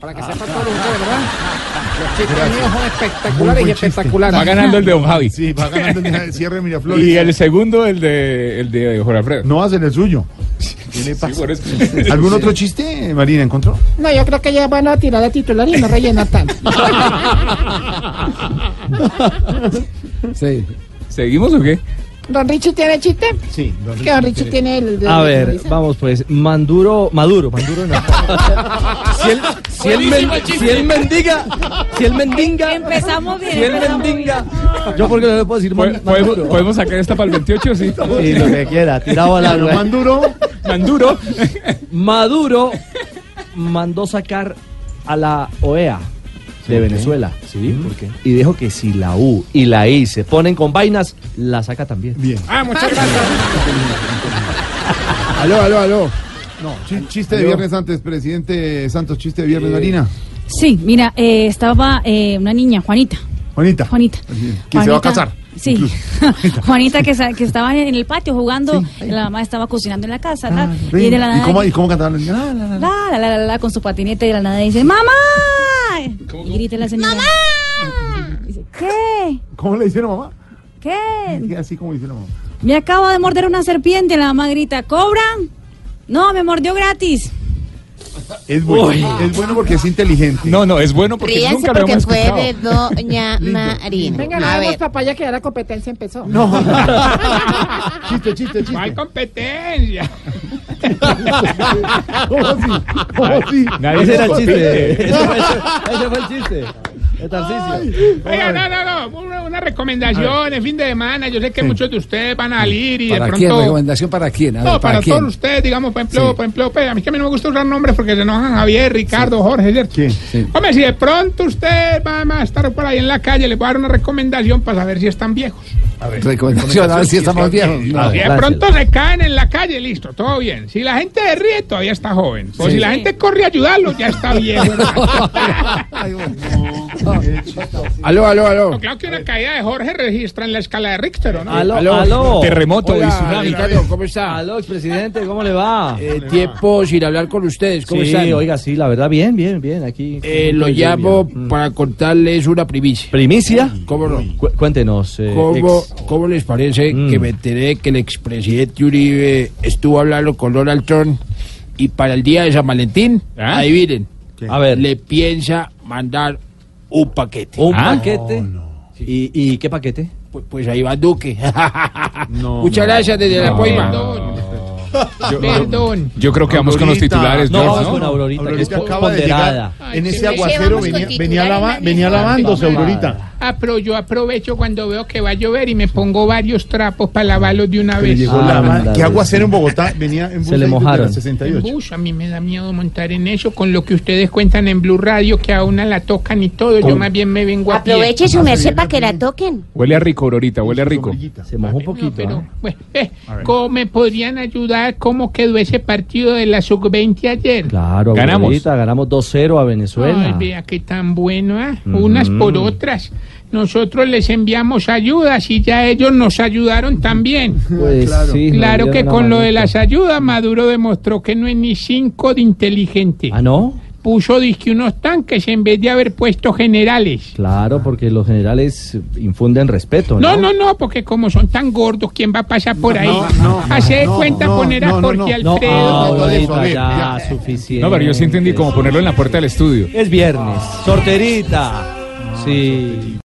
Para que sepan todos ustedes, ¿verdad? Los chistes míos son espectaculares y espectaculares. Va ganando el de Don Javi. Sí, va ganando el de cierre de Miraflores. Y el segundo, el de, el de Jorge Alfredo. No hacen el suyo. ¿Qué le pasa? ¿Algún otro chiste, Marina, encontró? No, yo creo que ya van a tirar a titular y no rellenar tanto. Sí. ¿Seguimos o qué? ¿Don Richie tiene chiste? Sí, don Que Don Richie tiene el... A ver, vamos pues, Manduro, Maduro, Maduro no. si él, si él, men- si él mendiga, si él mendiga, Empezamos bien. si él empezamos mendiga, yo porque no le puedo decir ¿Podemos, Maduro. ¿Podemos sacar esta para el 28? Sí. Sí, lo que quiera, tirado al agua. Manduro. Manduro. Maduro mandó sacar a la OEA de Venezuela. Sí, ¿por qué? Y dijo que si la U y la I se ponen con vainas, la saca también. Bien. Ah, muchas gracias. Aló, aló, aló. No, chi- chiste de viernes antes, presidente Santos, chiste de viernes, Marina. Sí, mira, eh, estaba eh, una niña, Juanita. Juanita. Juanita. Que se va a casar. Sí. Juanita que, estaba en el patio jugando, la mamá estaba cocinando en la casa, tal, y de la ¿Y cómo, y cómo cantaban? La, la, la. la, la, la, la, la, con su patinete y de la nada dice, ¡Mamá! Y grita la señora. ¡Mamá! Dice, ¿qué? ¿Cómo le hicieron mamá? ¿Qué? Así como dice la mamá. Me acaba de morder una serpiente. La mamá grita, ¿cobran? No, me mordió gratis. Es bueno, Uy. es bueno porque es inteligente. No, no, es bueno porque Ríanse nunca lo porque hemos fue escuchado. de Doña Marina. Venga, A no ver. demos papaya que ya la competencia empezó. No. chiste, chiste, chiste. ¿Cuál competencia? ¿Cómo así? ¿Cómo así? Nadie Ese se era el chiste. Ese fue, ese fue el chiste. De. Oiga, no, no, no, una, una recomendación en fin de semana. Yo sé que muchos de ustedes van a salir y de ¿Para quién? pronto. ¿Recomendación para quién? A ver, No, ¿para, para quién? todos ustedes, digamos, por ejemplo, Sí. por ejemplo, pues, a mí que a mí no me gusta usar nombres porque se enojan Javier, Ricardo, Jorge, ¿cierto? Sí. Hombre, si de pronto ustedes van a estar por ahí en la calle, les voy a dar una recomendación para saber si están viejos. A ver, Recomendación, a ver si estamos. No. Si de pronto se caen en la calle, listo, todo bien. Si la gente se ríe, todavía está joven. O Sí. si la gente corre a ayudarlo, ya está hermano. Aló, aló, aló. No, claro que una caída de Jorge registra en la escala de Richter, ¿o ¿no? Aló, Aló. aló. Terremoto y Hola, tsunami. Ricardo, ¿cómo está? Aló, expresidente, ¿cómo le va? Eh, tiempo sin hablar con ustedes, ¿cómo sí, están? oiga, sí, la verdad, bien, bien, bien, aquí. Eh, lo llamo bien. para contarles una primicia. ¿Primicia? ¿Cómo no? Cu- cuéntenos. eh, ¿Cómo, ex. Cómo les parece Mm. que me enteré que el expresidente Uribe estuvo hablando con Donald Trump y para el día de San Valentín, ¿Ah? adivinen, A ver, le piensa mandar un paquete. un Ah. paquete. ¿Y, ¿Y qué paquete? Pues, pues ahí va Duque. Muchas gracias desde la No. Poima. Perdón. Perdón. Yo creo que vamos con los titulares, No, George, vamos ¿no? con Aurorita, que es Aurorita acaba de llegar en Ay, ese aguacero, venía, venía, lava- venía lavándose. Aurorita. Ah, pero yo aprovecho cuando veo que va a llover y me pongo varios trapos para lavarlos de una vez. llegó Ah, ándale, ¿Qué aguacero sí. en Bogotá? Venía en bus Se le mojaron. la En 68. bus, a mí me da miedo montar en eso con lo que ustedes cuentan en Blue Radio, que a una la tocan y todo. Yo más bien me vengo a. Aproveche su merced para que la toquen. Huele a rico, Aurorita, huele a rico. Se mojó un No, poquito. pero, ¿ah? bueno, eh, ¿cómo me podrían ayudar? ¿Cómo quedó ese partido de la sub-20 ayer? Claro, Ganamos. Aurorita, ganamos 2-0 a Venezuela. Ay, vea qué tan bueno, ¿ah? Ujú. Unas por otras. Nosotros les enviamos ayudas y ya ellos nos ayudaron también. Pues sí, nos Claro dieron que una con lo de las ayudas Maduro demostró que no es ni cinco de inteligente. Ah, ¿no? Puso disque unos tanques en vez de haber puesto generales. Claro, porque los generales infunden respeto, ¿no? No, no, no, porque como son tan gordos, ¿quién va a pasar por ahí? no, no, Hace no, cuenta no, poner a no, no, Jorge no. Alfredo. No, ya. suficiente. No, pero yo sí entendí como ponerlo en la puerta del estudio. Es viernes. Sorterita. Sí.